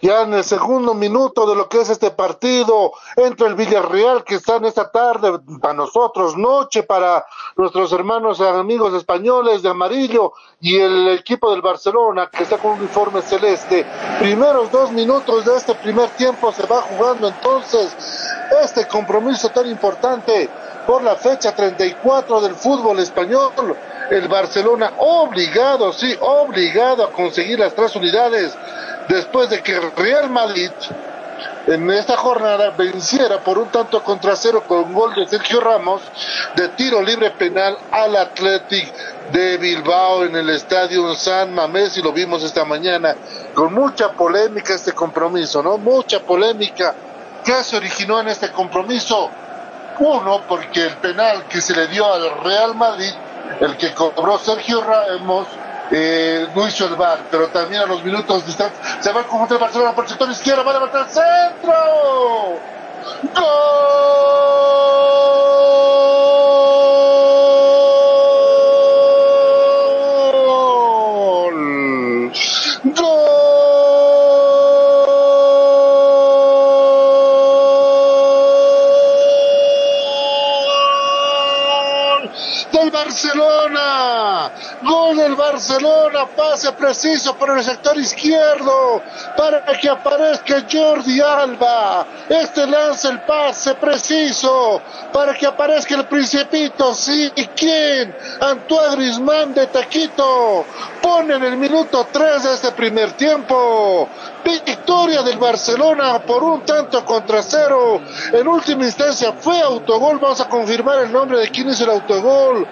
Ya en el segundo minuto de lo que es este partido entre el Villarreal que está en esta tarde para nosotros, noche para nuestros hermanos y amigos españoles de amarillo y el equipo del Barcelona que está con un uniforme celeste. Primeros dos minutos de este primer tiempo se va jugando entonces este compromiso tan importante por la fecha 34 del fútbol español. El Barcelona obligado, sí, obligado a conseguir las tres unidades después de que Real Madrid en esta jornada venciera por un tanto contra cero con gol de Sergio Ramos de tiro libre penal al Athletic de Bilbao en el estadio San Mamés y lo vimos esta mañana con mucha polémica este compromiso, ¿no? Mucha polémica. ¿Qué se originó en este compromiso? Uno, porque el penal que se le dio al Real Madrid, el que cobró Sergio Ramos, eh, el bar, pero también a los minutos distantes se va el conjunto de Barcelona por el sector izquierdo, va a levantar centro. ¡Gol! Pase preciso por el sector izquierdo para que aparezca Jordi Alba. Este lanza el pase preciso para que aparezca el Principito. Sí, ¿y quién? Antoine Griezmann de Taquito. Pone en el minuto 3 de este primer tiempo. Victoria del Barcelona por un tanto contra cero. En última instancia fue autogol. Vamos a confirmar el nombre de quién es el autogol.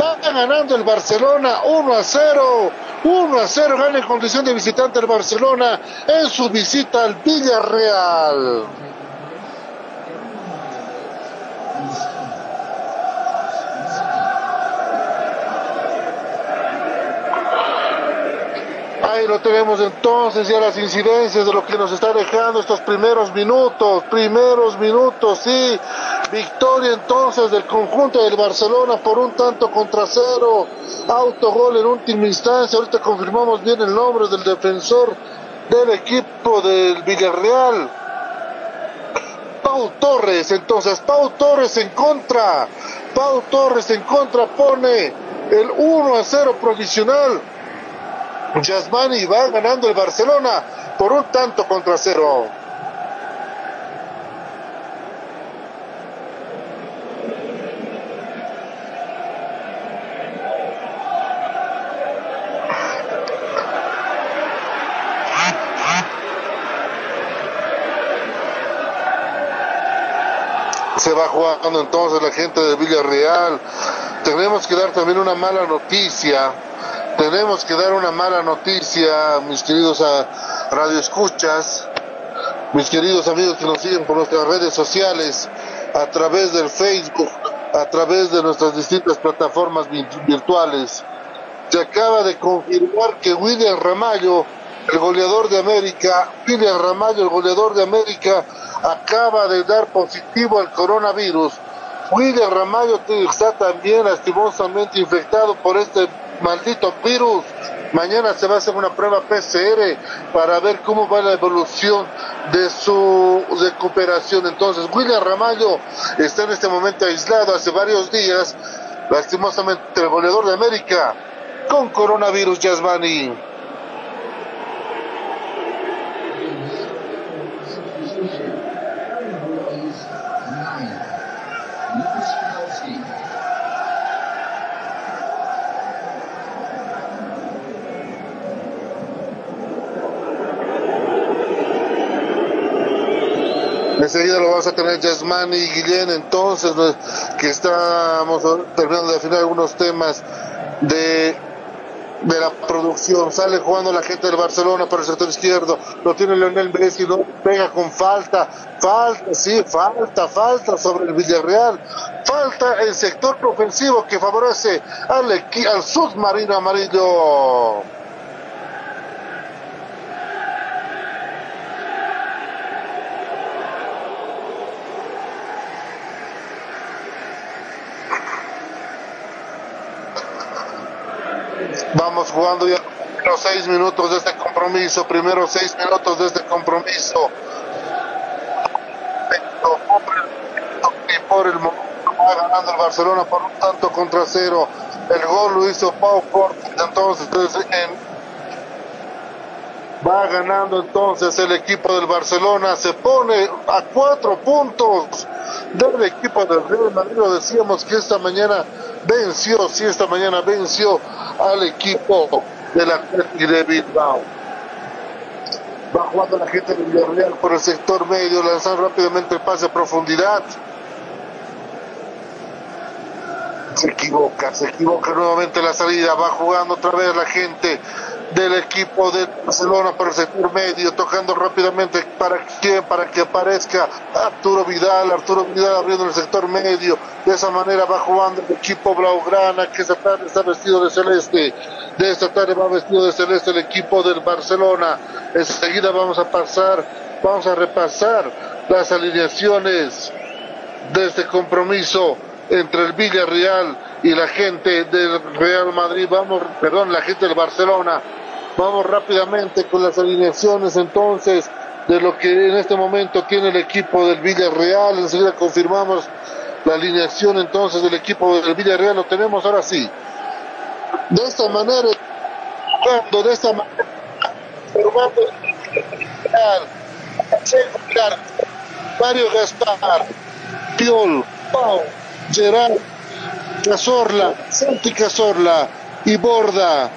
Va ganando el Barcelona 1 a 0. 1 a 0 gana en condición de visitante el Barcelona en su visita al Villarreal. Ahí lo tenemos entonces ya las incidencias de lo que nos está dejando estos primeros minutos, primeros minutos, sí. Victoria entonces del conjunto del Barcelona por un tanto contra cero. Autogol en última instancia. Ahorita confirmamos bien el nombre del defensor del equipo del Villarreal. Pau Torres, entonces Pau Torres en contra. Pau Torres en contra pone el 1 a 0 provisional. Yasmani va ganando el Barcelona por un tanto contra cero. Se va jugando entonces la gente de Villarreal. Tenemos que dar también una mala noticia tenemos que dar una mala noticia, mis queridos a Radio Escuchas, mis queridos amigos que nos siguen por nuestras redes sociales, a través del Facebook, a través de nuestras distintas plataformas virtuales. Se acaba de confirmar que William Ramallo, el goleador de América, William Ramallo, el goleador de América, acaba de dar positivo al coronavirus. William Ramallo está también lastimosamente infectado por este maldito virus. Mañana se va a hacer una prueba PCR para ver cómo va la evolución de su recuperación. Entonces, William Ramallo está en este momento aislado hace varios días, lastimosamente el goleador de América, con coronavirus, Yasmani. Enseguida lo vamos a tener Yasmani y Guillén, entonces, que estamos terminando de afinar algunos temas de de la producción. Sale jugando la gente del Barcelona por el sector izquierdo. Lo tiene Leonel Messi, no pega con falta. Falta, sí, falta, falta sobre el Villarreal. Falta el sector ofensivo que favorece al, al submarino amarillo. Vamos jugando ya los seis minutos de este compromiso, primeros seis minutos de este compromiso. Y por el momento va ganando el Barcelona por un tanto contra cero. El gol lo hizo Pau Porto, entonces en Va ganando entonces el equipo del Barcelona, se pone a cuatro puntos del equipo del Real Madrid. Lo decíamos que esta mañana venció, sí, esta mañana venció al equipo de la de Bilbao. Va jugando la gente de Villarreal por el sector medio, lanzando rápidamente el pase a profundidad. Se equivoca, se equivoca nuevamente la salida, va jugando otra vez la gente del equipo de Barcelona por el sector medio, tocando rápidamente para quién, para que aparezca Arturo Vidal, Arturo Vidal abriendo el sector medio, de esa manera va jugando el equipo Blaugrana, que esta tarde está vestido de celeste, de esta tarde va vestido de celeste el equipo del Barcelona, enseguida vamos a pasar, vamos a repasar las alineaciones de este compromiso entre el Villarreal y la gente del Real Madrid, vamos, perdón, la gente del Barcelona, Vamos rápidamente con las alineaciones entonces de lo que en este momento tiene el equipo del Villarreal. Enseguida confirmamos la alineación entonces del equipo del Villarreal. Lo tenemos ahora sí. De esta manera, cuando de esta manera, formando Mario Gaspar, Piol, Pau, Gerard, Cazorla, Santi Cazorla y Borda,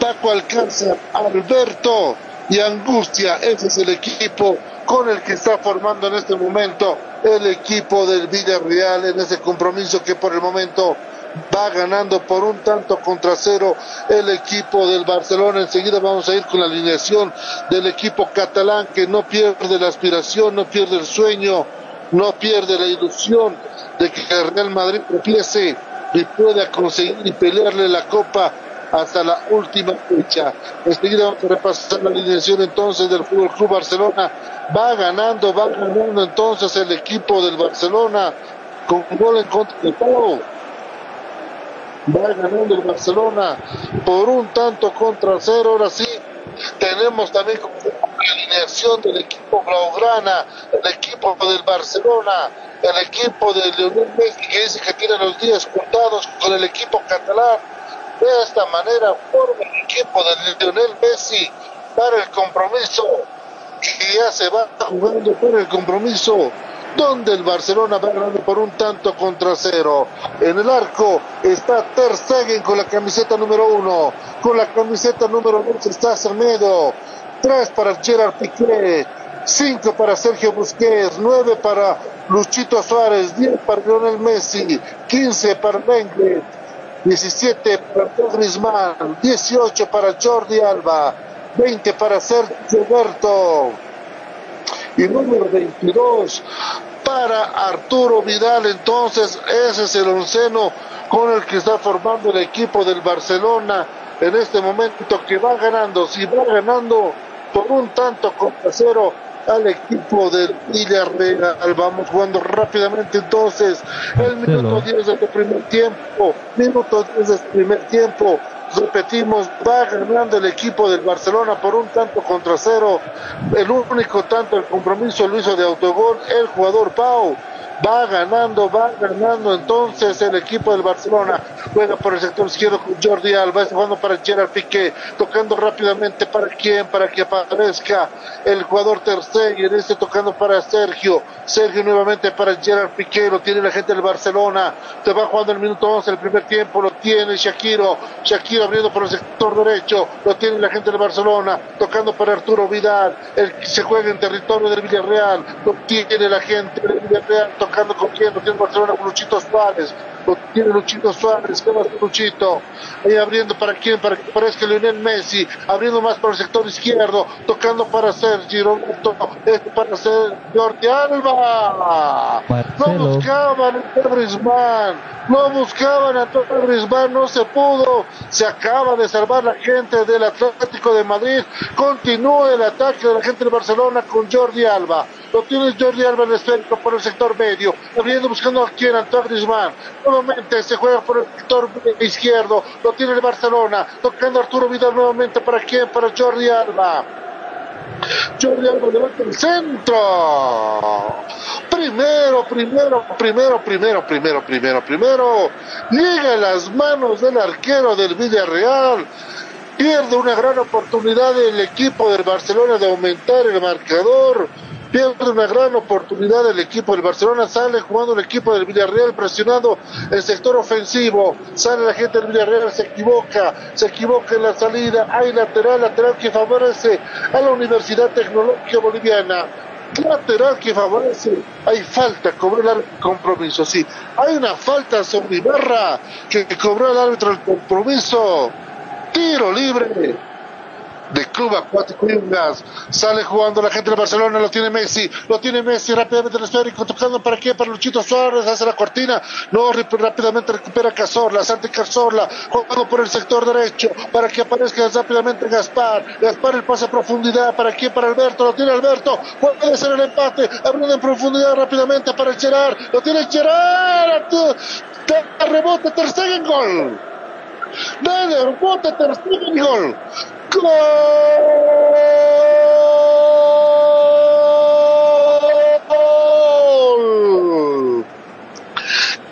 Paco Alcázar, Alberto y Angustia. Ese es el equipo con el que está formando en este momento el equipo del Villarreal en ese compromiso que por el momento va ganando por un tanto contra cero el equipo del Barcelona. Enseguida vamos a ir con la alineación del equipo catalán que no pierde la aspiración, no pierde el sueño, no pierde la ilusión de que el Real Madrid empiece y pueda conseguir y pelearle la copa hasta la última fecha. Enseguida vamos a repasar la alineación entonces del Fútbol Club Barcelona. Va ganando, va ganando entonces el equipo del Barcelona con gol en contra de Pau. Va ganando el Barcelona por un tanto contra cero. Ahora sí, tenemos también como la alineación del equipo Blaugrana, el equipo del Barcelona, el equipo de Leonel Messi que dice que tiene los días contados con el equipo catalán de esta manera forma el equipo de Lionel Messi para el compromiso que ya se va jugando por el compromiso donde el Barcelona va ganando por un tanto contra cero. En el arco está Ter Stegen con la camiseta número uno, con la camiseta número dos está Semedo, tres para Gerard Piqué, cinco para Sergio Busquets, nueve para Luchito Suárez, diez para Lionel Messi, quince para Lenglet, 17 para Griezmann, 18 para Jordi Alba, 20 para Sergio Berto y número 22 para Arturo Vidal. Entonces, ese es el onceno con el que está formando el equipo del Barcelona en este momento que va ganando, si va ganando por un tanto contra cero al equipo del Villarreal. Vamos jugando rápidamente entonces el minuto 10 del primer tiempo. Minuto 10 del primer tiempo. Repetimos, va ganando el equipo del Barcelona por un tanto contra cero. El único tanto, el compromiso lo hizo de autogol el jugador Pau. Va ganando, va ganando entonces el equipo del Barcelona. Juega por el sector izquierdo con Jordi Alba, jugando para Gerard Piqué, tocando rápidamente para quién, para que aparezca el jugador Ter Stegen, este tocando para Sergio. Sergio nuevamente para Gerard Piqué, lo tiene la gente del Barcelona. Te va jugando el minuto 11 el primer tiempo, lo tiene Shakiro. Shakiro abriendo por el sector derecho, lo tiene la gente del Barcelona, tocando para Arturo Vidal. El se juega en territorio del Villarreal, lo tiene la gente del Villarreal, con quién, lo tiene Barcelona con Luchito Suárez. Lo tiene Luchito Suárez, ¿qué más Luchito? Ahí abriendo para quién, para que parezca Lionel Messi, abriendo más por el sector izquierdo, tocando para Sergi Roberto, este para ser Jordi Alba. No buscaban a Griezmann, no buscaban a Griezmann, no se pudo. Se acaba de salvar la gente del Atlético de Madrid. Continúa el ataque de la gente de Barcelona con Jordi Alba. Lo tiene Jordi Alba en el centro por el sector medio, abriendo buscando a quien, Antoine Griezmann. Nuevamente se juega por el sector izquierdo, lo tiene el Barcelona, tocando Arturo Vidal nuevamente para quién, para Jordi Alba. Jordi Alba levanta el centro. Primero, primero, primero, primero, primero, primero, primero. Llega a las manos del arquero del Villarreal. Pierde una gran oportunidad el equipo del Barcelona de aumentar el marcador pierde una gran oportunidad el equipo del Barcelona, sale jugando el equipo del Villarreal presionando el sector ofensivo, sale la gente del Villarreal, se equivoca, se equivoca en la salida, hay lateral, lateral que favorece a la Universidad Tecnológica Boliviana, lateral que favorece, hay falta, cobró el compromiso, sí, hay una falta sobre Ibarra que cobró el árbitro el compromiso, tiro libre, de Club Acuático. Sale jugando la gente de Barcelona, lo tiene Messi, lo tiene Messi rápidamente el esférico, tocando para qué, para Luchito Suárez, hace la cortina, no rápidamente recupera Cazorla, Santi Cazorla, jugando por el sector derecho, para que aparezca rápidamente Gaspar, Gaspar el pase a profundidad, para qué, para Alberto, lo tiene Alberto, puede ser el empate, abriendo en profundidad rápidamente para Gerard, lo tiene Gerard, rebote, Ter Stegen, gol. Dale, rebote, Ter Stegen, gol. ¡Gol!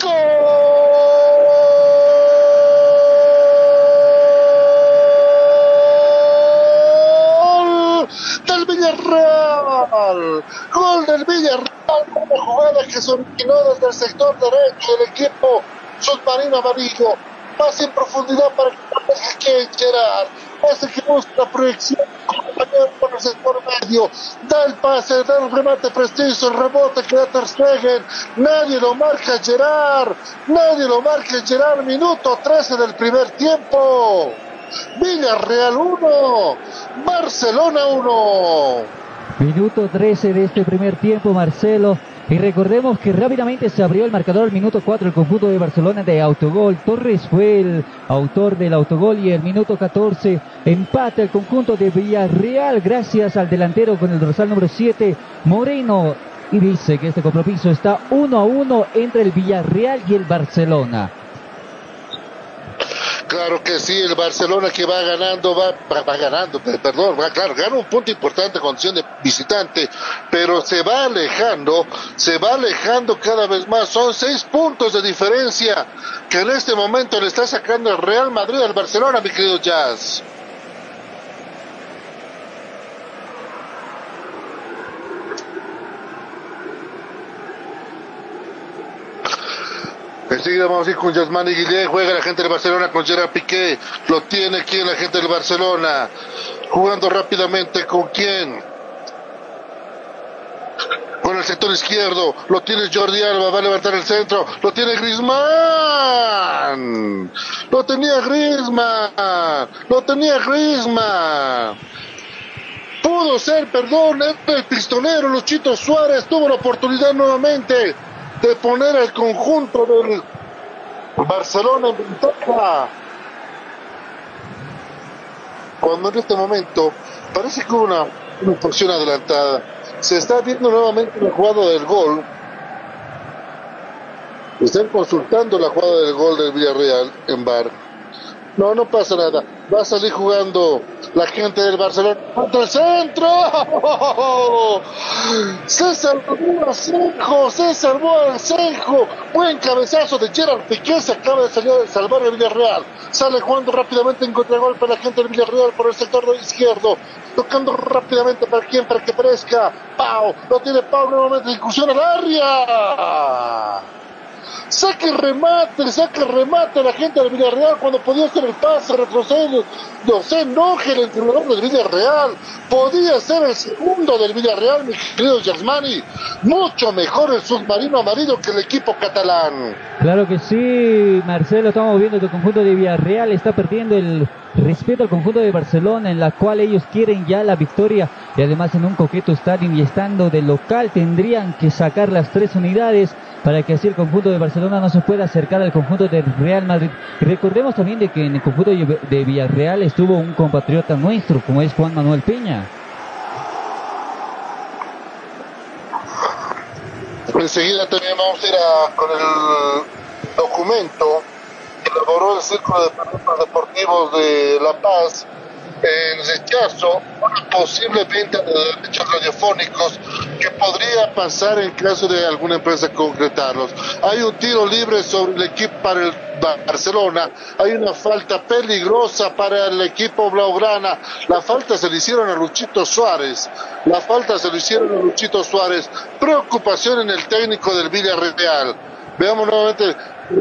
¡Gol! ¡Del Villarreal! ¡Gol del Villarreal! Una jugada que se originó desde el sector derecho del equipo submarino amarillo. Pase en profundidad para que Gerard pase que busca proyección, por el sector medio, da el pase, da el remate preciso, el rebote que da Ter Stegen, nadie lo marca Gerard, nadie lo marca Gerard, minuto 13 del primer tiempo, Villarreal 1, Barcelona 1. Minuto 13 de este primer tiempo, Marcelo. Y recordemos que rápidamente se abrió el marcador al minuto 4 el conjunto de Barcelona de autogol. Torres fue el autor del autogol y el minuto 14 empate el conjunto de Villarreal gracias al delantero con el dorsal número 7 Moreno. Y dice que este compromiso está uno a uno entre el Villarreal y el Barcelona. Claro que sí, el Barcelona que va ganando, va, va, ganando, perdón, va, claro, gana un punto importante condición de visitante, pero se va alejando, se va alejando cada vez más. Son seis puntos de diferencia que en este momento le está sacando el Real Madrid al Barcelona, mi querido Jazz. Enseguida vamos a ir con Yasmani Guillén, juega la gente del Barcelona con Gerard Piqué, lo tiene aquí en la gente del Barcelona, jugando rápidamente con quién, con el sector izquierdo, lo tiene Jordi Alba, va a levantar el centro, lo tiene Griezmann, lo tenía Griezmann, lo tenía Griezmann. Pudo ser, perdón, el pistolero Luchito Suárez tuvo la oportunidad nuevamente de poner el conjunto del Barcelona en ventaja. Cuando en este momento parece que hubo una, una adelantada. Se está viendo nuevamente la jugada del gol. Están consultando la jugada del gol del Villarreal en bar. No, no pasa nada. Va a salir jugando la gente del Barcelona contra el centro. Se salvó Asenjo, se salvó Asenjo. Buen cabezazo de Gerard Piqué, se acaba de salir, salvar el Villarreal. Sale jugando rápidamente en contragolpe la gente del Villarreal por el sector izquierdo. Tocando rápidamente para quien, para que aparezca. Pau, lo tiene Pau nuevamente, incursión al área saque remate, saque remate a la gente del Villarreal cuando podía hacer el pase, retroceder, no se enoje el entrenador del Villarreal, podía ser el segundo del Villarreal, mi querido Yasmani, mucho mejor el submarino amarillo que el equipo catalán. Claro que sí, Marcelo, estamos viendo que el conjunto de Villarreal. Está perdiendo el respeto al conjunto de Barcelona, en la cual ellos quieren ya la victoria. Y además en un coqueto estadio y estando de local tendrían que sacar las tres unidades para que así el conjunto de Barcelona no se pueda acercar al conjunto de Real Madrid. recordemos también de que en el conjunto de Villarreal estuvo un compatriota nuestro, como es Juan Manuel Peña. Enseguida también vamos a ir con el documento que elaboró el Círculo de Periodistas Deportivos de La Paz el rechazo una posible venta de derechos radiofónicos que podría pasar en caso de alguna empresa concretarlos. Hay un tiro libre sobre el equipo para el Barcelona, hay una falta peligrosa para el equipo Blaugrana. La falta se le hicieron a Luchito Suárez. La falta se le hicieron a Luchito Suárez. Preocupación en el técnico del Villarreal. Veamos nuevamente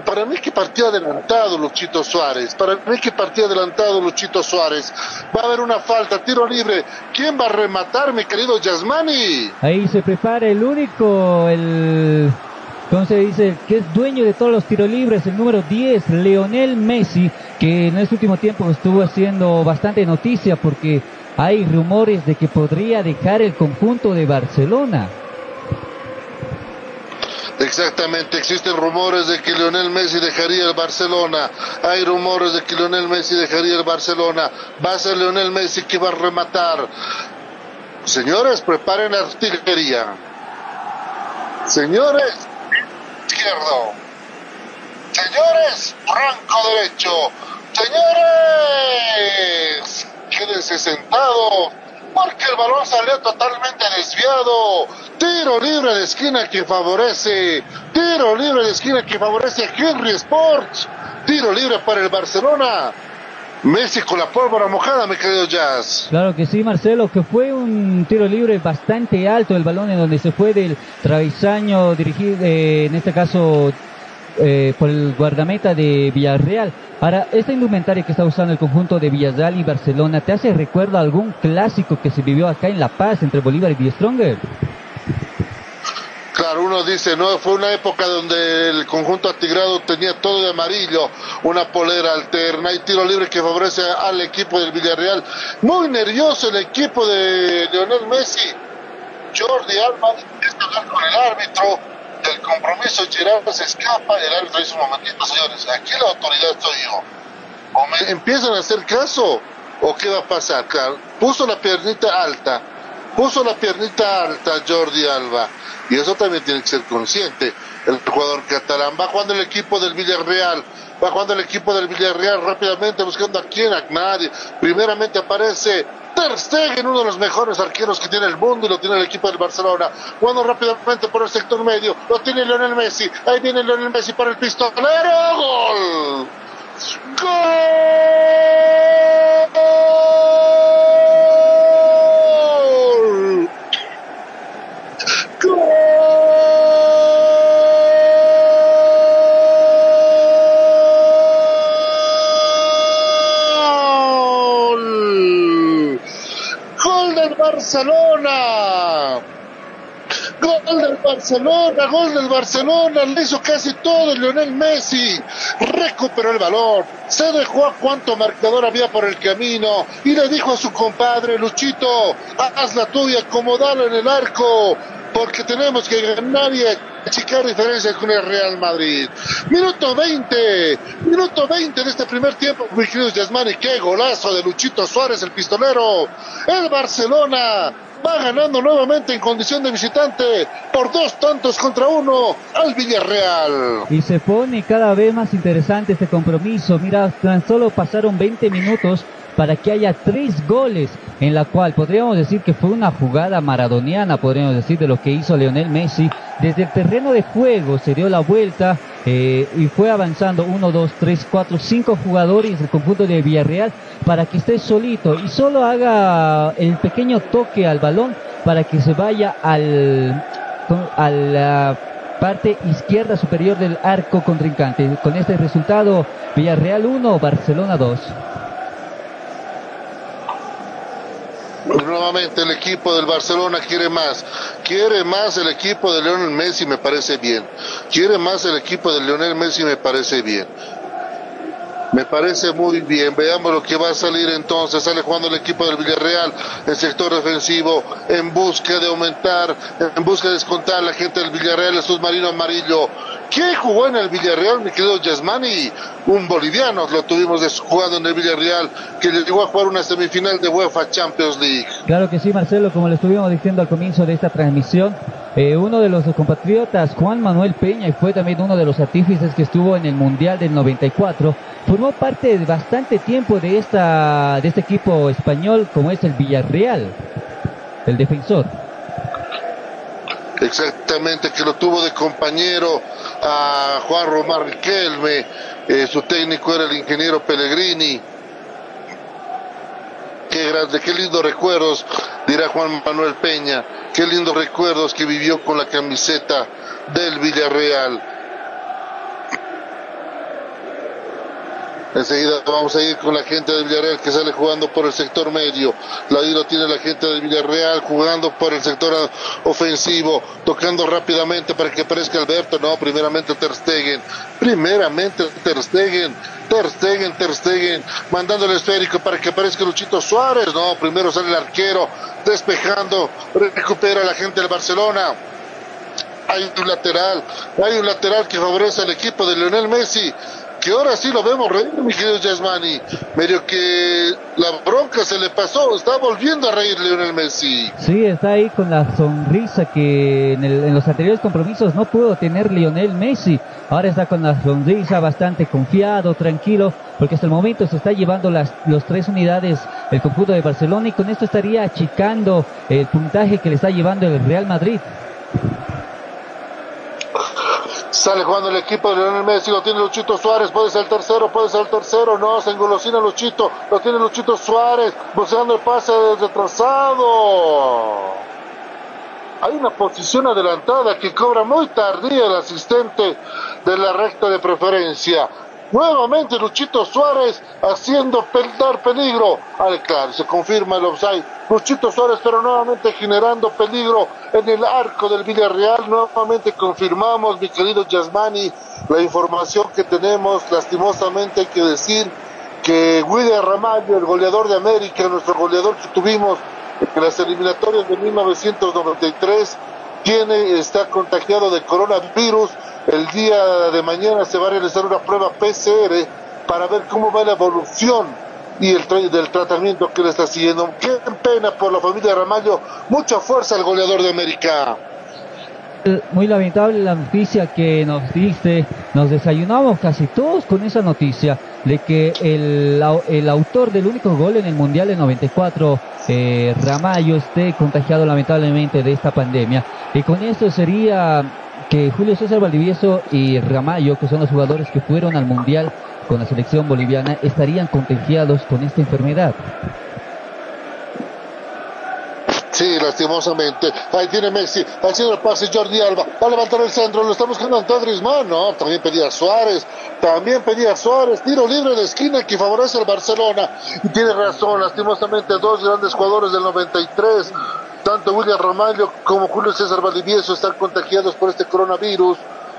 para mí que partió adelantado Luchito Suárez. Para mí que partió adelantado Luchito Suárez. Va a haber una falta, tiro libre. ¿Quién va a rematar, mi querido Yasmani? Ahí se prepara el único, el... ¿Cómo se dice? Que es dueño de todos los tiros libres, el número 10, Leonel Messi, que en este último tiempo estuvo haciendo bastante noticia porque hay rumores de que podría dejar el conjunto de Barcelona. Exactamente, existen rumores de que Lionel Messi dejaría el Barcelona. Hay rumores de que Lionel Messi dejaría el Barcelona. Va a ser Lionel Messi que va a rematar. Señores, preparen artillería. Señores, izquierdo. Señores, franco derecho. Señores, quédense sentados porque el balón salió totalmente desviado. Tiro libre de esquina que favorece, tiro libre de esquina que favorece a Henry Sports. Tiro libre para el Barcelona. Messi con la pólvora mojada, mi querido Jazz. Claro que sí, Marcelo, que fue un tiro libre bastante alto el balón en donde se fue del travesaño dirigido, eh, en este caso eh, por el guardameta de Villarreal. Ahora, esta indumentaria que está usando el conjunto de Villarreal y Barcelona, ¿te hace recuerdo a algún clásico que se vivió acá en La Paz entre Bolívar y Die Stronger? Claro, uno dice, no, fue una época donde el conjunto atigrado tenía todo de amarillo, una polera alterna y tiro libre que favorece al equipo del Villarreal. Muy nervioso el equipo de Leonel Messi. Jordi Alba con el árbitro del compromiso Gerard se escapa el árbitro dice un momentito, señores, aquí la autoridad soy yo. Empiezan a hacer caso, o qué va a pasar. Puso la piernita alta, puso la piernita alta Jordi Alba, y eso también tiene que ser consciente. El jugador catalán va jugando el equipo del Villarreal, va jugando el equipo del Villarreal rápidamente buscando a quién, a nadie. Primeramente aparece Ter Stegen, uno de los mejores arqueros que tiene el mundo y lo tiene el equipo del Barcelona. Jugando rápidamente por el sector medio, lo tiene Lionel Messi. Ahí viene Lionel Messi para el pistolero. ¡Gol! ¡Gol! Barcelona. Gol del Barcelona, gol del Barcelona, le hizo casi todo Lionel Messi. Recuperó el balón, se dejó a cuánto marcador había por el camino y le dijo a su compadre Luchito, haz la tuya, acomodalo en el arco, porque tenemos que ganar y achicar diferencias con el Real Madrid. Minuto 20, minuto 20 de este primer tiempo, Yasmani, qué golazo de Luchito Suárez, el pistolero. El Barcelona va ganando nuevamente en condición de visitante por dos tantos contra uno al Villarreal. Y se pone cada vez más interesante este compromiso. Mira, tan solo pasaron 20 minutos para que haya tres goles, en la cual podríamos decir que fue una jugada maradoniana, podríamos decir, de lo que hizo Leonel Messi. Desde el terreno de juego se dio la vuelta eh, y fue avanzando uno, dos, tres, cuatro, cinco jugadores del conjunto de Villarreal para que esté solito y solo haga el pequeño toque al balón para que se vaya al, a la parte izquierda superior del arco contrincante. Con este resultado, Villarreal 1, Barcelona 2. Nuevamente el equipo del Barcelona quiere más. Quiere más el equipo de Lionel Messi, me parece bien. Quiere más el equipo de Lionel Messi, me parece bien. Me parece muy bien. Veamos lo que va a salir entonces. Sale jugando el equipo del Villarreal, el sector defensivo, en busca de aumentar, en busca de descontar la gente del Villarreal, el submarino amarillo. ¿Qué jugó en el Villarreal, mi querido Yasmani? Un boliviano lo tuvimos jugando en el Villarreal, que llegó a jugar una semifinal de UEFA Champions League. Claro que sí, Marcelo, como le estuvimos diciendo al comienzo de esta transmisión, eh, uno de los compatriotas, Juan Manuel Peña, y fue también uno de los artífices que estuvo en el Mundial del 94, formó parte de bastante tiempo de, esta, de este equipo español como es el Villarreal, el defensor. Exactamente, que lo tuvo de compañero a Juan Román Riquelme, eh, su técnico era el ingeniero Pellegrini. Qué qué lindos recuerdos, dirá Juan Manuel Peña, qué lindos recuerdos que vivió con la camiseta del Villarreal. Enseguida vamos a ir con la gente del Villarreal que sale jugando por el sector medio. La lo tiene la gente del Villarreal jugando por el sector ofensivo, tocando rápidamente para que aparezca Alberto. No, primeramente Ter Stegen. Primeramente Ter Stegen. Ter Stegen, Ter Stegen, mandando el esférico para que aparezca Luchito Suárez. No, primero sale el arquero, despejando, recupera la gente del Barcelona hay un lateral, hay un lateral que favorece al equipo de Lionel Messi, que ahora sí lo vemos reír, mi querido Yasmani. Medio que la bronca se le pasó, está volviendo a reír Lionel Messi. Sí, está ahí con la sonrisa que en, los anteriores compromisos no pudo tener Lionel Messi. Ahora está con la sonrisa bastante confiado, tranquilo, porque hasta el momento se está llevando las los tres unidades el conjunto de Barcelona y con esto estaría achicando el puntaje que le está llevando el Real Madrid. Sale jugando el equipo de Leonel Messi, lo tiene Luchito Suárez, puede ser el tercero, puede ser el tercero, no, se engolosina Luchito, lo tiene Luchito Suárez, buscando el pase retrasado. Hay una posición adelantada que cobra muy tardía el asistente de la recta de preferencia. Nuevamente Luchito Suárez haciendo dar peligro al claro, se confirma el offside. Luchito Suárez, pero nuevamente generando peligro en el arco del Villarreal. Nuevamente confirmamos, mi querido Yasmani, la información que tenemos. Lastimosamente hay que decir que William Ramallo, el goleador de América, nuestro goleador que tuvimos en las eliminatorias de 1993, tiene, está contagiado de coronavirus el día de mañana se va a realizar una prueba PCR para ver cómo va la evolución y el del tratamiento que le está siguiendo. Qué pena por la familia Ramallo. Mucha fuerza al goleador de América. Muy lamentable la noticia que nos diste. Nos desayunamos casi todos con esa noticia de que el, el autor del único gol en el Mundial de 94, eh, Ramallo, esté contagiado lamentablemente de esta pandemia. Y con esto sería que Julio César Valdivieso y Ramallo, que son los jugadores que fueron al Mundial con la selección boliviana, estarían contagiados con esta enfermedad. Sí, lastimosamente. Ahí tiene Messi, haciendo el pase Jordi Alba. Va a levantar el centro, lo está buscando Antoine Griezmann. No, también pedía Suárez. También pedía Suárez. Tiro libre de esquina que favorece al Barcelona. Y tiene razón, lastimosamente, dos grandes jugadores del 93 tanto William Romaglio como Julio César Valdivieso están contagiados por este coronavirus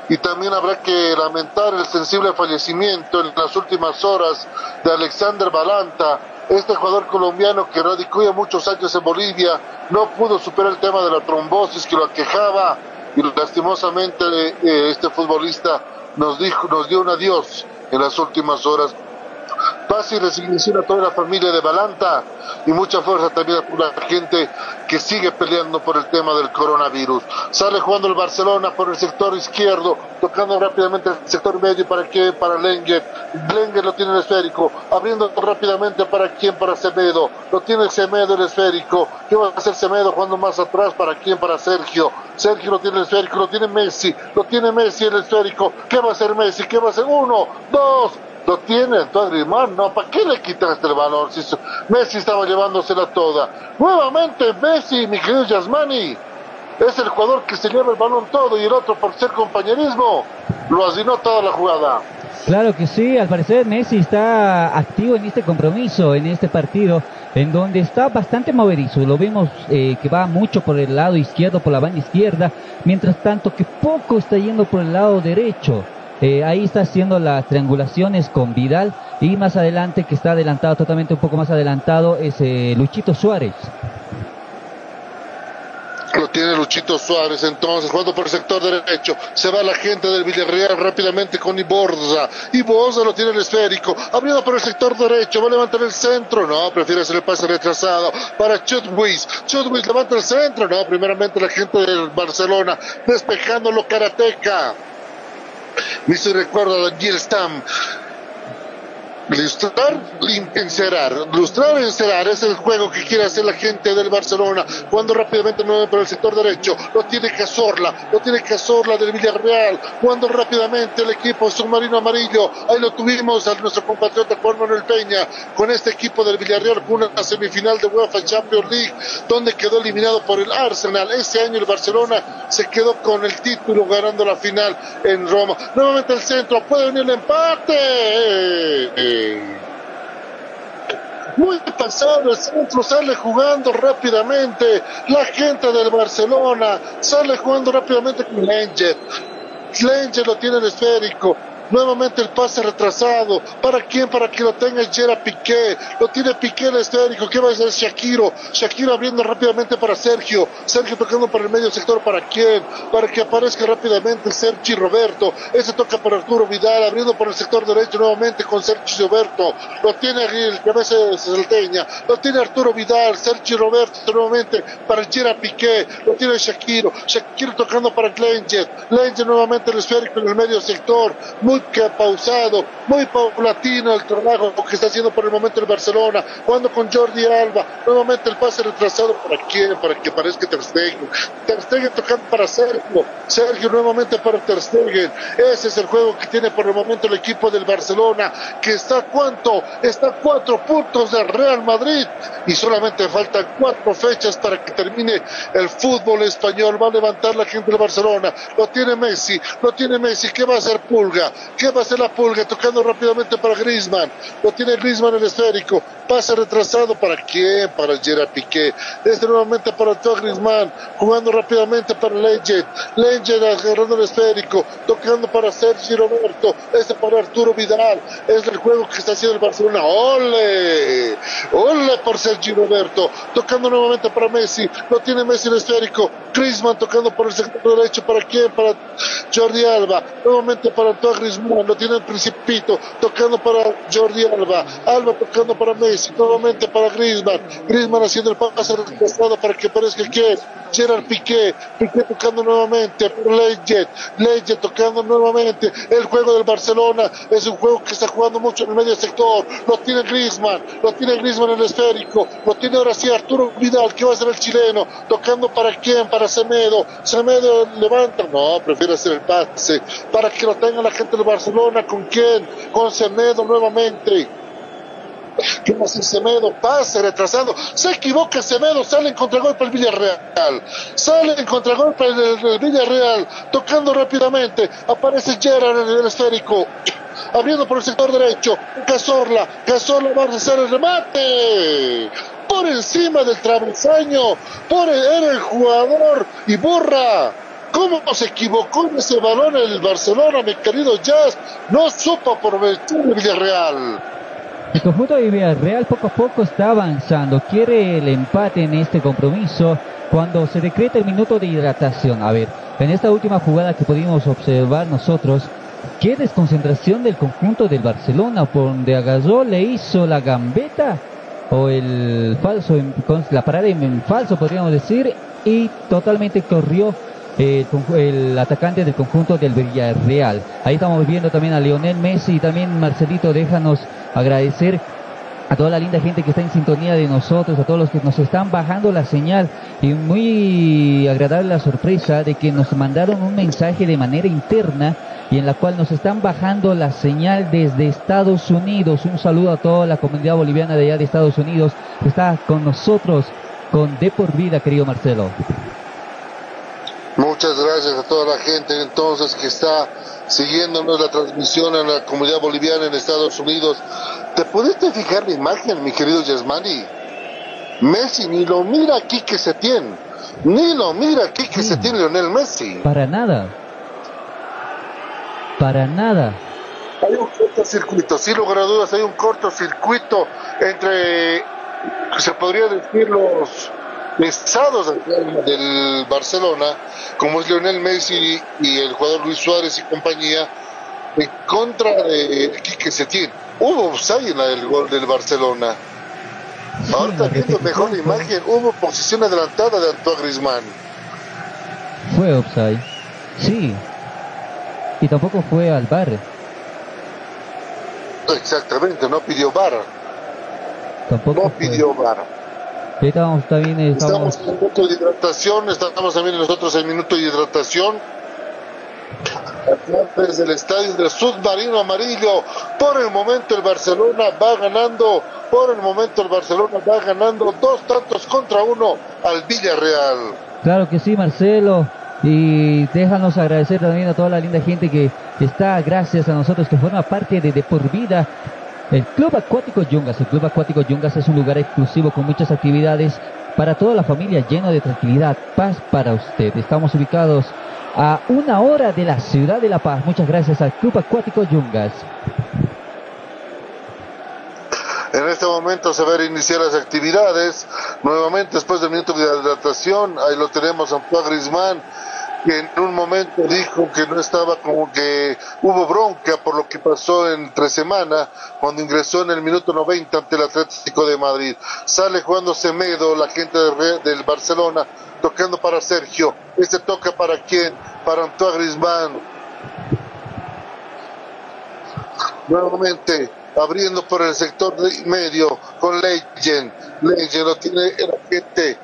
y también habrá que lamentar el sensible fallecimiento en las últimas horas de Alexander Balanta, este jugador colombiano que radicó muchos años en Bolivia, no pudo superar el tema de la trombosis que lo aquejaba y lastimosamente eh, este futbolista nos dijo, nos dio un adiós en las últimas horas. Paz y resignación a toda la familia de Balanta y mucha fuerza también a la gente que sigue peleando por el tema del coronavirus. Sale jugando el Barcelona por el sector izquierdo, tocando rápidamente el sector medio para que para Lenger. Lenger lo tiene el esférico, abriendo rápidamente para quién, para Semedo. Lo tiene Semedo el esférico. ¿Qué va a hacer Semedo jugando más atrás? ¿Para quién? Para Sergio. Sergio lo tiene el esférico, lo tiene Messi, lo tiene Messi el esférico. ¿Qué va a hacer Messi? ¿Qué va a hacer? Uno, dos, lo tiene entonces Griezmann, no, ¿para qué le este valor? Si Messi estaba llevándosela toda. Nuevamente Messi, mi querido Yasmani, es el jugador que se lleva el balón todo y el otro por ser compañerismo lo asinó toda la jugada. Claro que sí, al parecer Messi está activo en este compromiso, en este partido, en donde está bastante moverizo. Lo vemos eh, que va mucho por el lado izquierdo, por la banda izquierda, mientras tanto que poco está yendo por el lado derecho. Eh, ahí está haciendo las triangulaciones con Vidal y más adelante, que está adelantado, totalmente un poco más adelantado, es eh, Luchito Suárez. Lo tiene Luchito Suárez entonces, jugando por el sector derecho. Se va la gente del Villarreal rápidamente con Iborza. Iborza lo tiene el esférico. Abriendo por el sector derecho. Va a levantar el centro. No, prefiere hacer el pase retrasado para Chutwis. Chutwis levanta el centro. No, primeramente la gente del Barcelona despejándolo Karateca. Me hizo recuerdo a Jill Stam Lustrar, encerar. Lustrar, encerar es el juego que quiere hacer la gente del Barcelona. Cuando rápidamente mueve por el sector derecho. Lo tiene Cazorla. Lo tiene Cazorla del Villarreal. Cuando rápidamente el equipo submarino amarillo. Ahí lo tuvimos a nuestro compatriota Juan Manuel Peña. Con este equipo del Villarreal. Una semifinal de UEFA Champions League. Donde quedó eliminado por el Arsenal. Este año el Barcelona se quedó con el título ganando la final en Roma. Nuevamente el centro. Puede venir el empate. Muy pasado, el centro sale jugando rápidamente. La gente del Barcelona sale jugando rápidamente con Lenget. Lenget lo tiene el esférico. Nuevamente el pase retrasado. ¿Para quién? Para que lo tenga Gerard Piqué. Lo tiene Piqué el esférico. ¿Qué va a hacer Shakiro? Shakiro abriendo rápidamente para Sergio. Sergio tocando para el medio sector. ¿Para quién? Para que aparezca rápidamente Sergio Roberto. Ese toca para Arturo Vidal. Abriendo por el sector derecho nuevamente con Sergio Roberto. Lo tiene el cabeza salteña. Lo tiene Arturo Vidal. Sergio Roberto nuevamente para Gerard Piqué. Lo tiene Shakiro. Shakiro tocando para Glenjet. Glenjet nuevamente el esférico en el medio sector. Ha pausado, muy paulatino el trabajo que está haciendo por el momento el Barcelona, jugando con Jordi Alba, nuevamente el pase retrasado para quién, para que parezca Ter Stegen, Ter Stegen tocando para Sergio, Sergio nuevamente para Ter Stegen, ese es el juego que tiene por el momento el equipo del Barcelona, que está cuánto, está cuatro puntos del Real Madrid y solamente faltan cuatro fechas para que termine el fútbol español, va a levantar la gente del Barcelona, lo tiene Messi, lo tiene Messi, ¿qué va a hacer Pulga? ¿Qué va a hacer la pulga? Tocando rápidamente para Grisman. Lo tiene Grisman el esférico. Pase retrasado para quién? Para Gerard Piqué. Desde nuevamente para todo Grisman. Jugando rápidamente para Legend. Legend agarrando el esférico. Tocando para Sergio Roberto. Este para Arturo Vidal. Es el juego que está haciendo el Barcelona. ¡Ole! ¡Ole por Sergio Roberto! Tocando nuevamente para Messi. Lo tiene Messi el esférico. Grisman tocando por el sector derecho. ¿Para quién? Para Jordi Alba. Nuevamente para todo Grisman lo tiene el Principito, tocando para Jordi Alba, Alba tocando para Messi, nuevamente para Griezmann, Griezmann haciendo el pase retrasado para que parezca que Gerard Piqué, Piqué tocando nuevamente por Leggett tocando nuevamente, el juego del Barcelona. Es un juego que está jugando mucho en el medio sector, lo tiene Griezmann, lo tiene Griezmann en el esférico, lo tiene ahora sí Arturo Vidal, que va a ser el chileno, tocando para quién, para Semedo, Semedo levanta, no, prefiere hacer el pase, para que lo tenga la gente del Barcelona, ¿con quién? Con Semedo nuevamente. ¿Qué más Semedo? Pase retrasado. Se equivoca Semedo, sale en contragolpe el Villarreal. Sale en contragolpe el, el Villarreal, tocando rápidamente. Aparece Gerard en el esférico. Abriendo por el sector derecho. Cazorla. Cazorla va a hacer el remate. Por encima del travesaño. Por era el jugador. Y borra ¿Cómo se equivocó en ese balón el Barcelona, mi querido Jazz? No supo aprovechar el Villarreal. El conjunto de Villarreal poco a poco está avanzando, quiere el empate en este compromiso cuando se decreta el minuto de hidratación. A ver, en esta última jugada que pudimos observar nosotros, qué desconcentración del conjunto del Barcelona, por donde agarró, le hizo la gambeta o el falso, la parada en falso podríamos decir, y totalmente corrió el, atacante del conjunto del Villarreal. Ahí estamos viendo también a Lionel Messi y también Marcelito, déjanos agradecer a toda la linda gente que está en sintonía de nosotros, a todos los que nos están bajando la señal y muy agradable la sorpresa de que nos mandaron un mensaje de manera interna y en la cual nos están bajando la señal desde Estados Unidos. Un saludo a toda la comunidad boliviana de allá de Estados Unidos que está con nosotros con De por Vida, querido Marcelo. Muchas gracias a toda la gente entonces que está siguiéndonos la transmisión en la comunidad boliviana en Estados Unidos. ¿Te pudiste fijar la imagen, mi querido Yasmani? Messi ni lo mira aquí que se tiene. Ni lo mira aquí que se tiene Lionel Messi. Para nada. Para nada. Hay un cortocircuito, sin lugar a dudas, hay un cortocircuito entre, se podría decir, los pesados del Barcelona, como es Lionel Messi y el jugador Luis Suárez y compañía, en contra de Quique Setién. Hubo offside en el gol del Barcelona. Ahorita viendo mejor la imagen, hubo posición adelantada de Antoine Griezmann. Fue offside. Sí, y tampoco fue al bar. Exactamente, no pidió bar. Tampoco no pidió bar. Estamos también estamos... estamos en el minuto de hidratación, estamos también nosotros en minuto de hidratación. Desde el estadio del submarino amarillo, por el momento el Barcelona va ganando, por el momento el Barcelona va ganando dos tantos contra uno al Villarreal. Claro que sí, Marcelo. Y déjanos agradecer también a toda la linda gente que está, gracias a nosotros, que forma parte de De Por Vida. El Club Acuático Yungas. El Club Acuático Yungas es un lugar exclusivo con muchas actividades para toda la familia, lleno de tranquilidad, paz para usted. Estamos ubicados a una hora de la ciudad de La Paz. Muchas gracias al Club Acuático Yungas. En este momento se van a iniciar las actividades. Nuevamente, después del minuto de hidratación, ahí lo tenemos a Antoine Grisman que en un momento dijo que no estaba como que hubo bronca por lo que pasó entre semana cuando ingresó en el minuto 90 ante el Atlético de Madrid. Sale jugando Semedo, la gente del Barcelona, tocando para Sergio. Este toca para quién? Para Antoine Griezmann. Nuevamente abriendo por el sector medio con Legend. Legend lo tiene el agente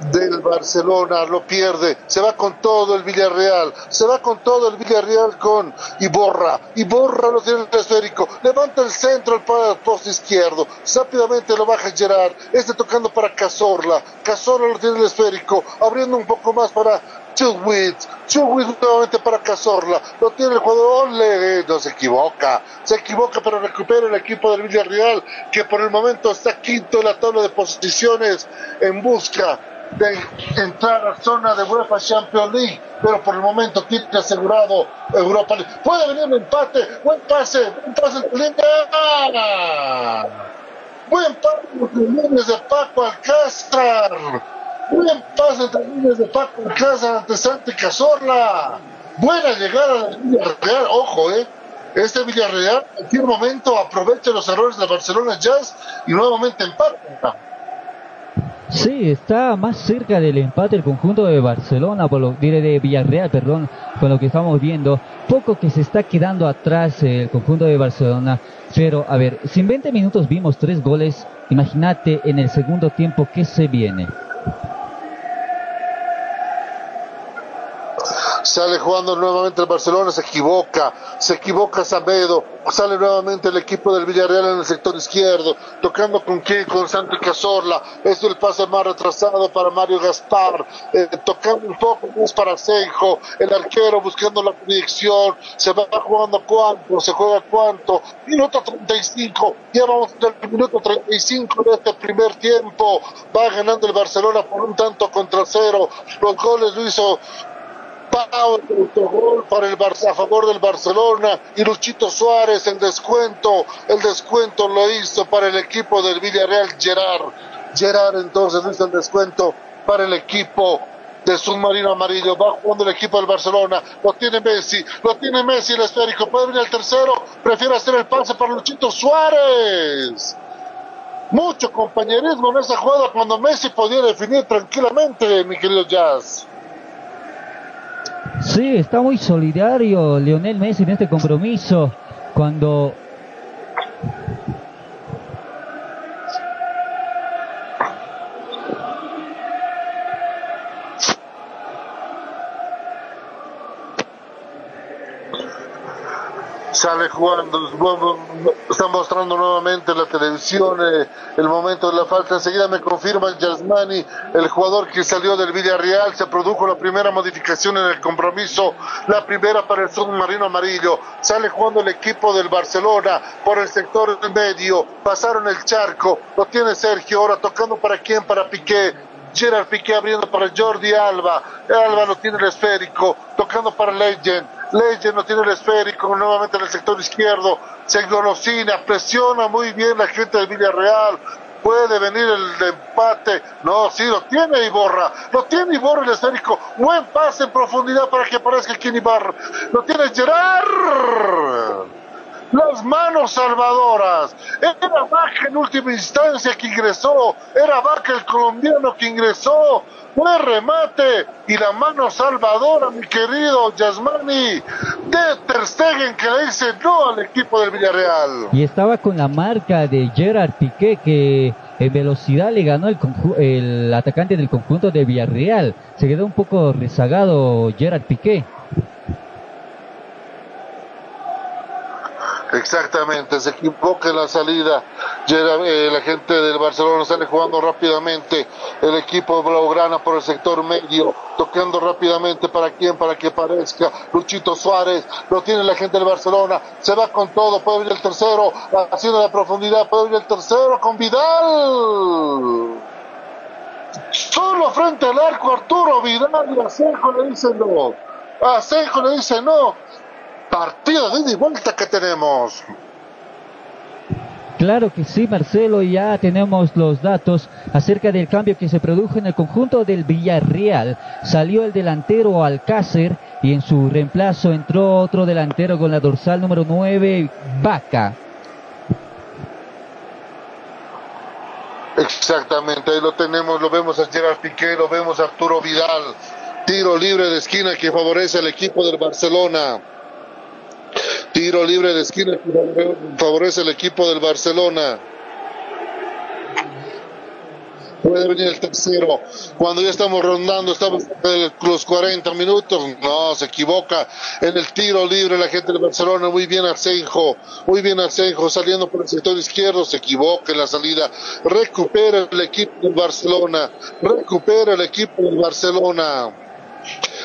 del Barcelona, lo pierde, se va con todo el Villarreal, se va con todo el Villarreal con Iborra, Iborra lo tiene el esférico, levanta el centro al poste izquierdo, rápidamente lo baja Gerard, este tocando para Cazorla, Cazorla lo tiene el esférico, abriendo un poco más para Chubwitz, Chubwitz nuevamente para Cazorla, lo tiene el jugador, Ole, no se equivoca, se equivoca pero recupera el equipo del Villarreal que por el momento está quinto en la tabla de posiciones en busca de entrar a zona de UEFA Champions League, pero por el momento tiene asegurado Europa League. Puede venir un empate, buen pase, buen pase en línea. Buen pase líneas de Paco Alcázar. Buen pase líneas de Paco Alcázar ante Santi Cazorla. Buena llegada del Villarreal, ojo, eh. Este Villarreal en cualquier momento aprovecha los errores de Barcelona Jazz y nuevamente empata. Sí, está más cerca del empate el conjunto de Barcelona, por lo diré de Villarreal, perdón, con lo que estamos viendo. Poco que se está quedando atrás el conjunto de Barcelona. Pero, a ver, si en 20 minutos vimos tres goles, imagínate en el segundo tiempo qué se viene. Sale jugando nuevamente el Barcelona, se equivoca, se equivoca Samedo, sale nuevamente el equipo del Villarreal en el sector izquierdo, tocando con quién, con Santi Cazorla, es el pase más retrasado para Mario Gaspar, eh, tocando un poco más para Seijo, el arquero buscando la proyección, se va jugando cuánto, se juega cuánto, minuto 35, ya vamos el minuto 35 de este primer tiempo, va ganando el Barcelona por un tanto contra cero, los goles lo hizo Pau, autogol para el Barça, a favor del Barcelona y Luchito Suárez el descuento, el descuento lo hizo para el equipo del Villarreal Gerard. Gerard entonces hizo el descuento para el equipo de submarino amarillo. Va jugando el equipo del Barcelona. Lo tiene Messi. Lo tiene Messi el esférico. Puede venir el tercero. Prefiere hacer el pase para Luchito Suárez. Mucho compañerismo en esa jugada cuando Messi podía definir tranquilamente, mi querido Jazz. Sí, está muy solidario Lionel Messi en este compromiso. Cuando sale jugando, está mostrando nuevamente la televisión eh, el momento de la falta. Enseguida me confirma Yasmani, el jugador que salió del Villarreal, se produjo la primera modificación en el compromiso, la primera para el submarino amarillo. Sale jugando el equipo del Barcelona por el sector medio, pasaron el charco, lo tiene Sergio, ahora tocando para quién, para Piqué, Gerard Piqué abriendo para Jordi Alba. Alba lo tiene el esférico, tocando para Legend. Legend no tiene el esférico, nuevamente en el sector izquierdo. Se engolosina, presiona muy bien la gente del Villarreal. Puede venir el empate. No, sí, lo tiene Iborra. Lo tiene Iborra el esférico. Buen pase en profundidad para que aparezca Ibarra. Lo tiene Gerard las manos salvadoras. Era Vaca en última instancia que ingresó, era Vaca el colombiano que ingresó. Fue remate y la mano salvadora, mi querido Yasmani, de Ter Stegen que le dice no al equipo del Villarreal. Y estaba con la marca de Gerard Piqué que en velocidad le ganó el, el atacante del conjunto de Villarreal. Se quedó un poco rezagado Gerard Piqué. Exactamente, se equivoca en la salida. Eh, la gente del Barcelona sale jugando rápidamente. El equipo Blaugrana por el sector medio, tocando rápidamente para quién, para que parezca. Luchito Suárez, lo tiene la gente del Barcelona. Se va con todo, puede venir el tercero, haciendo la profundidad, puede venir el tercero con Vidal. Solo frente al arco Arturo Vidal y a le dice no. A le dice no partido de ida y vuelta que tenemos. Claro que sí, Marcelo, ya tenemos los datos acerca del cambio que se produjo en el conjunto del Villarreal. Salió el delantero Alcácer y en su reemplazo entró otro delantero con la dorsal número 9, Vaca. Exactamente, ahí lo tenemos, lo vemos a Gerard Piqué, lo vemos a Arturo Vidal. Tiro libre de esquina que favorece al equipo del Barcelona. Tiro libre de esquina favorece el equipo del Barcelona. Puede venir el tercero. Cuando ya estamos rondando, estamos en los 40 minutos. No, se equivoca. En el tiro libre la gente del Barcelona. Muy bien Arsenjo. Muy bien Arsenjo saliendo por el sector izquierdo. Se equivoca en la salida. Recupera el equipo del Barcelona. Recupera el equipo del Barcelona.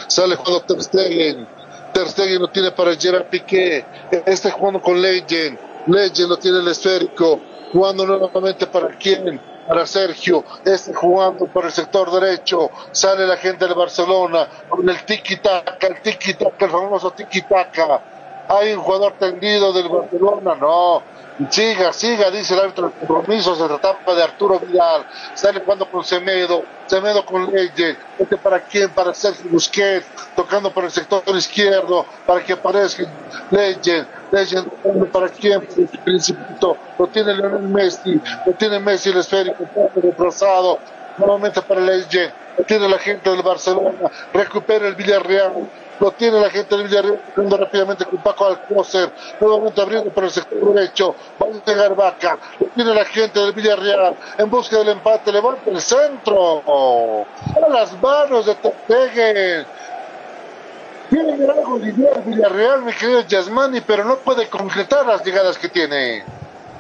Sale cuando Ter Stegen Ter Stegen tiene para Gerard Piqué. Está jugando con Legend. Legend lo tiene el esférico. Jugando nuevamente para quién? Para Sergio. Este jugando por el sector derecho. Sale la gente de Barcelona con el tiki-taka, el tiki-taka, el famoso tiki-taka. Hay un jugador tendido del Barcelona. No Siga, siga, dice el árbitro del compromiso, se trataba de Arturo Vidal, sale jugando con Semedo, Semedo con Leye, este para quién, para Sergio Busquets, tocando por el sector izquierdo, para que aparezca Leye, Leye para quién, el principito, lo tiene Leonel Messi, lo tiene Messi el esférico, retrasado, nuevamente para Leye, lo tiene la gente del Barcelona, recupera el Villarreal, lo tiene la gente del Villarreal, rápidamente con Paco Alcócer, nuevamente abriendo por el sector derecho, va a llegar Vaca, lo tiene la gente del Villarreal, en busca del empate, levanta el centro, a las manos de Tepeguen. Tiene algo de idea Villarreal, mi querido Yasmani, pero no puede concretar las llegadas que tiene.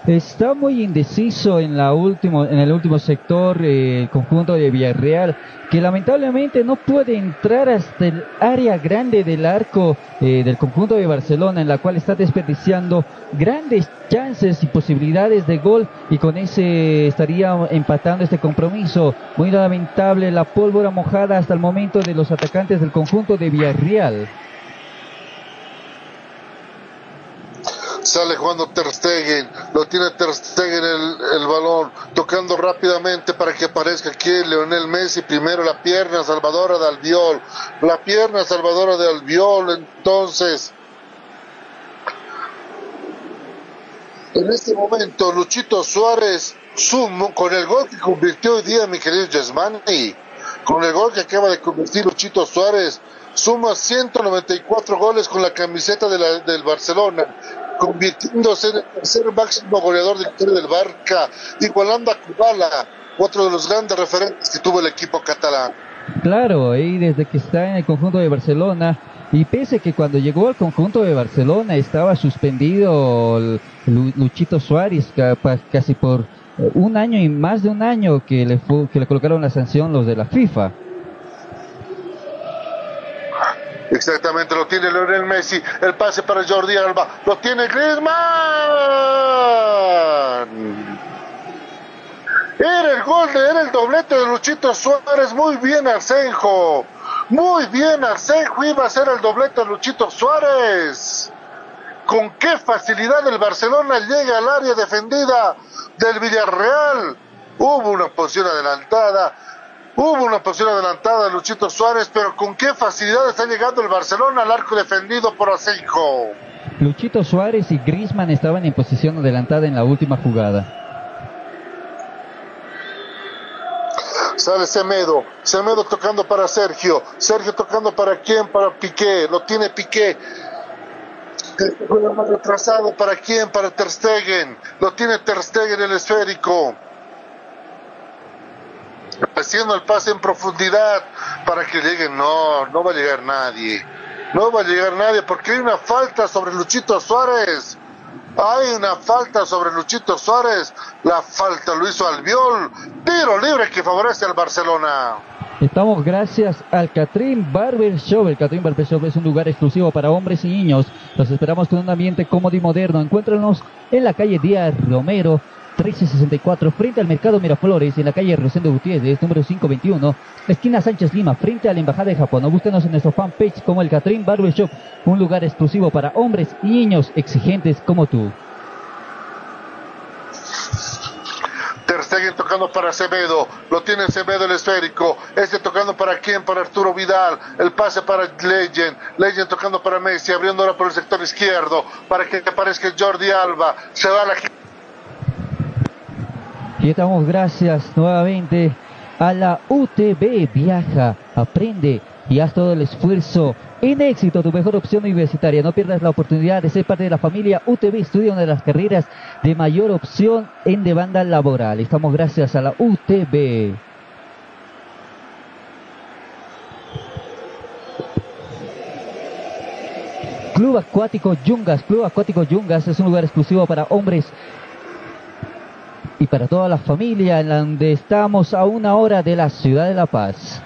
Está muy indeciso en, la último, en el último sector eh, el conjunto de Villarreal, que lamentablemente no puede entrar hasta el área grande del arco eh, del conjunto de Barcelona, en la cual está desperdiciando grandes chances y posibilidades de gol y con ese estaría empatando este compromiso. Muy lamentable la pólvora mojada hasta el momento de los atacantes del conjunto de Villarreal. Sale jugando Ter Stegen, lo tiene Ter Stegen el, el balón, tocando rápidamente para que aparezca aquí Leonel Messi, primero la pierna salvadora de Albiol, la pierna salvadora de Albiol, entonces. En este momento Luchito Suárez sumo con el gol que convirtió hoy día mi querido Yasmani, con el gol que acaba de convertir Luchito Suárez, suma 194 goles con la camiseta de la, del Barcelona, convirtiéndose en el tercer máximo goleador de historia del Barca, igualando a Kubala, otro de los grandes referentes que tuvo el equipo catalán. Claro, y desde que está en el conjunto de Barcelona, y pese que cuando llegó al conjunto de Barcelona estaba suspendido Luchito Suárez casi por un año y más de un año que le, que le colocaron la sanción los de la FIFA. Exactamente, lo tiene Lionel Messi, el pase para Jordi Alba, lo tiene Griezmann. Era el gol, de, era el doblete de Luchito Suárez, muy bien Arsenjo, muy bien Arsenjo, iba a ser el doblete de Luchito Suárez. Con qué facilidad el Barcelona llega al área defendida del Villarreal. Hubo una posición adelantada, Hubo una posición adelantada de Luchito Suárez, pero con qué facilidad está llegando el Barcelona al arco defendido por Asenjo. Luchito Suárez y Grisman estaban en posición adelantada en la última jugada. Sale Semedo, Semedo tocando para Sergio, Sergio tocando para quién, para Piqué, lo tiene Piqué, juega más retrasado para quién, para Ter Stegen, lo tiene Ter Stegen el esférico haciendo el pase en profundidad para que lleguen. No, no va a llegar nadie. No va a llegar nadie porque hay una falta sobre Luchito Suárez. Hay una falta sobre Luchito Suárez. La falta lo hizo Albiol. Tiro libre que favorece al Barcelona. Estamos gracias al Catrín Barber Shop. El Catrín Barber Shop es un lugar exclusivo para hombres y niños. Los esperamos con un ambiente cómodo y moderno. Encuéntranos en la calle Díaz Romero, 1364 frente al Mercado Miraflores en la calle Rosendo Gutiérrez, número 521, esquina Sánchez Lima, frente a la Embajada de Japón. O búsquenos en nuestro fanpage como el Catrín Barbershop, un lugar exclusivo para hombres y niños exigentes como tú. Stegen tocando para Acevedo, lo tiene Acevedo el esférico, este tocando para quién, para Arturo Vidal, el pase para Legend, Legend tocando para Messi, abriendo ahora por el sector izquierdo, para que aparezca Jordi Alba, se va la y estamos gracias nuevamente a la UTB. Viaja, aprende y haz todo el esfuerzo en éxito, tu mejor opción universitaria. No pierdas la oportunidad de ser parte de la familia UTB. Estudia una de las carreras de mayor opción en demanda laboral. Estamos gracias a la UTB. Club Acuático Yungas. Club Acuático Yungas es un lugar exclusivo para hombres y para toda la familia en donde estamos a una hora de la ciudad de La Paz.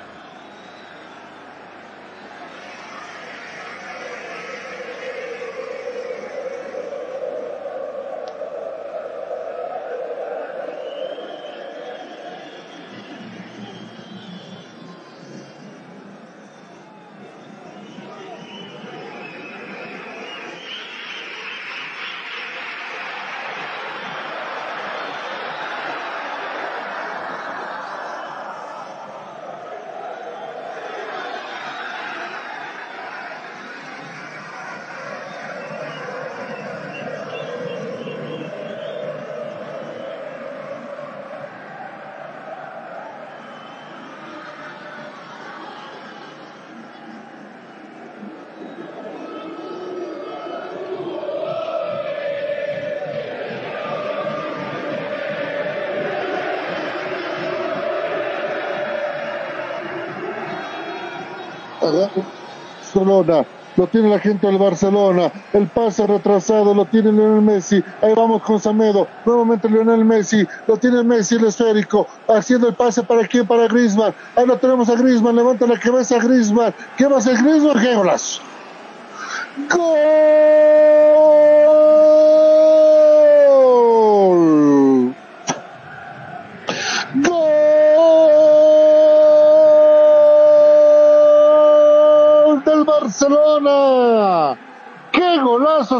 Barcelona, lo tiene la gente del Barcelona, el pase retrasado lo tiene Lionel Messi, ahí vamos con Samedo, nuevamente Lionel Messi, lo tiene Messi el esférico, haciendo el pase para quién, para Griezmann, ahí lo tenemos a Griezmann, levanta la cabeza a Griezmann, ¿qué va a hacer Griezmann? ¡Qué! ¡Gol!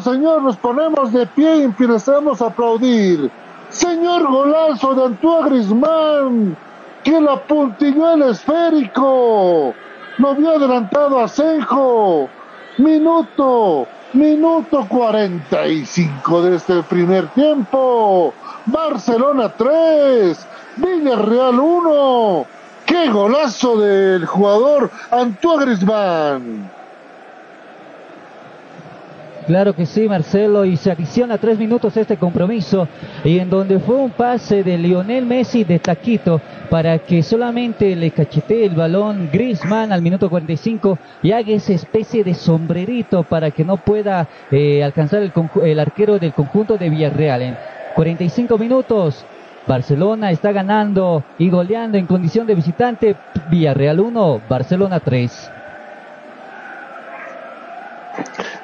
Señor! Nos ponemos de pie y empezamos a aplaudir. Señor golazo de Antoine Grisman, que la puntilló el esférico. Lo había adelantado a Senjo. Minuto, minuto 45 de este primer tiempo. Barcelona 3, Villarreal 1. ¡Qué golazo del jugador Antoine Griezmann! Claro que sí, Marcelo, y se adiciona tres minutos este compromiso, y en donde fue un pase de Lionel Messi de taquito para que solamente le cachetee el balón Griezmann al minuto 45 y haga esa especie de sombrerito para que no pueda eh, alcanzar el, el arquero del conjunto de Villarreal. En 45 minutos, Barcelona está ganando y goleando en condición de visitante. Villarreal 1, Barcelona 3.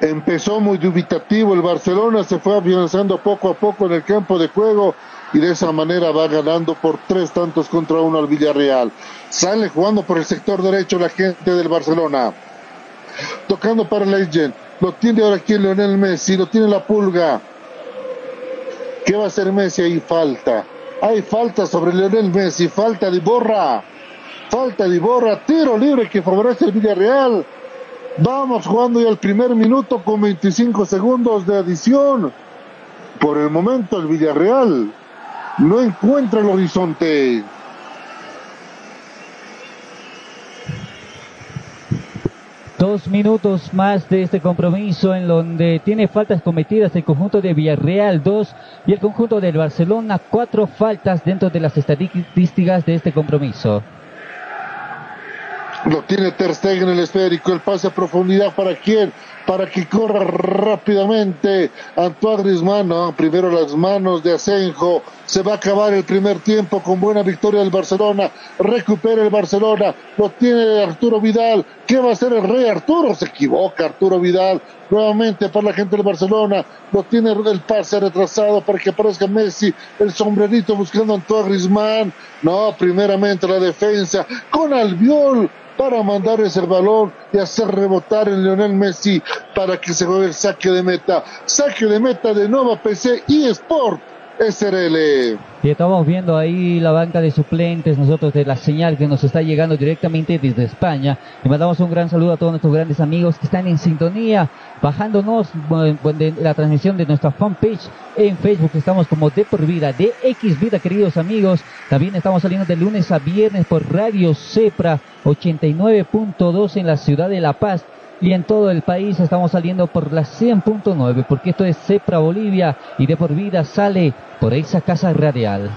Empezó muy dubitativo el Barcelona, se fue avanzando poco a poco en el campo de juego y de esa manera va ganando por tres tantos contra uno al Villarreal. Sale jugando por el sector derecho la gente del Barcelona. Tocando para Legend. Lo tiene ahora aquí Leonel Messi, lo tiene la pulga. ¿Qué va a hacer Messi? Hay falta. Hay falta sobre Leonel Messi, falta de borra. Falta de borra, tiro libre que favorece el Villarreal. Vamos jugando ya el primer minuto con 25 segundos de adición. Por el momento el Villarreal no encuentra el horizonte. Dos minutos más de este compromiso en donde tiene faltas cometidas el conjunto de Villarreal, dos, y el conjunto del Barcelona, cuatro faltas dentro de las estadísticas de este compromiso. Lo tiene Ter Stegen en el esférico, el pase a profundidad para quién? Para que corra rápidamente. Antoine Griezmann, primero las manos de Asenjo, se va a acabar el primer tiempo con buena victoria del Barcelona, recupera el Barcelona, lo tiene Arturo Vidal, ¿qué va a hacer el rey Arturo? Se equivoca Arturo Vidal, nuevamente para la gente del Barcelona, lo tiene el pase retrasado para que aparezca Messi, el sombrerito buscando a Antoine Griezmann, no, primeramente la defensa, con Albiol, para mandar ese balón y hacer rebotar en Lionel Messi para que se juegue el saque de meta. Saque de meta de Nova PC y Sport SRL. Y estamos viendo ahí la banca de suplentes, nosotros de la señal que nos está llegando directamente desde España. Y mandamos un gran saludo a todos nuestros grandes amigos que están en sintonía, bajándonos la transmisión de nuestra fanpage en Facebook. Estamos como de por vida, de X vida, queridos amigos. También estamos saliendo de lunes a viernes por Radio Cepra 89.2 en la ciudad de La Paz y en todo el país estamos saliendo por la 100.9 porque esto es Cepra Bolivia y de por vida sale por esa casa radial.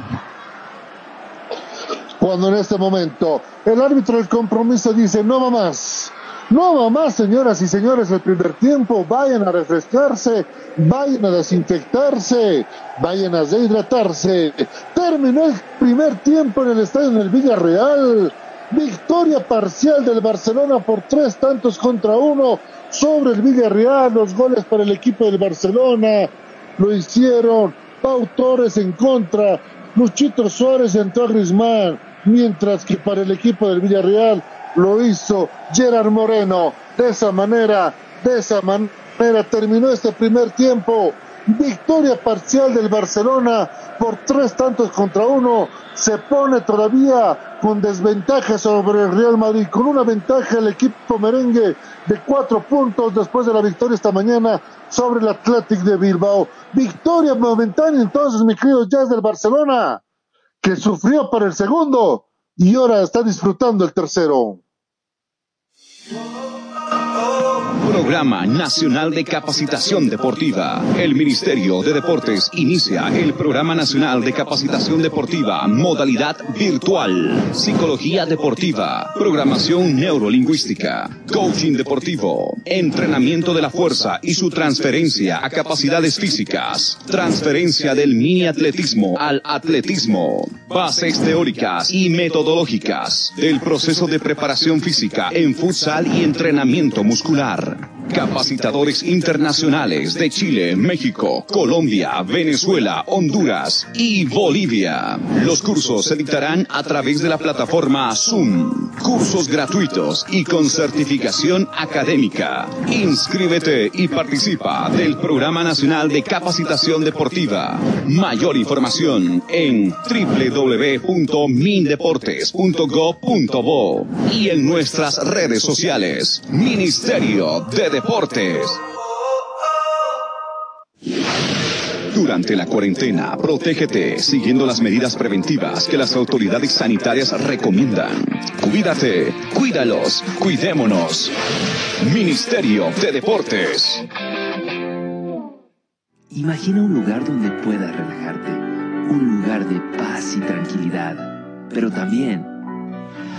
Cuando en este momento el árbitro del compromiso dice no va más, no más señoras y señores el primer tiempo, vayan a refrescarse, vayan a desinfectarse, vayan a deshidratarse. Terminó el primer tiempo en el estadio del Villarreal. Victoria parcial del Barcelona por tres tantos contra uno sobre el Villarreal. Los goles para el equipo del Barcelona lo hicieron Pau Torres en contra, Luchito Suárez entró a Griezmann, mientras que para el equipo del Villarreal lo hizo Gerard Moreno. De esa manera, de esa manera terminó este primer tiempo. Victoria parcial del Barcelona por tres tantos contra uno. Se pone todavía con desventaja sobre el Real Madrid, con una ventaja el equipo merengue de cuatro puntos después de la victoria esta mañana sobre el Athletic de Bilbao. Victoria momentánea entonces, mi querido Jazz del Barcelona, que sufrió para el segundo y ahora está disfrutando el tercero. Programa Nacional de Capacitación Deportiva. El Ministerio de Deportes inicia el Programa Nacional de Capacitación Deportiva, modalidad virtual, psicología deportiva, programación neurolingüística, coaching deportivo, entrenamiento de la fuerza y su transferencia a capacidades físicas, transferencia del mini atletismo al atletismo, bases teóricas y metodológicas. Del proceso de preparación física en futsal y entrenamiento muscular. Yeah. Capacitadores internacionales de Chile, México, Colombia, Venezuela, Honduras y Bolivia. Los cursos se dictarán a través de la plataforma Zoom. cursos gratuitos y con certificación académica. Inscríbete y participa del Programa Nacional de Capacitación Deportiva. Mayor información en www.mindeportes.gov.bo y en nuestras redes sociales. Ministerio de Deportes. Durante la cuarentena, protégete siguiendo las medidas preventivas que las autoridades sanitarias recomiendan. Cuídate, cuídalos, cuidémonos. Ministerio de Deportes. Imagina un lugar donde puedas relajarte, un lugar de paz y tranquilidad, pero también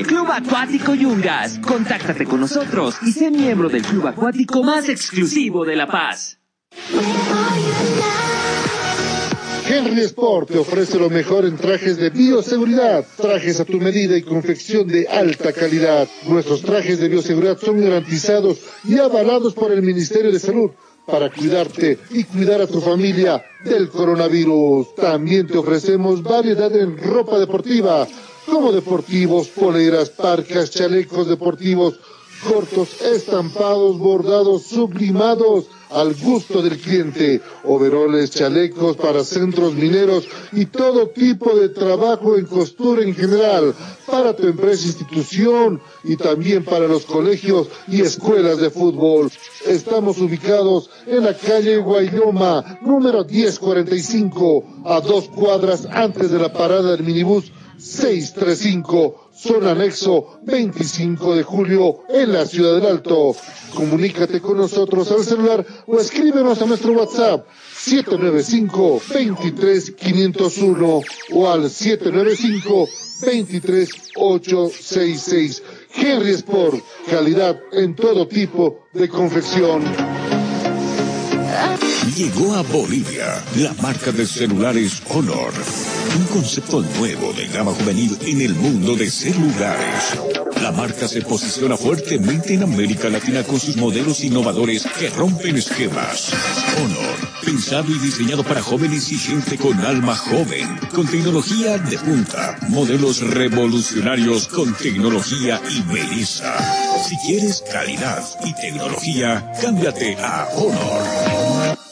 Club Acuático Yungas. Contáctate con nosotros y sé miembro del club acuático más exclusivo de La Paz. Henry Sport te ofrece lo mejor en trajes de bioseguridad, trajes a tu medida y confección de alta calidad. Nuestros trajes de bioseguridad son garantizados y avalados por el Ministerio de Salud para cuidarte y cuidar a tu familia del coronavirus. También te ofrecemos variedad en ropa deportiva como deportivos, poleras, parcas, chalecos deportivos, cortos, estampados, bordados, sublimados al gusto del cliente, overoles, chalecos para centros mineros y todo tipo de trabajo en costura en general para tu empresa, institución y también para los colegios y escuelas de fútbol. Estamos ubicados en la calle Guayoma, número 1045, a dos cuadras antes de la parada del minibús 635, zona anexo 25 de julio en la Ciudad del Alto. Comunícate con nosotros al celular o escríbenos a nuestro WhatsApp 795-23501 o al 795-23866. Henry Sport, calidad en todo tipo de confección. Llegó a Bolivia la marca de celulares Honor un concepto nuevo de gama juvenil en el mundo de celulares. La marca se posiciona fuertemente en América Latina con sus modelos innovadores que rompen esquemas. Honor, pensado y diseñado para jóvenes y gente con alma joven, con tecnología de punta, modelos revolucionarios con tecnología y belleza. Si quieres calidad y tecnología, cámbiate a Honor.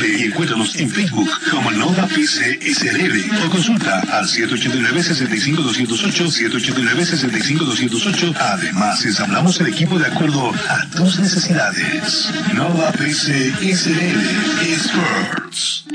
y encuéntranos en Facebook como Nova PC SRL o consulta al 789-65208, 789-65208. Además, ensamblamos el equipo de acuerdo a tus necesidades. Nova PC SRL Experts.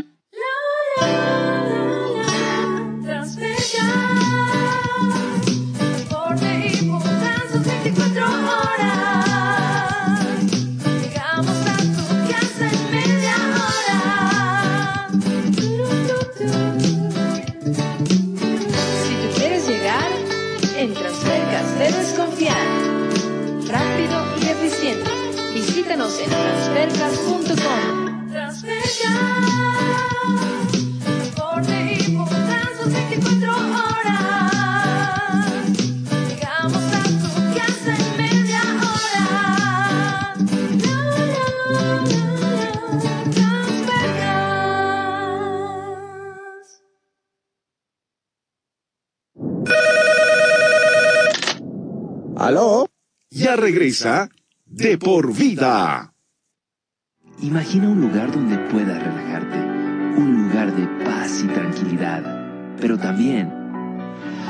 Regresa de por vida. Imagina un lugar donde puedas relajarte, un lugar de paz y tranquilidad, pero también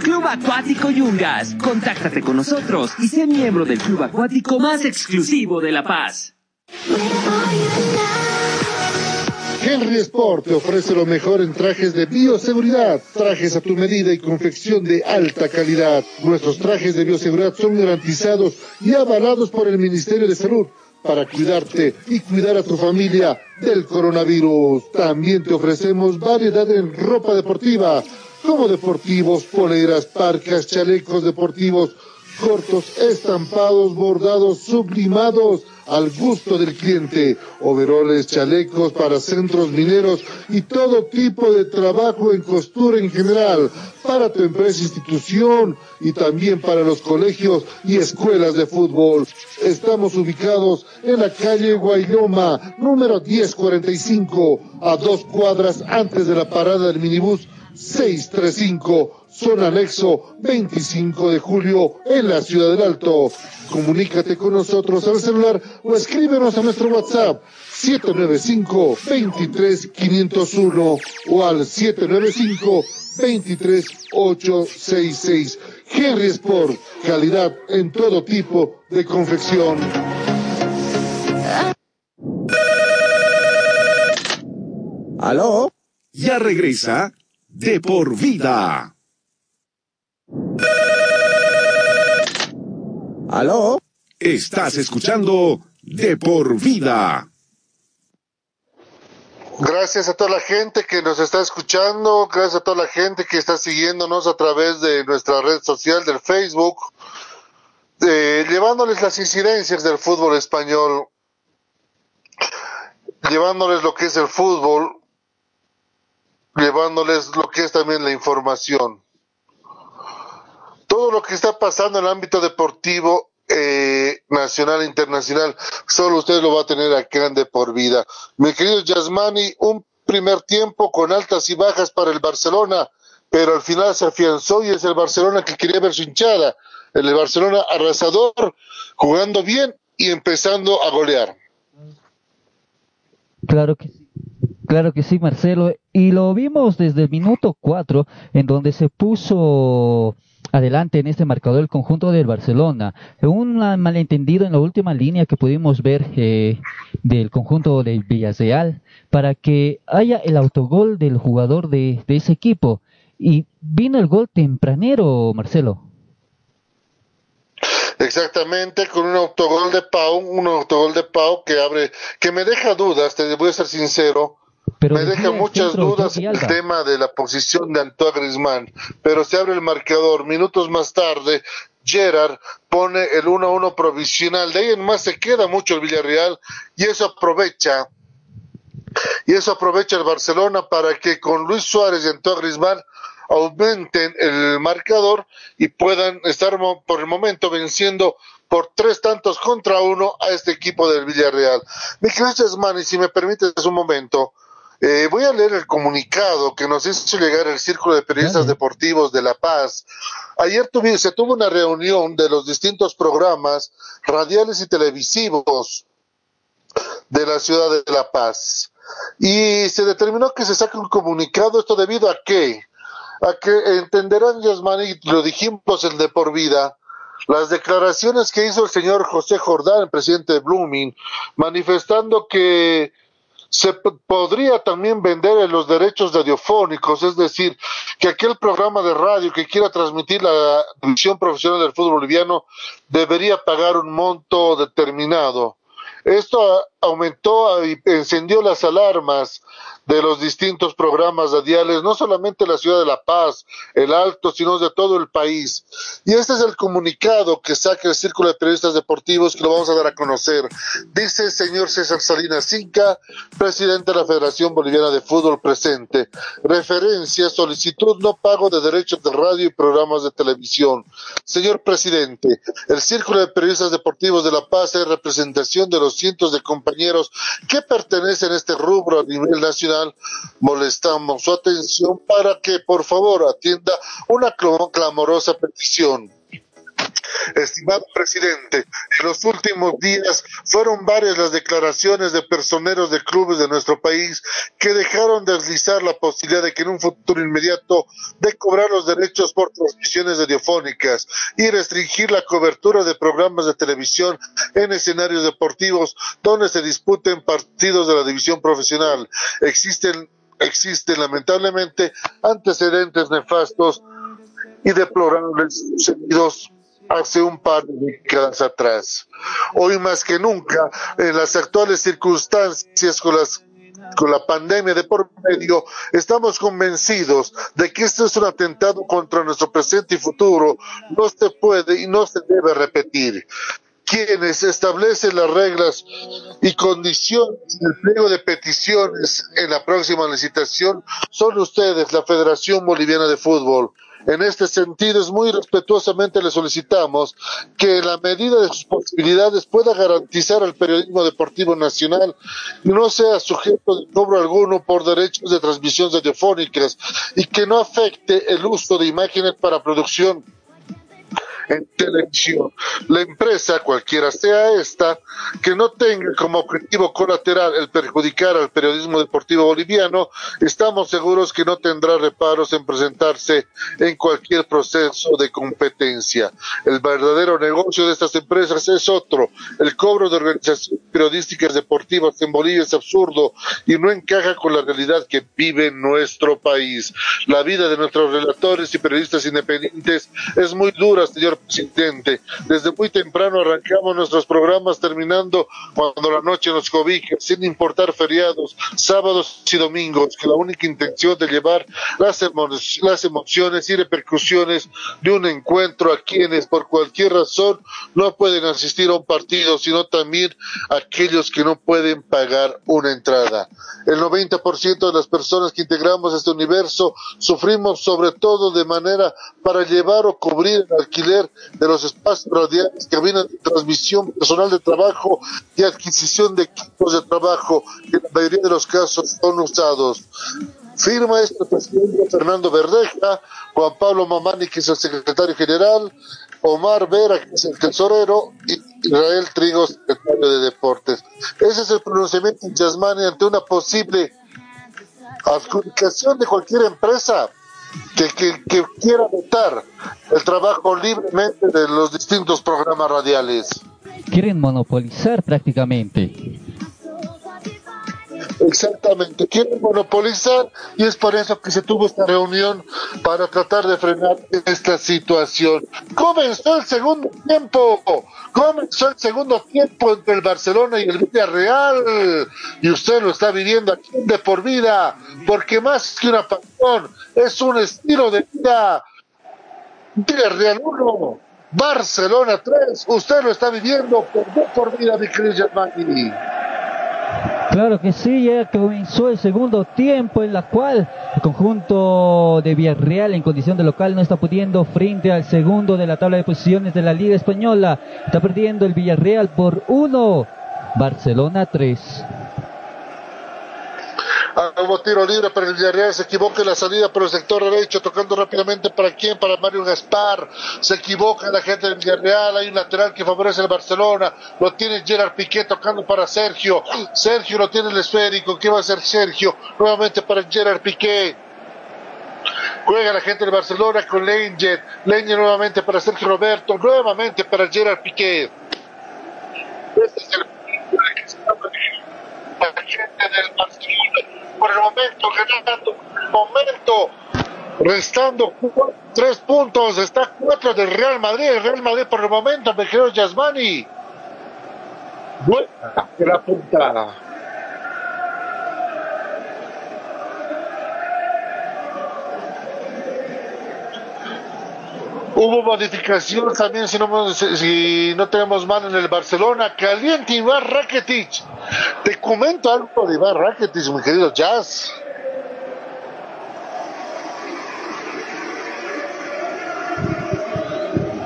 Club Acuático Yungas. Contáctate con nosotros y sé miembro del club acuático más exclusivo de La Paz. Henry Sport te ofrece lo mejor en trajes de bioseguridad, trajes a tu medida y confección de alta calidad. Nuestros trajes de bioseguridad son garantizados y avalados por el Ministerio de Salud para cuidarte y cuidar a tu familia del coronavirus. También te ofrecemos variedad en ropa deportiva como deportivos, poleras, parcas, chalecos deportivos, cortos, estampados, bordados, sublimados al gusto del cliente, overoles, chalecos para centros mineros y todo tipo de trabajo en costura en general para tu empresa, institución y también para los colegios y escuelas de fútbol. Estamos ubicados en la calle Guayoma, número 1045, a dos cuadras antes de la parada del minibús 635, zona anexo 25 de julio en la Ciudad del Alto. Comunícate con nosotros al celular o escríbenos a nuestro WhatsApp 795-23501 o al 795-23866. Henry Sport, calidad en todo tipo de confección. ¿Aló? Ya regresa de por vida. ¿Aló? Estás escuchando de por vida. Gracias a toda la gente que nos está escuchando, gracias a toda la gente que está siguiéndonos a través de nuestra red social del Facebook, eh, llevándoles las incidencias del fútbol español, llevándoles lo que es el fútbol, llevándoles lo que es también la información. Todo lo que está pasando en el ámbito deportivo eh, nacional e internacional, solo usted lo va a tener aquí grande por vida. Mi querido Yasmani, un primer tiempo con altas y bajas para el Barcelona, pero al final se afianzó y es el Barcelona que quería ver su hinchada. El Barcelona arrasador, jugando bien y empezando a golear. Claro que sí. Claro que sí, Marcelo. Y lo vimos desde el minuto 4, en donde se puso adelante en este marcador el conjunto del Barcelona. Un malentendido en la última línea que pudimos ver eh, del conjunto del Villarreal para que haya el autogol del jugador de, de ese equipo. Y vino el gol tempranero, Marcelo. Exactamente, con un autogol de Pau, un autogol de Pau que abre, que me deja dudas, te voy a ser sincero, Pero me deja muchas centro dudas el tema de la posición de Antoine Griezmann, pero se abre el marcador. Minutos más tarde, Gerard pone el 1-1 provisional. De ahí en más se queda mucho el Villarreal y eso aprovecha. Y eso aprovecha el Barcelona para que con Luis Suárez y Antoine Griezmann aumenten el marcador y puedan estar por el momento venciendo por tres tantos contra uno a este equipo del Villarreal. Mi querido Yasmani, si me permites un momento, eh, voy a leer el comunicado que nos hizo llegar el Círculo de Periodistas Deportivos de La Paz. Ayer se tuvo una reunión de los distintos programas radiales y televisivos de la ciudad de La Paz. Y se determinó que se saque un comunicado, esto debido a qué? A que entenderán, Yasmani, lo dijimos en De Por Vida, las declaraciones que hizo el señor José Jordán, el presidente de Blooming, manifestando que se podría también vender los derechos radiofónicos, es decir, que aquel programa de radio que quiera transmitir la división profesional del fútbol boliviano debería pagar un monto determinado. Esto aumentó y encendió las alarmas de los distintos programas radiales, no solamente la ciudad de La Paz, el Alto, sino de todo el país. Y este es el comunicado que saca el Círculo de Periodistas Deportivos que lo vamos a dar a conocer. Dice el señor César Salinas Cinca, presidente de la Federación Boliviana de Fútbol presente. Referencia, solicitud no pago de derechos de radio y programas de televisión. Señor presidente, el Círculo de Periodistas Deportivos de La Paz es representación de los cientos de compañeros que pertenecen a este rubro a nivel nacional. Molestamos su atención para que por favor atienda una clam- clamorosa petición. Estimado presidente, en los últimos días fueron varias las declaraciones de personeros de clubes de nuestro país que dejaron deslizar la posibilidad de que en un futuro inmediato de cobrar los derechos por transmisiones radiofónicas y restringir la cobertura de programas de televisión en escenarios deportivos donde se disputen partidos de la división profesional. Existen existen lamentablemente antecedentes nefastos y deplorables sucedidos hace un par de décadas atrás. Hoy más que nunca, en las actuales circunstancias con la pandemia de por medio, estamos convencidos de que esto es un atentado contra nuestro presente y futuro. No se puede y no se debe repetir. Quienes establecen las reglas y condiciones del pliego de peticiones en la próxima licitación son ustedes, la Federación Boliviana de Fútbol. En este sentido, es muy respetuosamente le solicitamos que en la medida de sus posibilidades pueda garantizar al periodismo deportivo nacional no sea sujeto de cobro alguno por derechos de transmisión radiofónicas y que no afecte el uso de imágenes para producción en televisión. La empresa, cualquiera sea esta, que no tenga como objetivo colateral el perjudicar al periodismo deportivo boliviano, estamos seguros que no tendrá reparos en presentarse en cualquier proceso de competencia. El verdadero negocio de estas empresas es otro. El cobro de organizaciones periodísticas deportivas en Bolivia es absurdo y no encaja con la realidad que vive nuestro país. La vida de nuestros relatores y periodistas independientes es muy dura, señor presidente. Desde muy temprano arrancamos nuestros programas terminando cuando la noche nos cobija, sin importar feriados, sábados y domingos, que la única intención de llevar las, emo- las emociones y repercusiones de un encuentro a quienes por cualquier razón no pueden asistir a un partido, sino también a aquellos que no pueden pagar una entrada. El 90% de las personas que integramos este universo sufrimos sobre todo de manera para llevar o cubrir el alquiler de los espacios radiales, cabinas de transmisión, personal de trabajo y adquisición de equipos de trabajo, que en la mayoría de los casos son usados. Firma este presidente Fernando Verdeja, Juan Pablo Mamani, que es el secretario general, Omar Vera, que es el tesorero, y Israel Trigo, secretario de Deportes. Ese es el pronunciamiento de Yasmani ante una posible adjudicación de cualquier empresa que, que, que quiera votar el trabajo libremente de los distintos programas radiales. Quieren monopolizar prácticamente. Exactamente, quieren monopolizar y es por eso que se tuvo esta reunión para tratar de frenar esta situación. Comenzó el segundo tiempo, comenzó el segundo tiempo entre el Barcelona y el Villarreal y usted lo está viviendo aquí de por vida, porque más que una pasión es un estilo de vida. Villarreal 1, Barcelona 3, usted lo está viviendo de por vida, mi querido Germani. Claro que sí, ya comenzó el segundo tiempo en la cual el conjunto de Villarreal en condición de local no está pudiendo frente al segundo de la tabla de posiciones de la Liga Española. Está perdiendo el Villarreal por uno. Barcelona 3. Hubo tiro libre para el Villarreal, se equivoca en la salida por el sector derecho, tocando rápidamente para quién, para Mario Gaspar, se equivoca la gente del Villarreal, hay un lateral que favorece al Barcelona, lo tiene Gerard Piqué tocando para Sergio, Sergio lo tiene el esférico, ¿qué va a hacer Sergio? Nuevamente para Gerard Piqué, Juega la gente del Barcelona con Lenger, Lenger nuevamente para Sergio Roberto, nuevamente para Gerard Piqué. Este es el la gente del Barcelona por el momento ganando, momento restando tres puntos, está cuatro del Real Madrid, el Real Madrid por el momento, me creo Yasmani. Buena de la puntada. Hubo modificación también si no, si no tenemos mal en el Barcelona. Caliente Iván Rakitic. Te comento algo de Iván Rakitic, mi querido Jazz.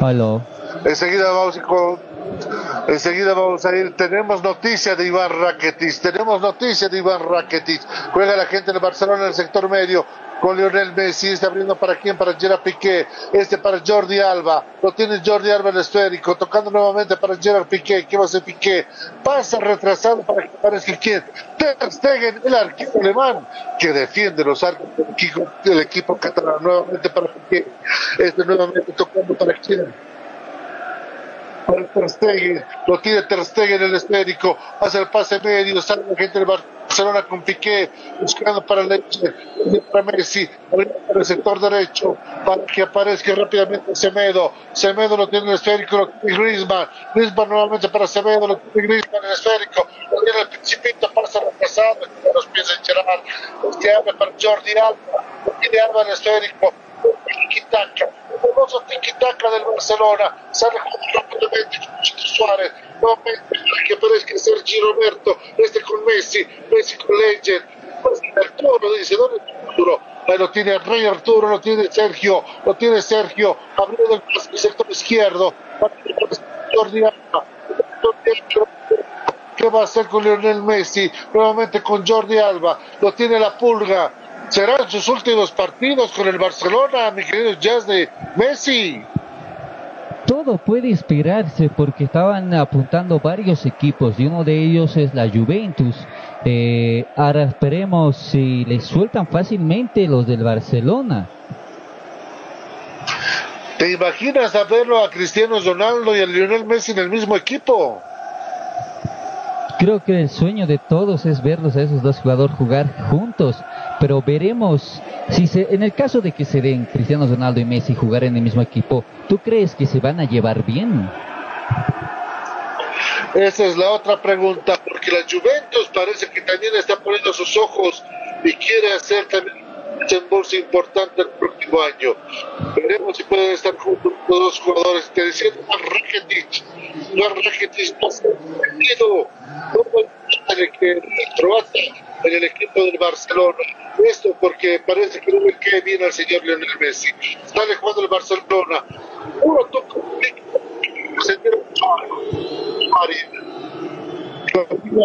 Aló. Enseguida vamos a ir con- enseguida vamos a ir. Tenemos noticia de Iván Rakitic. Tenemos noticia de Iván Rakitic. Juega la gente de Barcelona en el sector medio. Con Lionel Messi, está abriendo para quién, para Gerard Piqué, este para Jordi Alba, lo tiene Jordi Alba el esférico, tocando nuevamente para Gerard Piqué, ¿qué va a hacer Piqué? Pasa retrasado para que parezca quién, Ter Stegen, el arquero alemán, que defiende los arcos del equipo catalán, nuevamente para Piqué, este nuevamente tocando para quién, para Ter Stegen, lo tiene Ter Stegen en el esférico, hace el pase medio, sale la gente del Barcelona con Piqué, buscando para Leche, para Messi, para el sector derecho, para que aparezca rápidamente Semedo, Semedo lo tiene en el esférico, lo tiene Griezmann, Griezmann nuevamente para Semedo, lo tiene Griezmann en el esférico, lo tiene el Principito, pasa retrasado, los pies de Gerard, este abre para Jordi Alba, lo tiene Alba en el esférico, tiki-taka, el famoso tiki-taka del Barcelona, sale jugando con Chito Suárez, nuevamente para que aparezca Sergi Roberto, este con Messi, Messi con Legend, pues Arturo dice, ¿dónde está Arturo? Ahí lo tiene Rey Arturo, lo tiene Sergio, lo tiene Sergio, abriendo el sector izquierdo, ¿Qué va a hacer con Lionel Messi? Nuevamente con Jordi Alba. Lo tiene la pulga. Serán sus últimos partidos con el Barcelona, mi querido Jazz de Messi. Todo puede esperarse porque estaban apuntando varios equipos y uno de ellos es la Juventus. Eh, ahora esperemos si les sueltan fácilmente los del Barcelona. ¿Te imaginas a verlo a Cristiano Ronaldo y a Lionel Messi en el mismo equipo? Creo que el sueño de todos es verlos a esos dos jugadores jugar juntos, pero veremos si se, en el caso de que se den Cristiano Ronaldo y Messi jugar en el mismo equipo, ¿tú crees que se van a llevar bien? Esa es la otra pregunta, porque la Juventus parece que también está poniendo sus ojos y quiere hacer también un desembolso importante el próximo año. Veremos si pueden estar juntos los dos jugadores. Te decía Iván Rakitic, Iván Rakitic no se ha metido no que el croata en el equipo del Barcelona. Esto porque parece que no le cae bien al señor Lionel Messi. Sale jugando el Barcelona. Uno un señor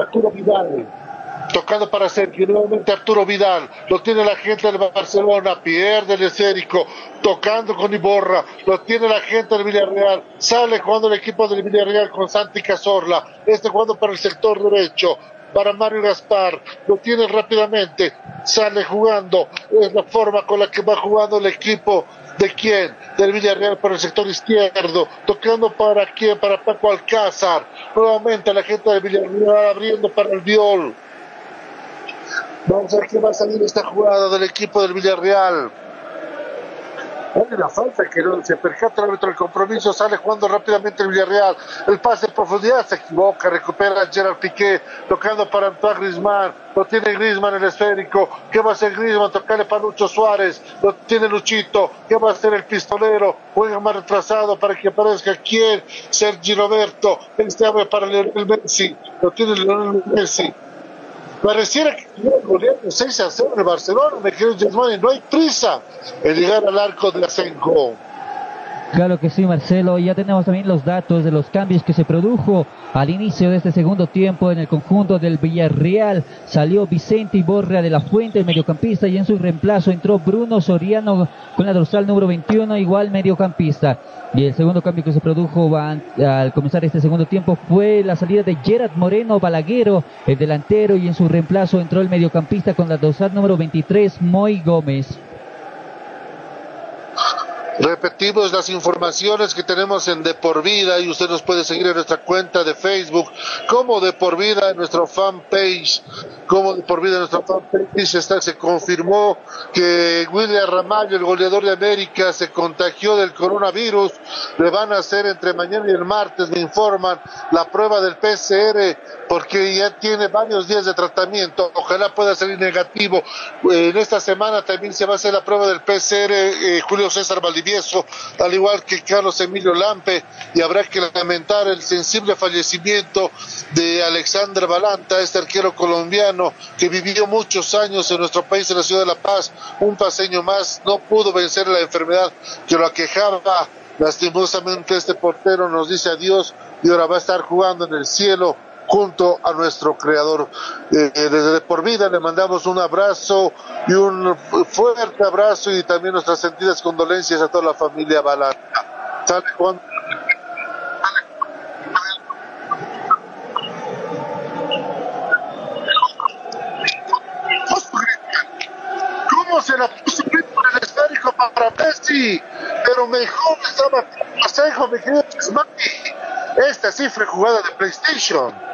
Arturo Vidal. Tocando para Sergio, nuevamente Arturo Vidal, lo tiene la gente del Barcelona, pierde el esférico, tocando con Iborra, lo tiene la gente del Villarreal, sale jugando el equipo del Villarreal con Santi Cazorla, este jugando para el sector derecho, para Mario Gaspar, lo tiene rápidamente, sale jugando, es la forma con la que va jugando el equipo. De quién, del Villarreal por el sector izquierdo, tocando para quién, para Paco Alcázar, nuevamente la gente del Villarreal abriendo para el Viol. Vamos a ver qué va a salir esta jugada del equipo del Villarreal. Hay una falta que no se percata el árbitro del compromiso, sale jugando rápidamente el Villarreal. El pase en profundidad se equivoca, recupera Gerard Piqué, tocando para Antoine Griezmann. Lo tiene Griezmann en el esférico. ¿Qué va a hacer Griezmann? Tocarle para Lucho Suárez. Lo tiene Luchito. ¿Qué va a hacer el pistolero? Juega más retrasado para que aparezca quién. Sergi Roberto. Este abre para Lionel Messi. Lo tiene Lionel Messi. Pareciera que goleando 6 a 0 en Barcelona, me querido Germán, y no hay prisa en llegar al arco de Asenjo. Claro que sí, Marcelo. Ya tenemos también los datos de los cambios que se produjo al inicio de este segundo tiempo en el conjunto del Villarreal. Salió Vicente Iborra de la Fuente, el mediocampista, y en su reemplazo entró Bruno Soriano con la dorsal número 21, igual mediocampista. Y el segundo cambio que se produjo al comenzar este segundo tiempo fue la salida de Gerard Moreno Balaguero, el delantero, y en su reemplazo entró el mediocampista con la dorsal número 23, Moy Gómez. Repetimos las informaciones que tenemos en De Por Vida y usted nos puede seguir en nuestra cuenta de Facebook como De Por Vida en nuestro fanpage, como De Por Vida en nuestra fanpage se confirmó que William Ramallo, el goleador de América, se contagió del coronavirus. Le van a hacer entre mañana y el martes, me informan, la prueba del PCR porque ya tiene varios días de tratamiento. Ojalá pueda salir negativo. En esta semana también se va a hacer la prueba del PCR eh, Julio César Valdivieso, al igual que Carlos Emilio Lampe, y habrá que lamentar el sensible fallecimiento de Alexander Balanta, este arquero colombiano que vivió muchos años en nuestro país, en la ciudad de La Paz, un paseño más, no pudo vencer la enfermedad que lo aquejaba. Lastimosamente este portero nos dice adiós y ahora va a estar jugando en el cielo junto a nuestro creador. Eh, eh, desde por vida le mandamos un abrazo y un fuerte abrazo y también nuestras sentidas condolencias a toda la familia Balanta. ¿Sale Juan? ¿Cómo se la puso el esférico para Messi? Pero mejor estaba Pasejo, mi querido. Esta cifra jugada de PlayStation.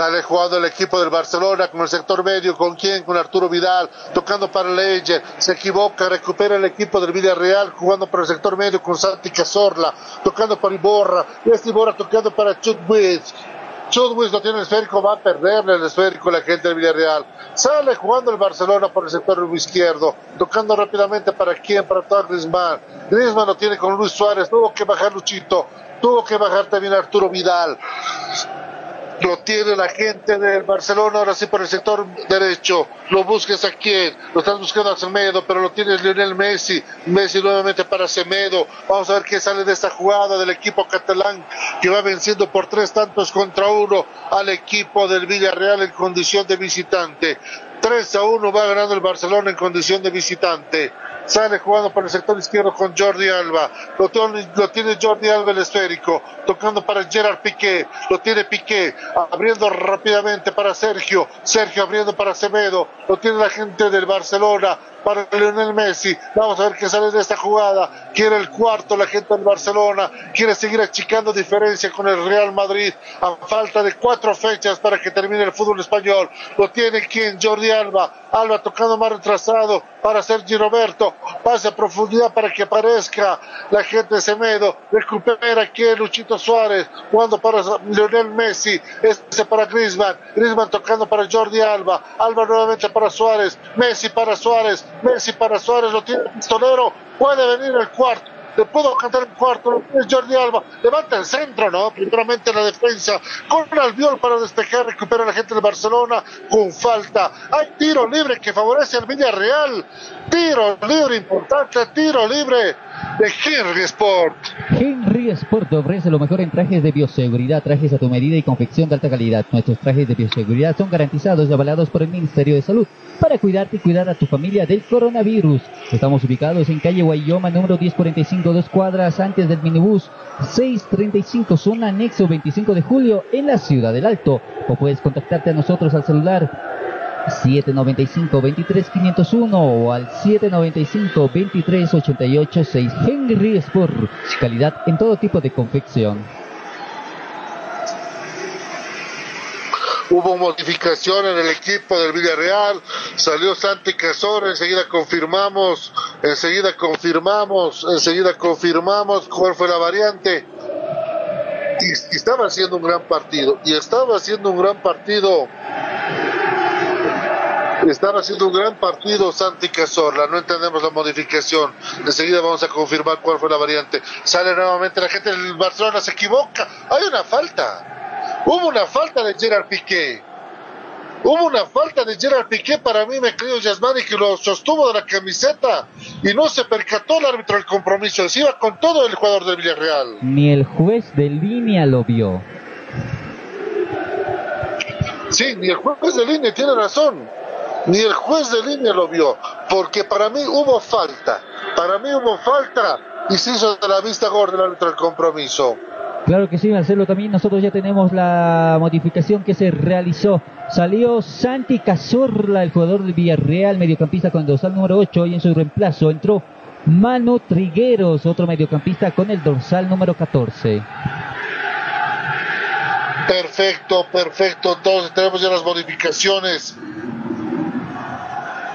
Sale jugando el equipo del Barcelona con el sector medio, ¿con quién? Con Arturo Vidal, tocando para Leche, se equivoca, recupera el equipo del Villarreal, jugando para el sector medio con Santi Cazorla, tocando para Iborra, y este Iborra tocando para Chutwitz. Chutwitz no tiene el esférico, va a perderle el esférico la gente del Villarreal. Sale jugando el Barcelona por el sector izquierdo, tocando rápidamente para quién, para todo Griezmann. Griezmann lo tiene con Luis Suárez, tuvo que bajar Luchito, tuvo que bajar también Arturo Vidal lo tiene la gente del Barcelona, ahora sí por el sector derecho, lo busques a quién, lo estás buscando a Semedo, pero lo tiene Lionel Messi, Messi nuevamente para Semedo, vamos a ver qué sale de esta jugada del equipo catalán que va venciendo por tres tantos contra uno al equipo del Villarreal en condición de visitante. 3 a 1 va ganando el Barcelona en condición de visitante. Sale jugando por el sector izquierdo con Jordi Alba. Lo, tiene, lo tiene Jordi Alba el esférico. Tocando para Gerard Piqué. Lo tiene Piqué. Abriendo rápidamente para Sergio. Sergio abriendo para Acevedo. Lo tiene la gente del Barcelona para Lionel Messi. Vamos a ver qué sale de esta jugada. Quiere el cuarto la gente del Barcelona. Quiere seguir achicando diferencia con el Real Madrid a falta de cuatro fechas para que termine el fútbol español. Lo tiene quien Jordi Alba. Alba tocando más retrasado para Sergio Roberto. Pase a profundidad para que aparezca la gente de Semedo. Recupera aquí Luchito Suárez. Jugando para Lionel Messi. Este para Griezmann. Griezmann tocando para Jordi Alba. Alba nuevamente para Suárez. Messi para Suárez. Messi para Suárez. Lo tiene el pistolero. Puede venir el cuarto. Le puedo cantar el cuarto, lo tiene Jordi Alba, levanta el centro, ¿no? Primeramente la defensa, con Albiol para despejar, recupera la gente de Barcelona con falta. Hay tiro libre que favorece al Villarreal. Tiro libre importante, tiro libre de Henry Sport. Henry Sport ofrece lo mejor en trajes de bioseguridad, trajes a tu medida y confección de alta calidad. Nuestros trajes de bioseguridad son garantizados y avalados por el Ministerio de Salud para cuidarte y cuidar a tu familia del coronavirus. Estamos ubicados en calle Guayoma, número 1045, dos cuadras antes del minibús 635, zona anexo 25 de julio, en la ciudad del Alto. O puedes contactarte a nosotros al celular 795-23-501 o al 795-23-88-6 Henry Sport. Calidad en todo tipo de confección. Hubo modificación en el equipo del Villarreal, salió Santi Cazorla, enseguida confirmamos, enseguida confirmamos, enseguida confirmamos cuál fue la variante. Y estaba haciendo un gran partido, y estaba haciendo un gran partido están haciendo un gran partido Santi Cazorla, no entendemos la modificación. Enseguida vamos a confirmar cuál fue la variante. Sale nuevamente la gente del Barcelona, se equivoca. Hay una falta. Hubo una falta de Gerard Piqué. Hubo una falta de Gerard Piqué para mí, me creo Yasmani, que lo sostuvo de la camiseta y no se percató el árbitro del compromiso. Se iba con todo el jugador del Villarreal. Ni el juez de línea lo vio. Sí, ni el juez de línea tiene razón. Ni el juez de línea lo vio. Porque para mí hubo falta. Para mí hubo falta. Y se hizo de la vista gorda el árbitro del compromiso. Claro que sí, Marcelo. También nosotros ya tenemos la modificación que se realizó. Salió Santi Cazorla, el jugador del Villarreal, mediocampista con el dorsal número 8. Y en su reemplazo entró Manu Trigueros, otro mediocampista con el dorsal número 14. Perfecto, perfecto. Entonces tenemos ya las modificaciones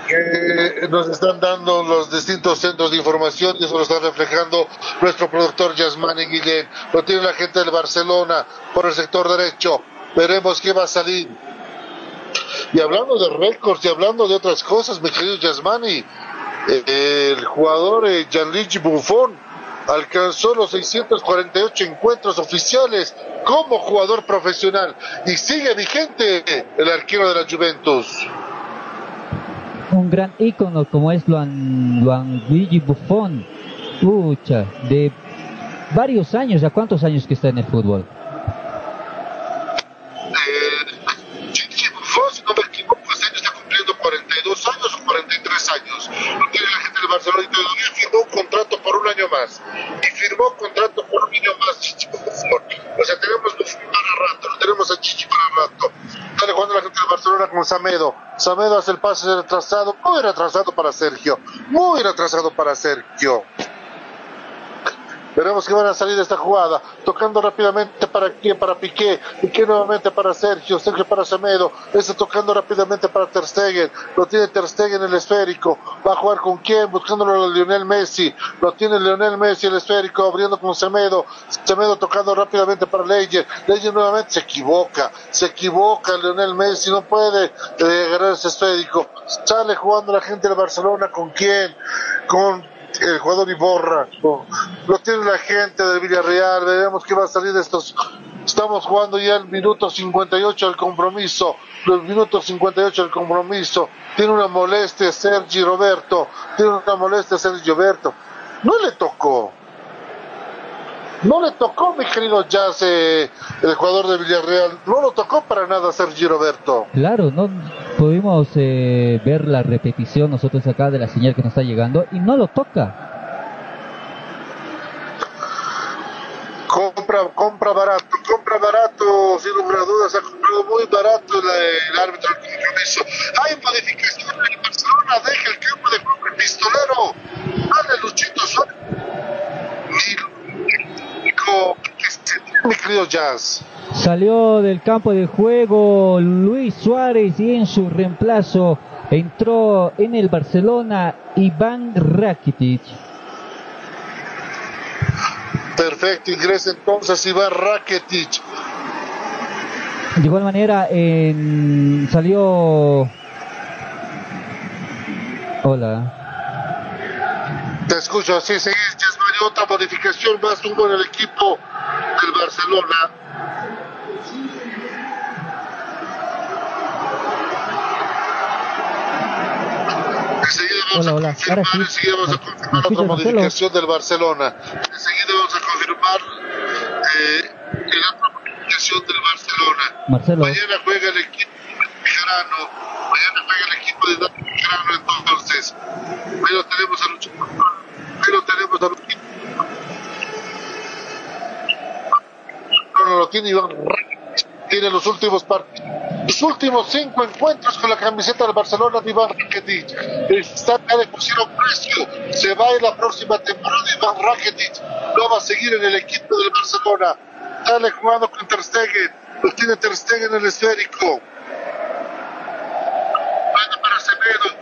que nos están dando los distintos centros de información y eso lo está reflejando nuestro productor Yasmani Guillén. Lo tiene la gente del Barcelona por el sector derecho. Veremos qué va a salir. Y hablando de récords y hablando de otras cosas, mi querido Yasmani, eh, el jugador eh, Gianluigi Buffon alcanzó los 648 encuentros oficiales como jugador profesional y sigue vigente el arquero de la Juventus. Un gran ícono como es Luan, Luigi Buffon. Pucha, de varios años, ¿ya cuántos años que está en el fútbol? Eh, Gigi Buffon, si no me equivoco, este año está cumpliendo 42 años o 43 años. Tiene la gente del Barcelona y todavía firmó un contrato por un año más. Y firmó contrato por un año más Gigi Buffon. O sea, tenemos Buffon para rato, lo tenemos a Gigi para rato. Está jugando la gente del Barcelona con Samedo. Samedo hace el pase retrasado, muy retrasado para Sergio. Muy retrasado para Sergio. Veremos que van a salir de esta jugada, tocando rápidamente para quién, para Piqué, Piqué nuevamente para Sergio, Sergio para Semedo, este tocando rápidamente para Ter Stegen, lo tiene Ter Stegen el esférico, va a jugar con quién, buscándolo a Lionel Messi, lo tiene Lionel Messi el esférico, abriendo con Semedo, Semedo tocando rápidamente para Leyer, Leyer nuevamente se equivoca, se equivoca Lionel Messi, no puede eh, agarrar ese esférico, sale jugando la gente de Barcelona. Con quién, con el jugador Iborra, no, lo tiene la gente del Villarreal, veremos qué va a salir de estos. Estamos jugando ya el minuto 58 del compromiso, los minutos 58 del compromiso. Tiene una molestia Sergi Roberto, tiene una molestia Sergi Roberto. No le tocó. No le tocó, mi querido Jazz, eh, el jugador de Villarreal. No lo tocó para nada Sergi Roberto. Claro, no pudimos eh, ver la repetición nosotros acá de la señal que nos está llegando y no lo toca. Compra, compra barato, compra barato, sin lugar a dudas, ha comprado muy barato el, el árbitro del compromiso. Hay modificación en Barcelona, deja el campo de pistolero. Dale, Luchito Suárez. Mi, mi querido Jazz. Salió del campo de juego Luis Suárez y en su reemplazo entró en el Barcelona Iván Rakitic. Perfecto, ingresa entonces Iván Rakitic. De igual manera, en- salió. Hola. Te escucho, sí, sí, Jazz Mario, otra modificación más hubo en el equipo del Barcelona. Enseguida vamos Hola, a hola. confirmar, sí. enseguida vamos a ¿Me confirmar otra modificación del Barcelona. Enseguida vamos a confirmar eh, la otra modificación del Barcelona. Marcelo. Mañana juega el equipo Bejarano. Mañana juega el equipo de Dani entonces. Pero tenemos a Lucho. Pero tenemos a lo tiene Iván. Tiene los últimos partidos. Los últimos cinco encuentros con la camiseta del Barcelona de Iván Rakitic. Está ya le pusieron precio. Se va en la próxima temporada Iván Rakitic. No va a seguir en el equipo del Barcelona. Sale jugando con Ter Stegen. Lo tiene Ter Stegen en el esférico. Manda para Semedo.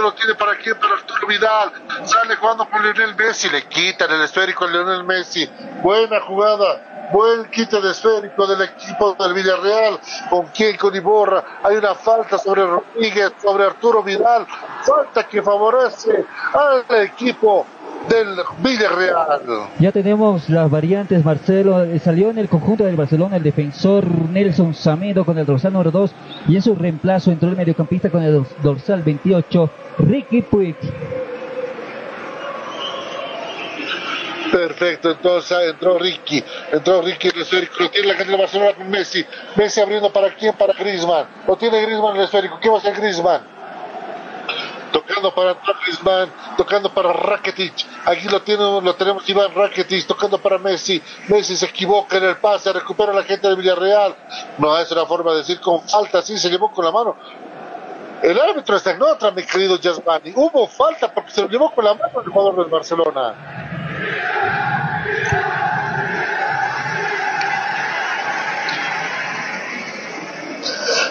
Lo tiene para quién? Para Arturo Vidal. Sale jugando con Lionel Messi. Le quitan el esférico a Lionel Messi. Buena jugada. Buen quite de esférico del equipo del Villarreal. ¿Con quién? Con Iborra. Hay una falta sobre Rodríguez, sobre Arturo Vidal. Falta que favorece al equipo del Villarreal. Ya tenemos las variantes, Marcelo. eh, Salió en el conjunto del Barcelona el defensor Nelson Samedo con el dorsal número 2 y en su reemplazo entró el mediocampista con el dors- dorsal 28, Ricky Puig. Perfecto, entonces ah, entró Ricky, entró Ricky el esférico, lo tiene la gente de Barcelona con Messi, Messi abriendo para quién, para Griezmann, lo tiene Griezmann el esférico, ¿qué va a hacer Griezmann? Tocando para Griezmann, tocando para Rakitic, aquí lo tiene, lo tenemos Iván Rakitic, tocando para Messi, Messi se equivoca en el pase, recupera la gente de Villarreal, no es una forma de decir con falta, sí se llevó con la mano, el árbitro está en otra, mi querido Yasmani. Hubo falta porque se lo llevó con la mano el jugador del Barcelona.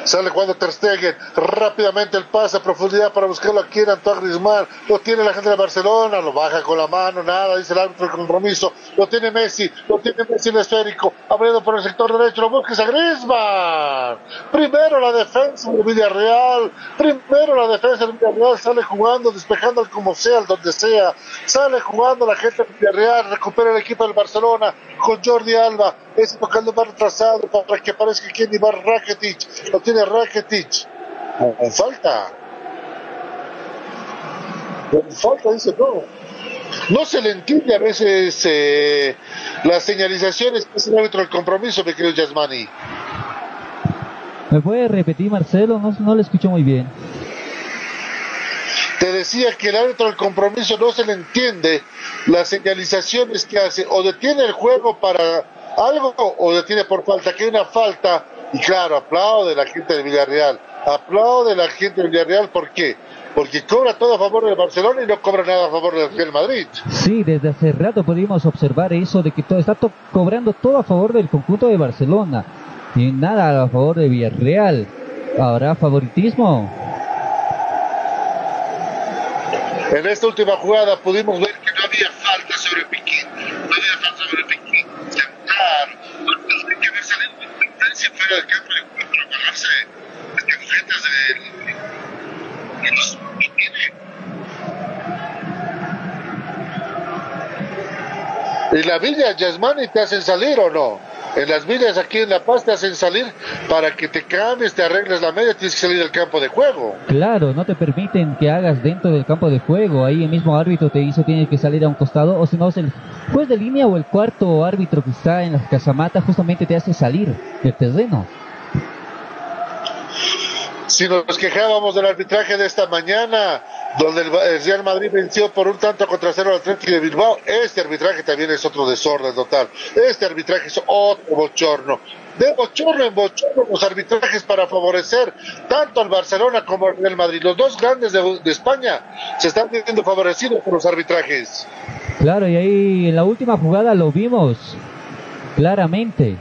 Sale cuando Ter Stegen, rápidamente el pase a profundidad para buscarlo aquí en Antoine Griezmann, lo tiene la gente de Barcelona, lo baja con la mano, nada, dice el árbitro el compromiso, lo tiene Messi, lo tiene Messi el esférico, abriendo por el sector derecho, lo busca Griezmann, primero la defensa de Villarreal, primero la defensa de Villarreal, sale jugando, despejando al como sea, al donde sea, sale jugando la gente de Villarreal, recupera el equipo del Barcelona con Jordi Alba, ese tocando más retrasado para que aparezca quien Iván Rakitic, lo tiene Rakitic, con falta. Con falta, dice no. No se le entiende a veces eh, las señalizaciones que es el árbitro del compromiso, mi querido Yasmani. ¿Me puede repetir, Marcelo? No, no le escucho muy bien. Te decía que el árbitro del compromiso no se le entiende las señalizaciones que hace, o detiene el juego para algo o detiene por falta, que hay una falta, y claro, aplaude la gente de Villarreal, aplaude la gente de Villarreal, ¿por qué? Porque cobra todo a favor del Barcelona y no cobra nada a favor del Real Madrid. Sí, desde hace rato pudimos observar eso de que todo está to- cobrando todo a favor del conjunto de Barcelona y nada a favor de Villarreal. ¿Habrá favoritismo? En esta última jugada pudimos ver que no había falta sobre Piquín, no había falta sobre Piquín. Hay que salido con tendencia fuera del campo de juego para bajarse las camisetas de, de los ¿Y la villa Yasmani te hacen salir o no? En las villas aquí en La Paz te hacen salir para que te cambies, te arregles la media, tienes que salir del campo de juego. Claro, no te permiten que hagas dentro del campo de juego. Ahí el mismo árbitro te dice tienes que salir a un costado, o si no, es el juez de línea o el cuarto árbitro que está en la casamata justamente te hace salir del terreno. Si nos quejábamos del arbitraje de esta mañana, donde el, Real Madrid venció por un tanto contra cero al Atlético de Bilbao, este arbitraje también es otro desorden total. Este arbitraje es otro bochorno. De bochorno en bochorno los arbitrajes para favorecer tanto al Barcelona como al Real Madrid. Los dos grandes de, de España se están viendo favorecidos por los arbitrajes. Claro, y ahí en la última jugada lo vimos claramente.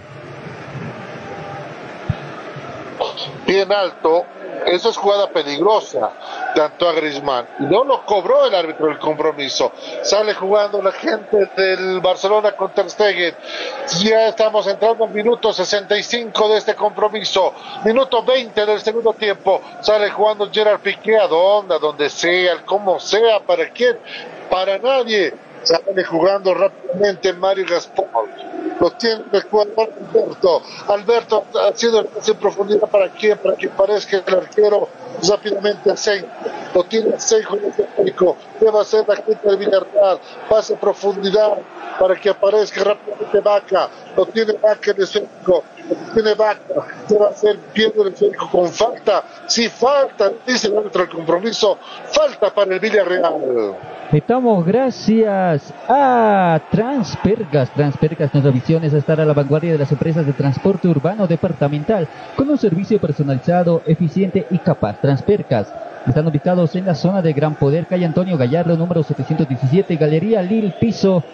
Bien alto, eso es jugada peligrosa de Antoine Griezmann. No lo cobró el árbitro del compromiso. Sale jugando la gente del Barcelona con Ter Stegen. Ya estamos entrando en minuto 65 de este compromiso. Minuto 20 del segundo tiempo. Sale jugando Gerard Piqué a donde, a donde sea, como sea, para quién, para nadie. Sale jugando rápidamente Mario Gaspar. Lo tiene el jugador Alberto. Alberto haciendo el pase en profundidad para quién, para que parezca el arquero rápidamente a Senjo. Lo tiene a Senjo en el técnico. Debe hacer la gente del Villarreal. Pase profundidad para que aparezca rápidamente Vaca. Lo tiene Vaca en el centro. Tiene Vaca. Debe hacer pierde el centro con falta. Si falta, dice el árbitro del compromiso, falta para el Villarreal. Estamos gracias a Transpergas. Transpergas, nuestra visión es estar a la vanguardia de las empresas de transporte urbano departamental con un servicio personalizado, eficiente y capaz. Transpergas. Están ubicados en la zona de Gran Poder, calle Antonio Gallardo, número 717, Galería Lil Piso.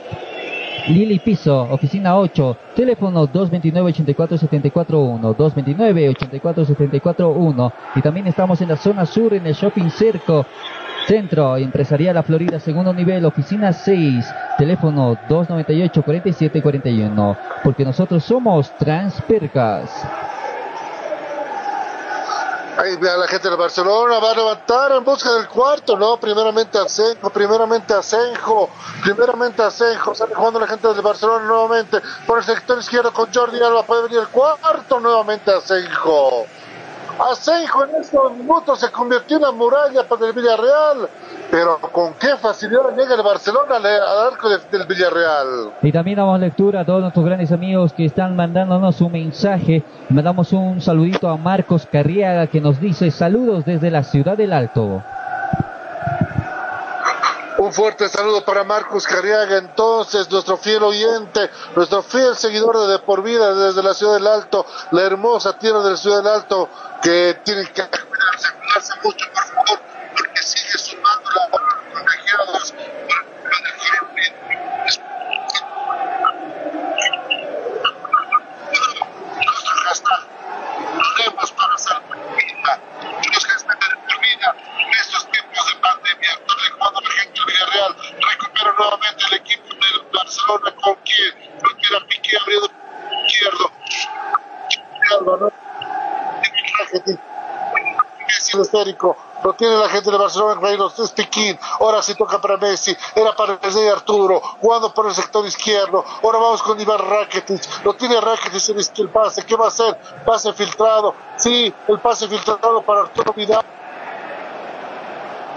Lili Piso, oficina 8, teléfono 229-8474-1, 229-8474-1 y también estamos en la zona sur en el Shopping Cerco, Centro Empresarial La Florida, segundo nivel, oficina 6, teléfono 298-4741, porque nosotros somos Transpercas. Ahí la gente de Barcelona, va a levantar en busca del cuarto, ¿no? Primeramente Asenjo, primeramente Asenjo, primeramente Asenjo, sale jugando la gente del Barcelona nuevamente por el sector izquierdo con Jordi Alba, puede venir el cuarto nuevamente Asenjo. Asenjo en estos minutos se convirtió en una muralla para el Villarreal. pero con qué facilidad llega el Barcelona al, arco de- del Villarreal. Y también damos lectura a todos nuestros grandes amigos que están mandándonos un mensaje. Mandamos un saludito a Marcos Carriaga que nos dice saludos desde la ciudad del Alto. Un fuerte saludo para Marcos Carriaga, entonces, nuestro fiel oyente, nuestro fiel seguidor de Por Vida desde la Ciudad del Alto, la hermosa tierra de la Ciudad del Alto, que tienen que cuidarse, mucho, por favor, porque sigue sumando la contagiados. Messi esférico, lo tiene la gente de Barcelona, es Piquín, ahora sí toca para Messi, era para de Arturo, jugando por el sector izquierdo, ahora vamos con Iván Rakitic, lo tiene Rakitic el pase, ¿qué va a hacer? Pase filtrado, sí, el pase filtrado para Arturo Vidal,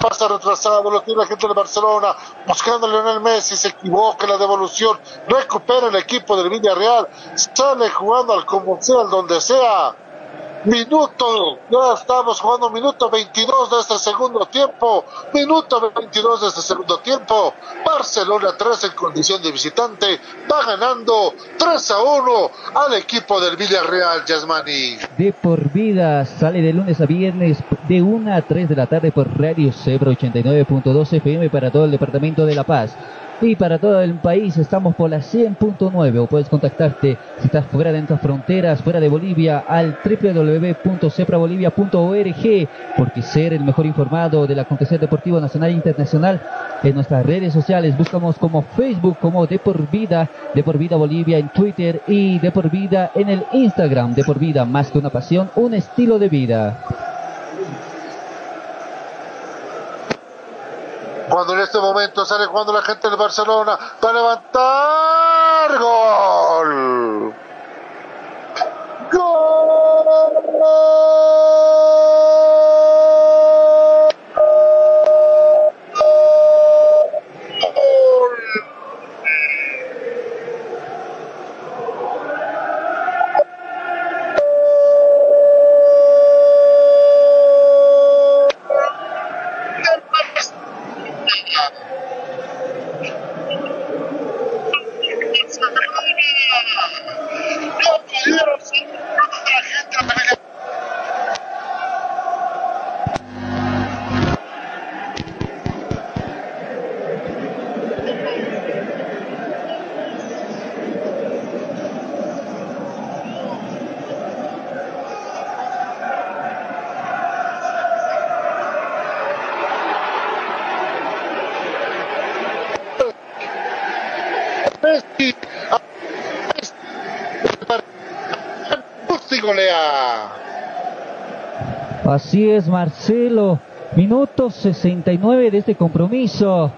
pasa retrasado, lo tiene la gente de Barcelona, buscando a Lionel Messi, se equivoca la devolución, recupera el equipo del Villarreal, sale jugando al como sea, al donde sea. Minuto, ya estamos jugando minuto 22 de este segundo tiempo, minuto 22 de este segundo tiempo, Barcelona 3 en condición de visitante, va ganando 3 a 1 al equipo del Villarreal, Yasmani. De por vida sale de lunes a viernes de 1 a 3 de la tarde por Radio Cebra 89.2 FM para todo el departamento de La Paz. Y para todo el país estamos por la 100.9 o puedes contactarte si estás fuera de nuestras fronteras, fuera de Bolivia, al www.ceprabolivia.org porque ser el mejor informado del acontecer deportivo nacional e internacional en nuestras redes sociales. Buscamos como Facebook como De Por Vida, De Por Vida Bolivia en Twitter y De Por Vida en el Instagram. De Por Vida, más que una pasión, un estilo de vida. Cuando en este momento sale jugando la gente del Barcelona para levantar gol. No pudieron salvar a la gente de Villarreal. Messi, a- Messi golea. Así es, Marcelo. Minuto 69 de este compromiso.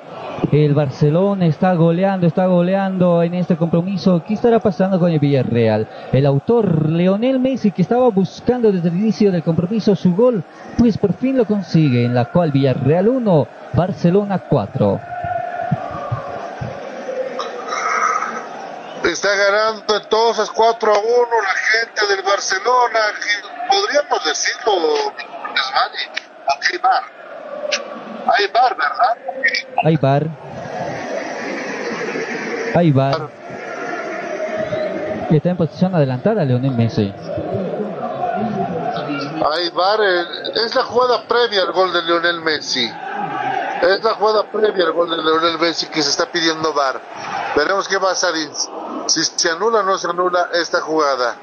El Barcelona está goleando, está goleando en este compromiso. ¿Qué estará pasando con el Villarreal? El autor, Leonel Messi, que estaba buscando desde el inicio del compromiso su gol, pues por fin lo consigue, en la cual Villarreal 1, Barcelona 4. Está ganando entonces 4 a 1 la gente del Barcelona. podríamos decirlo, aunque hay bar. Hay bar, ¿verdad? Hay bar. Hay bar. Y está en posición adelantada Leonel Messi. Hay bar. eh, Es la jugada previa al gol de Lionel Messi. Es la jugada previa al gol de Lionel Messi que se está pidiendo bar. Veremos qué va a salir. Si se anula o no se anula esta jugada.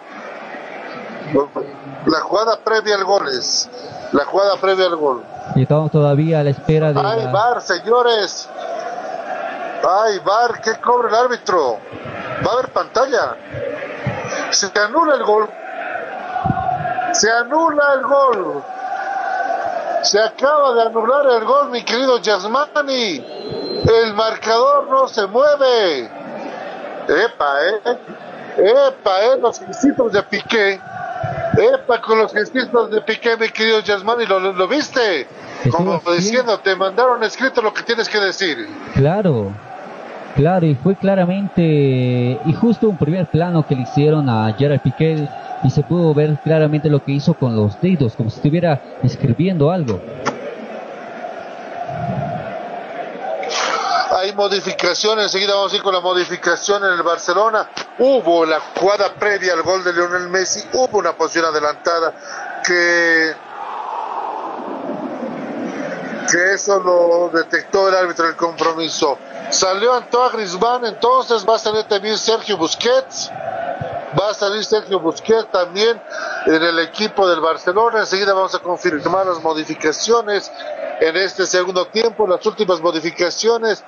La jugada previa al gol es. La jugada previa al gol. Y estamos todavía a la espera de ¡Ay, la- bar, señores! ¡Ay, bar! ¿Qué cobra el árbitro? Va a haber pantalla. Se anula el gol. Se anula el gol. Se acaba de anular el gol, mi querido Yasmani. El marcador no se mueve. Epa, eh. Epa, eh. Los gestitos de Piqué. Epa, con los gestitos de Piqué, mi querido Yasmani. ¿Lo, lo, lo viste? Como diciendo, te mandaron escrito lo que tienes que decir. Claro, claro, y fue claramente, y justo un primer plano que le hicieron a Gerard Piqué, y se pudo ver claramente lo que hizo con los dedos, como si estuviera escribiendo algo. Hay modificaciones, enseguida vamos a ir con la modificación en el Barcelona. Hubo la jugada previa al gol de Lionel Messi, hubo una posición adelantada que que eso lo detectó el árbitro del compromiso. Salió Antoine Griezmann, entonces va a salir también Sergio Busquets. Va a salir Sergio Busquets también en el equipo del Barcelona. Enseguida vamos a confirmar las modificaciones en este segundo tiempo, las últimas modificaciones.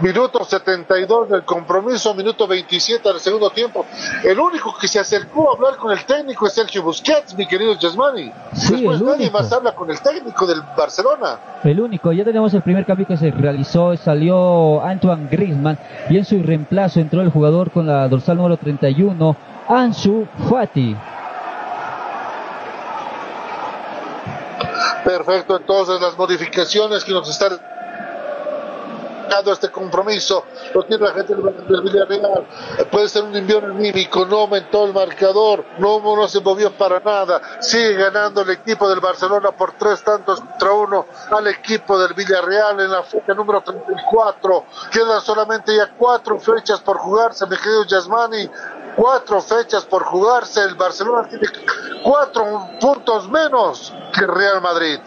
Minuto 72 del compromiso, minuto 27 del segundo tiempo. El único que se acercó a hablar con el técnico es Sergio Busquets, mi querido Yasmani. Sí, Después el nadie único. más habla con el técnico del Barcelona. El único, ya tenemos el primer cambio que se realizó, salió Antoine Griezmann y en su reemplazo entró el jugador con la dorsal número 31, Ansu Fati. Perfecto, entonces las modificaciones que nos están dando este compromiso lo tiene la gente del Villarreal. Puede ser un envío anímico, no aumentó el marcador, no, no se movió para nada. Sigue ganando el equipo del Barcelona por tres tantos contra uno al equipo del Villarreal en la fecha número 34. Quedan solamente ya cuatro fechas por jugarse, mi querido Yasmani. Cuatro fechas por jugarse. El Barcelona tiene cuatro puntos menos que Real Madrid.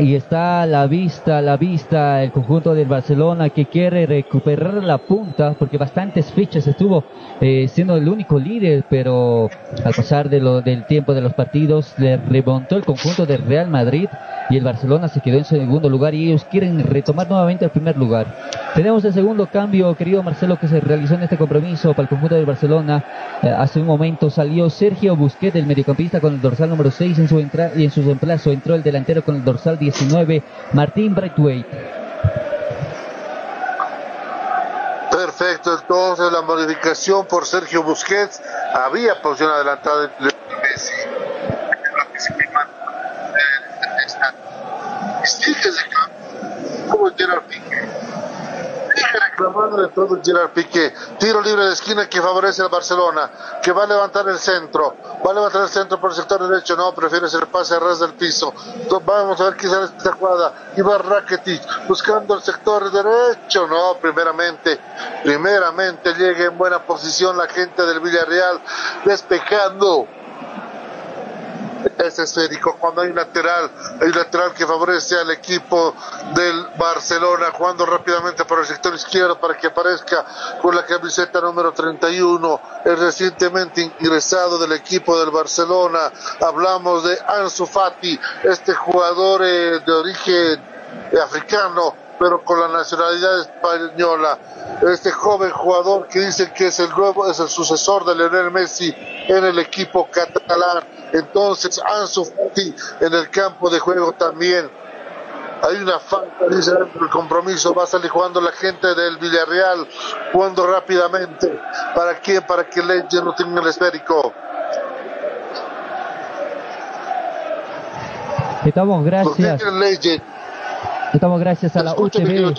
Y está a la vista, la vista el conjunto del Barcelona que quiere recuperar la punta porque bastantes fechas estuvo eh, siendo el único líder, pero al pasar de lo, del tiempo de los partidos le remontó el conjunto del Real Madrid y el Barcelona se quedó en segundo lugar y ellos quieren retomar nuevamente el primer lugar. Tenemos el segundo cambio, querido Marcelo, que se realizó en este compromiso para el conjunto del Barcelona. Eh, hace un momento salió Sergio Busquets, el mediocampista con el dorsal número 6 en su entra y en su reemplazo entró el delantero con el dorsal 19, Martín Braithwaite. Perfecto, entonces la modificación por Sergio Busquets había posición adelantada de Messi. Sigue de campo como Piqué. Reclamando de todo Gerard Piqué. Tiro libre de esquina que favorece al Barcelona, que va a levantar el centro. Va a levantar el centro por el sector derecho. No, prefiere hacer el pase a ras del piso. Vamos a ver qué sale esta jugada. Va Rakitic buscando el sector derecho. No, primeramente, primeramente llega en buena posición la gente del Villarreal, despejando es esférico. Cuando hay un lateral, hay lateral que favorece al equipo del Barcelona, jugando rápidamente por el sector izquierdo para que aparezca con la camiseta número 31, el recientemente ingresado del equipo del Barcelona. Hablamos de Ansu Fati, este jugador eh, de origen eh, africano pero con la nacionalidad española. Este joven jugador que dicen que es el nuevo, es el sucesor de Lionel Messi en el equipo catalán. Entonces, Ansu Fati en el campo de juego también. Hay una falta, dice del compromiso, va a salir jugando la gente del Villarreal, jugando rápidamente. ¿Para quién? Para que Leche no tenga el esférico. Estamos ¿Por qué gracias? Estamos gracias a la UTV.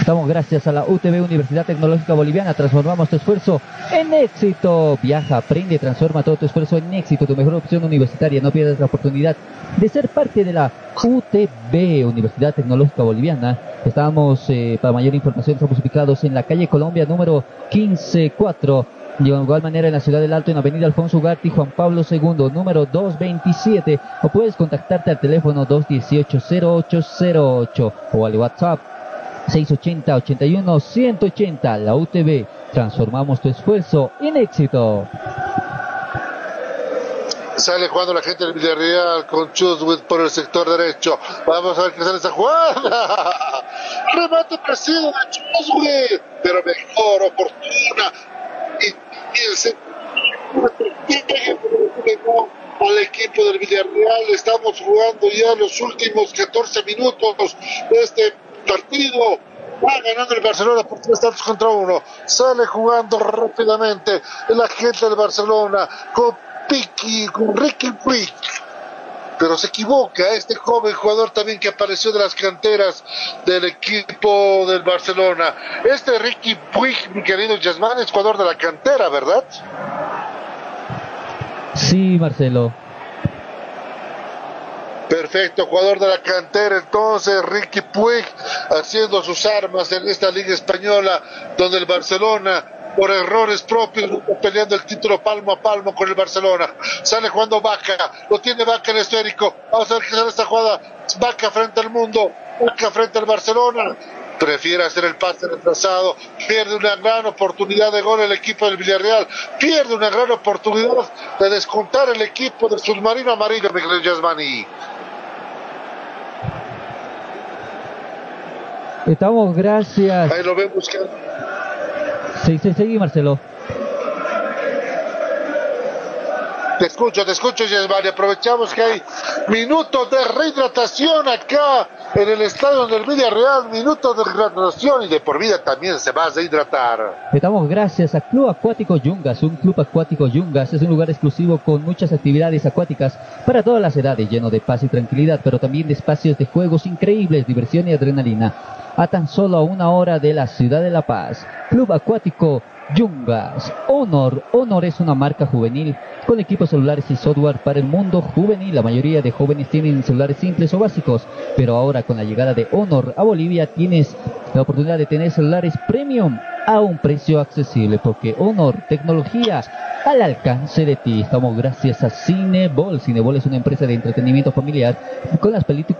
Estamos gracias a la UTV Universidad Tecnológica Boliviana. Transformamos tu esfuerzo en éxito. Viaja, aprende, transforma todo tu esfuerzo en éxito. Tu mejor opción universitaria. No pierdas la oportunidad de ser parte de la UTB Universidad Tecnológica Boliviana. Estamos, eh, para mayor información, estamos ubicados en la calle Colombia número 154. De igual manera en la ciudad del Alto, en Avenida Alfonso Ugarte Juan Pablo II, número 227. O puedes contactarte al teléfono 218-0808 o al WhatsApp 680-81-180, la UTV. Transformamos tu esfuerzo en éxito. Sale jugando la gente del Villarreal con Chuswit por el sector derecho. Vamos a ver qué sale esa jugada. Remate preciso de Chuswit, pero mejor oportuna. Y, y el centro al equipo del Villarreal. Estamos jugando ya los últimos 14 minutos de este partido. Va ganando el Barcelona por tres tantos contra uno. Sale jugando rápidamente el agente del Barcelona con Piqui, con Ricky Puig. Pero se equivoca este joven jugador también que apareció de las canteras del equipo del Barcelona. Este Ricky Puig, mi querido Yasmán, es jugador de la cantera, ¿verdad? Sí, Marcelo. Perfecto, jugador de la cantera entonces, Ricky Puig haciendo sus armas en esta liga española, donde el Barcelona, por errores propios, peleando el título palmo a palmo con el Barcelona. Sale jugando Vaca, lo tiene Vaca en esférico. Vamos a ver qué sale esta jugada. Vaca frente al mundo, Vaca frente al Barcelona. Prefiere hacer el pase retrasado, pierde una gran oportunidad de gol el equipo del Villarreal, pierde una gran oportunidad de descontar el equipo del submarino amarillo, Miguel Yasmani. Estamos, gracias. Ahí lo ven buscando. Sí, sí, sí, Marcelo. Te escucho, te escucho, Yasmani. Aprovechamos que hay minutos de rehidratación acá en el estadio del Villarreal. Minutos de rehidratación y de por vida también se va a rehidratar. Estamos gracias a Club Acuático Yungas. Un club acuático Yungas es un lugar exclusivo con muchas actividades acuáticas para todas las edades, lleno de paz y tranquilidad, pero también de espacios de juegos increíbles, diversión y adrenalina. A tan solo una hora de la ciudad de La Paz. Club Acuático Yungas. Honor. Honor es una marca juvenil con equipos celulares y software para el mundo juvenil. La mayoría de jóvenes tienen celulares simples o básicos, pero ahora con la llegada de Honor a Bolivia tienes la oportunidad de tener celulares premium a un precio accesible, porque Honor, tecnología al alcance de ti. Estamos gracias a Cinebol. Cinebol es una empresa de entretenimiento familiar con las películas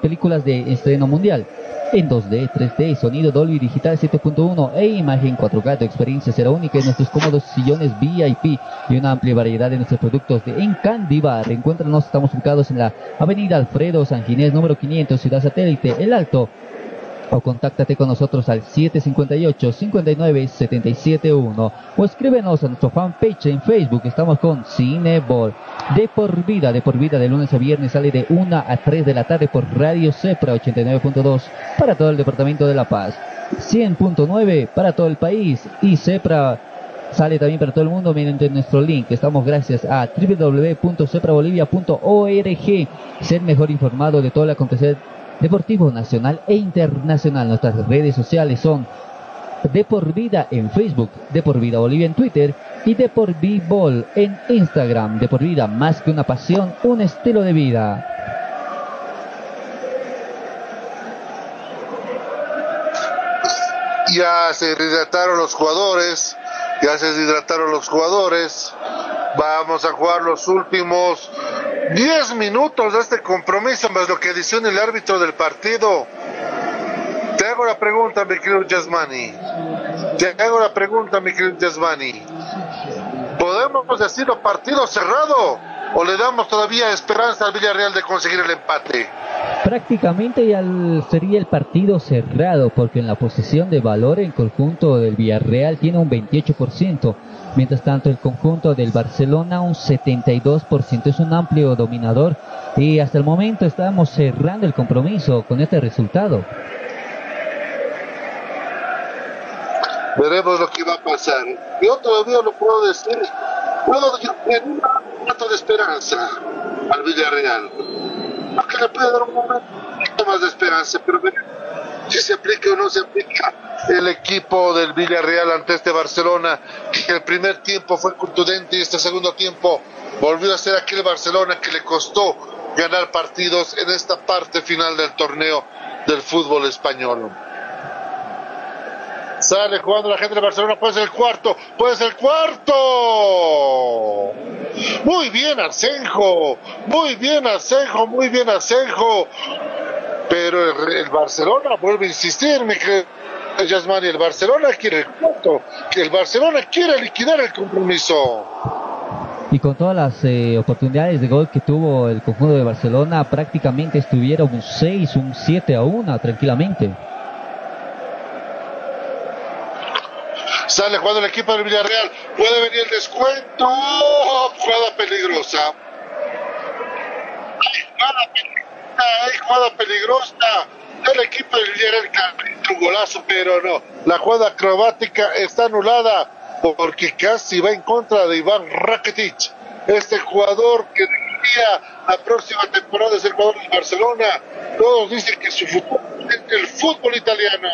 películas de estreno mundial en 2D, 3D, sonido Dolby Digital 7.1 e imagen 4K. Tu experiencia será única en nuestros cómodos sillones VIP y una amplia variedad de nuestros productos de Encandibar. Encuéntranos, estamos ubicados en la Avenida Alfredo San Ginés, número 500, Ciudad Satélite, El Alto. O contáctate con nosotros al 758-59-771 o escríbenos a nuestro fanpage en Facebook. Estamos con Cinebol. De por vida, de por vida, de lunes a viernes sale de 1 a 3 de la tarde por Radio Cepra 89.2 para todo el departamento de La Paz. 100.9 para todo el país y Cepra sale también para todo el mundo mediante nuestro link. Estamos gracias a www.ceprabolivia.org. Ser mejor informado de todo el acontecer deportivo nacional e internacional. Nuestras redes sociales son De por Vida en Facebook, De por Vida Bolivia en Twitter y De por Bol en Instagram. De por Vida, más que una pasión, un estilo de vida. Ya se deshidrataron los jugadores, ya se deshidrataron los jugadores. Vamos a jugar los últimos 10 minutos de este compromiso, más lo que adiciona el árbitro del partido. Te hago la pregunta, mi querido Yasmani. Te hago la pregunta, mi querido Yasmani. ¿Podemos decirlo partido cerrado? ¿O le damos todavía esperanza al Villarreal de conseguir el empate? Prácticamente ya sería el partido cerrado porque en la posición de valor el conjunto del Villarreal tiene un 28%, mientras tanto el conjunto del Barcelona un 72%, es un amplio dominador y hasta el momento estamos cerrando el compromiso con este resultado. Veremos lo que va a pasar. Yo todavía lo puedo decir. Puedo decir un rato de esperanza al Villarreal. Porque le puede dar un momento más de esperanza, pero si se aplica o no se aplica el equipo del Villarreal ante este Barcelona, que el primer tiempo fue contundente y este segundo tiempo volvió a ser aquel Barcelona que le costó ganar partidos en esta parte final del torneo del fútbol español. Sale jugando la gente de Barcelona, puede ser el cuarto, puede ser el cuarto. Muy bien Asenjo, muy bien Asenjo, muy bien Asenjo. Pero el, el Barcelona vuelve a insistir, mi Yasmani, el Barcelona quiere el cuarto, que el Barcelona quiere liquidar el compromiso. Y con todas las eh, oportunidades de gol que tuvo el conjunto de Barcelona, prácticamente estuvieron un 6, un 7 a 1 tranquilamente. Sale jugando el equipo del Villarreal. Puede venir el descuento. Jugada peligrosa. Hay jugada peligrosa. Hay jugada peligrosa. el equipo del Villarreal un golazo, pero no. La jugada acrobática está anulada porque casi va en contra de Iván Rakitic, este jugador que la próxima temporada es el jugador de Barcelona. Todos dicen que su futuro es el fútbol italiano.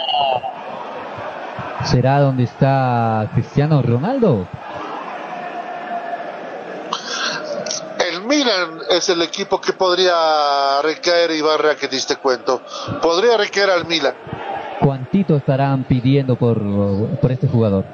¿Será donde está Cristiano Ronaldo? El Milan es el equipo que podría recaer Iván Rakitic, te cuento. Podría recaer al Milan. ¿Cuántito estarán pidiendo por, por este jugador?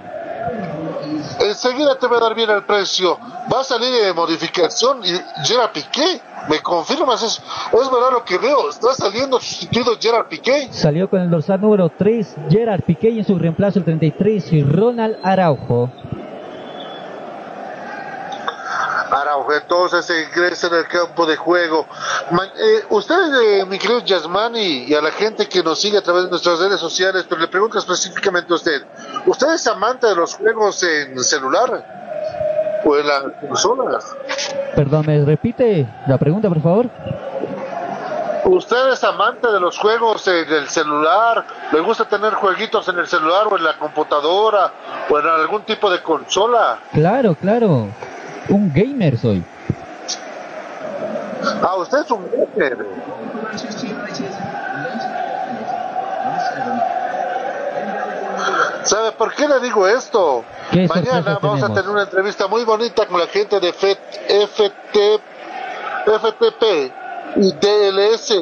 Enseguida te va a dar bien el precio. Va a salir de modificación y Gerard Piqué. ¿Me confirmas? Es, es verdad lo que veo. Está saliendo sustituido Gerard Piqué. Salió con el dorsal número 3 Gerard Piqué y en su reemplazo el 33 y Ronald Araujo. Araujo, entonces se ingresa en el campo de juego. Ma- eh, ustedes, eh, mi querido Yasmani, y a la gente que nos sigue a través de nuestras redes sociales, pero le pregunto específicamente a usted, ¿usted es amante de los juegos en celular o en las consolas? Perdón, ¿me repite la pregunta, por favor? ¿Usted es amante de los juegos en el celular? ¿Le gusta tener jueguitos en el celular o en la computadora o en algún tipo de consola? Claro, claro. Un gamer soy. Ah, usted es un gamer. ¿Sabe por qué le digo esto? ¿Qué Mañana vamos a tener una entrevista muy bonita con la gente de FET, FT, FTP y DLS,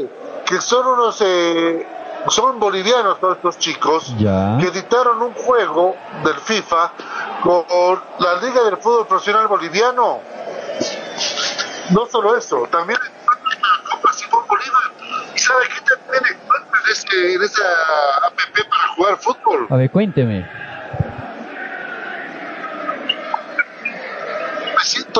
que son unos, eh, son bolivianos todos estos chicos, Ya. que editaron un juego del FIFA con la Liga del Fútbol Profesional Boliviano. No solo eso, también la Copa Simón Bolívar. ¿Y sabe qué también encuentra en, ese- en esa app para jugar fútbol? A ver, cuénteme.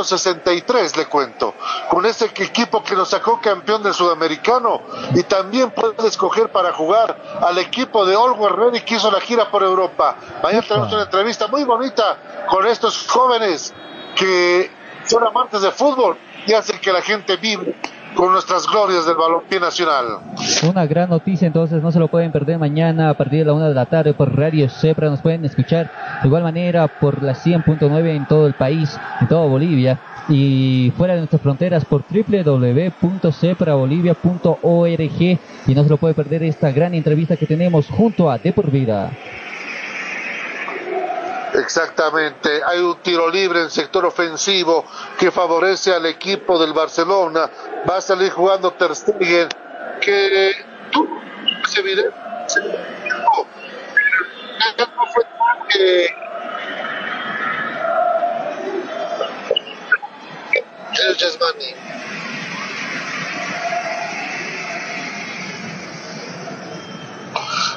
363 le cuento, con ese equipo que nos sacó campeón del sudamericano y también puede escoger para jugar al equipo de Always Ready que hizo la gira por Europa. Mañana tenemos una entrevista muy bonita con estos jóvenes que son amantes de fútbol y hacen que la gente vive con nuestras glorias del balompié nacional. Una gran noticia, entonces no se lo pueden perder mañana a partir de la una de la tarde por Radio Cepra. Nos pueden escuchar de igual manera por la 100.9 en todo el país, en toda Bolivia y fuera de nuestras fronteras por www.ceprabolivia.org y no se lo puede perder esta gran entrevista que tenemos junto a De por Vida. Exactamente, hay un tiro libre en sector ofensivo que favorece al equipo del Barcelona. Va a salir jugando Ter Stegen, que tú, evidente, se- que el Yasmani.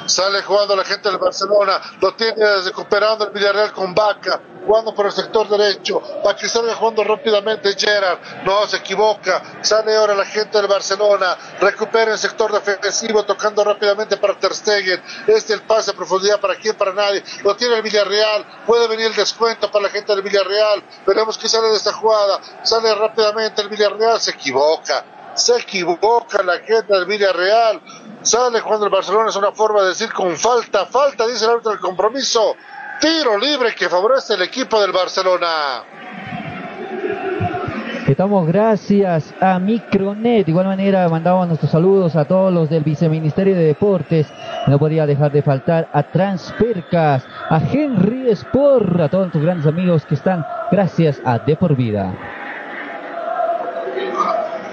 Sale jugando la gente del Barcelona, lo tiene recuperando el Villarreal con Vaca, jugando por el sector derecho, que salga jugando rápidamente Gerard, no se equivoca, sale ahora la gente del Barcelona, recupera el sector defensivo, tocando rápidamente para Ter Stegen, este el pase a profundidad para quién, para nadie, lo tiene el Villarreal, puede venir el descuento para la gente del Villarreal, veremos que sale de esta jugada, sale rápidamente el Villarreal, se equivoca, se equivoca la gente del Villarreal. Sale cuando el Barcelona es una forma de decir con falta, falta, dice el árbitro del compromiso. Tiro libre que favorece el equipo del Barcelona. Estamos gracias a Micronet. De igual manera, mandamos nuestros saludos a todos los del Viceministerio de Deportes. No podía dejar de faltar a Transpercas, a Henry Sport, a todos nuestros grandes amigos que están gracias a De por Vida.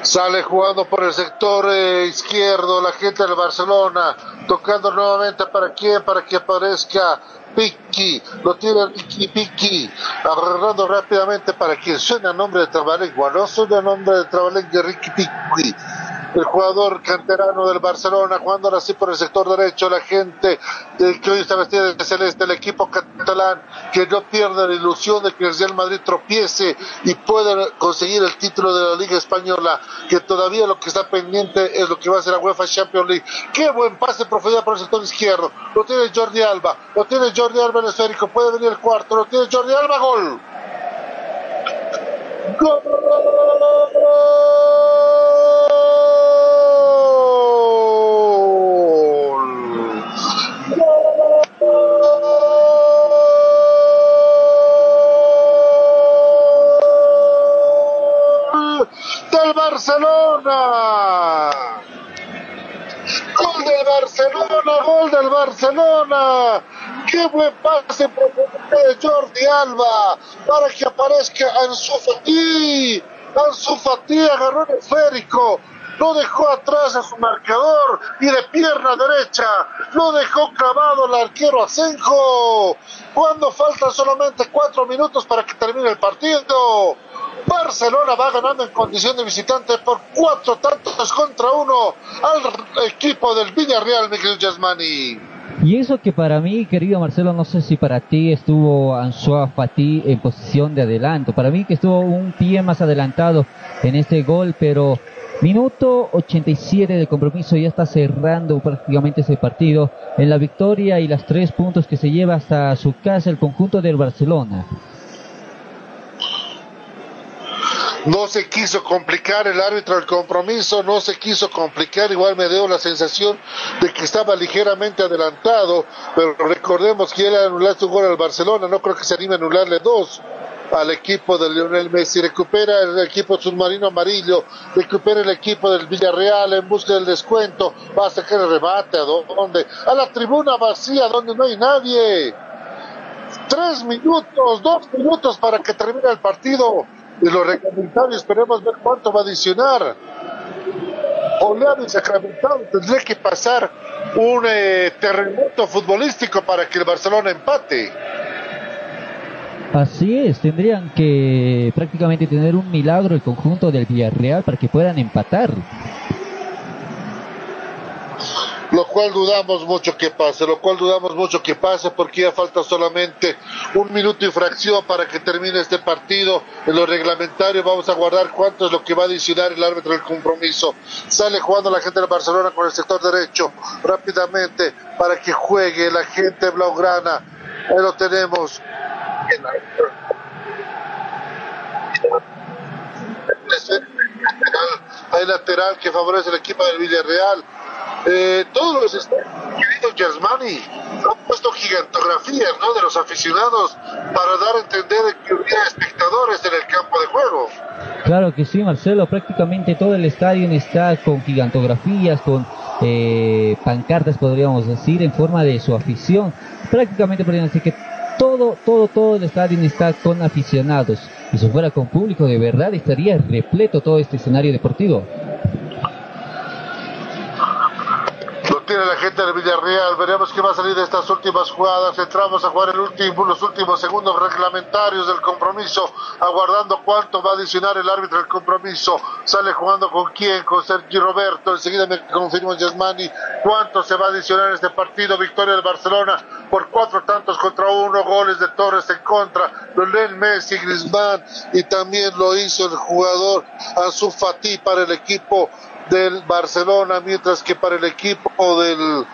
Sale jugando por el sector eh, izquierdo la gente del Barcelona, tocando nuevamente para quién, para que aparezca Piqui, lo tiene Ricky Piqui, agarrando rápidamente para quien suena nombre de Trabalengua, no suena nombre de Trabalengua, Ricky Piqui, el jugador canterano del Barcelona, jugando ahora sí por el sector derecho, la gente eh, que hoy está vestida de celeste, el equipo catalán, que no pierde la ilusión de que el Real Madrid tropiece y pueda conseguir el título de la Liga Española, que todavía lo que está pendiente es lo que va a ser la UEFA Champions League. Qué buen pase profundidad por el sector izquierdo, lo tiene Jordi Alba, lo tiene Jordi Jordi Alba en esférico, puede venir el cuarto, lo tiene Jordi Alba, gol. ¡Gol! del Barcelona. Gol del Barcelona, gol del Barcelona. Qué buen pase profundo de Jordi Alba para que aparezca Ansu Fati. Ansu Fati agarró el esférico, lo dejó atrás a su marcador y de pierna derecha lo dejó clavado el arquero Asenjo. Cuando faltan solamente cuatro minutos para que termine el partido. Barcelona va ganando en condición de visitante por cuatro tantos contra uno al equipo del Villarreal, Miguel Yasmani. Y eso que para mí, querido Marcelo, no sé si para ti estuvo Ansu Fati en posición de adelanto. Para mí que estuvo un pie más adelantado en este gol, pero minuto 87 del compromiso ya está cerrando prácticamente ese partido en la victoria y las tres puntos que se lleva hasta su casa el conjunto del Barcelona. No se quiso complicar el árbitro el compromiso, no se quiso complicar, igual me dio la sensación de que estaba ligeramente adelantado, pero recordemos que él anuló su gol al Barcelona, no creo que se anime a anularle dos al equipo de Lionel Messi, recupera el equipo submarino amarillo, recupera el equipo del Villarreal en busca del descuento, va a sacar el remate, ¿a dónde? A la tribuna vacía, donde no hay nadie. Tres minutos, dos minutos para que termine el partido de los reglamentarios, esperemos ver cuánto va a adicionar. Oleado y sacramentado, tendría que pasar un eh, terremoto futbolístico para que el Barcelona empate. Así es, tendrían que prácticamente tener un milagro el conjunto del Villarreal para que puedan empatar. Lo cual dudamos mucho que pase, lo cual dudamos mucho que pase porque ya falta solamente un minuto y fracción para que termine este partido. En lo reglamentario vamos a guardar cuánto es lo que va a adicionar el árbitro del compromiso. Sale jugando la gente de Barcelona con el sector derecho rápidamente para que juegue la gente blaugrana. Ahí lo tenemos. Hay lateral que favorece el equipo del Villarreal. Eh, todos los querido Germani, han puesto gigantografías ¿no? de los aficionados para dar a entender que hubiera espectadores en el campo de juego. Claro que sí, Marcelo, prácticamente todo el estadio está con gigantografías, con eh, pancartas, podríamos decir, en forma de su afición. Prácticamente podríamos decir que todo, todo, todo el estadio está con aficionados. Y si fuera con público, de verdad estaría repleto todo este escenario deportivo. Lo tiene la gente del Villarreal. Veremos qué va a salir de estas últimas jugadas. Entramos a jugar el último, los últimos segundos reglamentarios del compromiso, aguardando cuánto va a adicionar el árbitro del compromiso. Sale jugando con quién, con Sergio Roberto. Enseguida me confirma Yasmani cuánto se va a adicionar en este partido. Victoria del Barcelona por cuatro tantos contra uno, goles de Torres en contra, Lionel Messi, Griezmann y también lo hizo el jugador Ansu Fati para el equipo del Barcelona, mientras que para el equipo del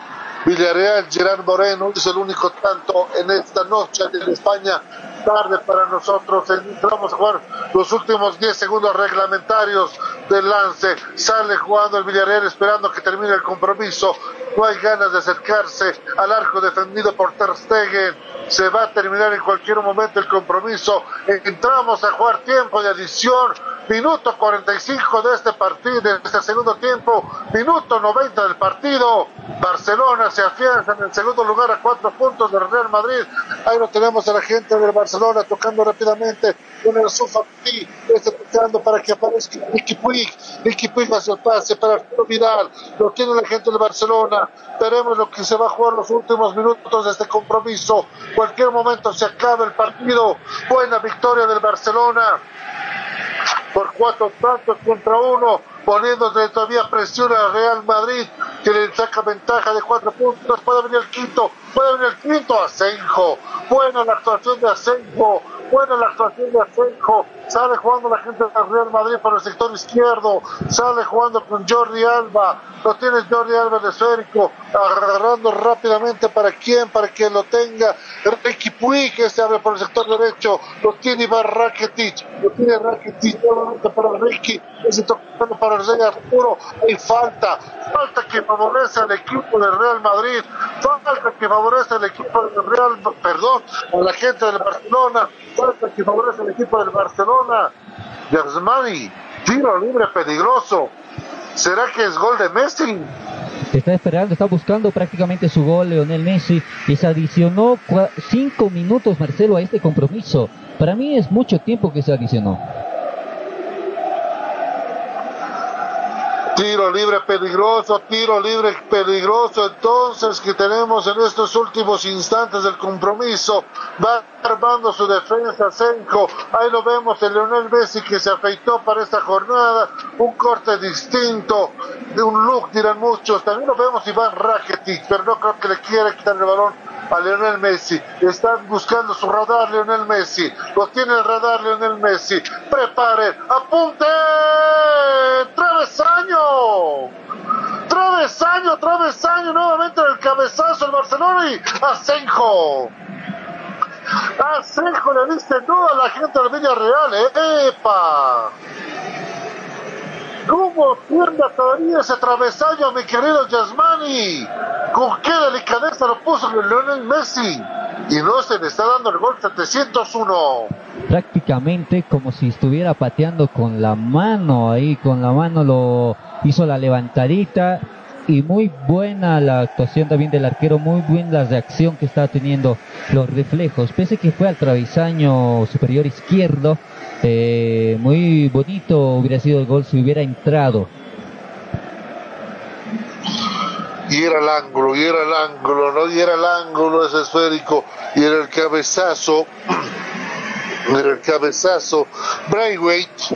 Villarreal, Gerard Moreno hizo el único tanto en esta noche en España. Tarde para nosotros, entramos a jugar los últimos 10 segundos reglamentarios del lance. Sale jugando el Villarreal esperando que termine el compromiso. No hay ganas de acercarse al arco defendido por Ter Stegen. Se va a terminar en cualquier momento el compromiso. Entramos a jugar tiempo de adición. Minuto 45 de este partido, de este segundo tiempo. Minuto 90 del partido. Barcelona se afianza en el segundo lugar a cuatro puntos del Real Madrid. Ahí lo tenemos a la gente del Barcelona tocando rápidamente con el Sufati. Está tocando para que aparezca Nicky Puig. Nicky Puig hace el pase para Arturo Vidal. Lo tiene la gente del Barcelona. Veremos lo que se va a jugar los últimos minutos de este compromiso. Cualquier momento se acaba el partido. Buena victoria del Barcelona por cuatro tantos contra uno, poniéndole todavía presión al Real Madrid, que saca ventaja de cuatro puntos. Puede venir el quinto, puede venir el quinto, Asenjo. Buena la actuación de Asenjo, buena la actuación de Asenjo. Sale jugando la gente del Real Madrid por el sector izquierdo, sale jugando con Jordi Alba, lo tiene Jordi Alba de esférico, agarrando rápidamente para quién, para que lo tenga Ricky Puig, que se abre por el sector derecho, lo tiene Iván Rakitic, lo tiene Rakitic nuevamente para Ricky, se tocando para el Rey Arturo, hay falta, falta que favorece al equipo del Real Madrid, falta que favorece al equipo del Real, perdón, a la gente del Barcelona, falta que favorece al equipo del Barcelona. Yasmani, Tiro libre peligroso. ¿Será que es gol de Messi? Está esperando, está buscando prácticamente su gol Leonel Messi y se adicionó cinco minutos Marcelo a este compromiso. Para mí es mucho tiempo que se adicionó. Tiro libre peligroso, tiro libre peligroso. Entonces que tenemos en estos últimos instantes del compromiso. Va armando su defensa Senko. Ahí lo vemos el Leonel Messi que se afeitó para esta jornada. Un corte distinto, de un look dirán muchos. También lo vemos Iván Rakitic, pero no creo que le quiera quitar el balón a Leonel Messi. Están buscando su radar Leonel Messi. Lo tiene el radar Leonel Messi. Prepare, apunte. Travesaño. Travesaño, travesaño. Nuevamente el cabezazo el Barcelona y Asenjo. Asenjo le diste duda a la gente del Villarreal. ¿eh? ¡Epa! ¿Cómo pierda todavía ese travesaño, mi querido Yasmani? ¿Con qué delicadeza lo puso Lionel Messi? Y no se le está dando el gol 701. Prácticamente como si estuviera pateando con la mano ahí, con la mano lo hizo la levantadita y muy buena la actuación también del arquero, muy buena la reacción que está teniendo los reflejos, pese que fue al travesaño superior izquierdo, eh, muy bonito hubiera sido el gol si hubiera entrado. Y era el ángulo, y era el ángulo, ¿no? Y era el ángulo ese esférico, y era el cabezazo, era el cabezazo. Braithwaite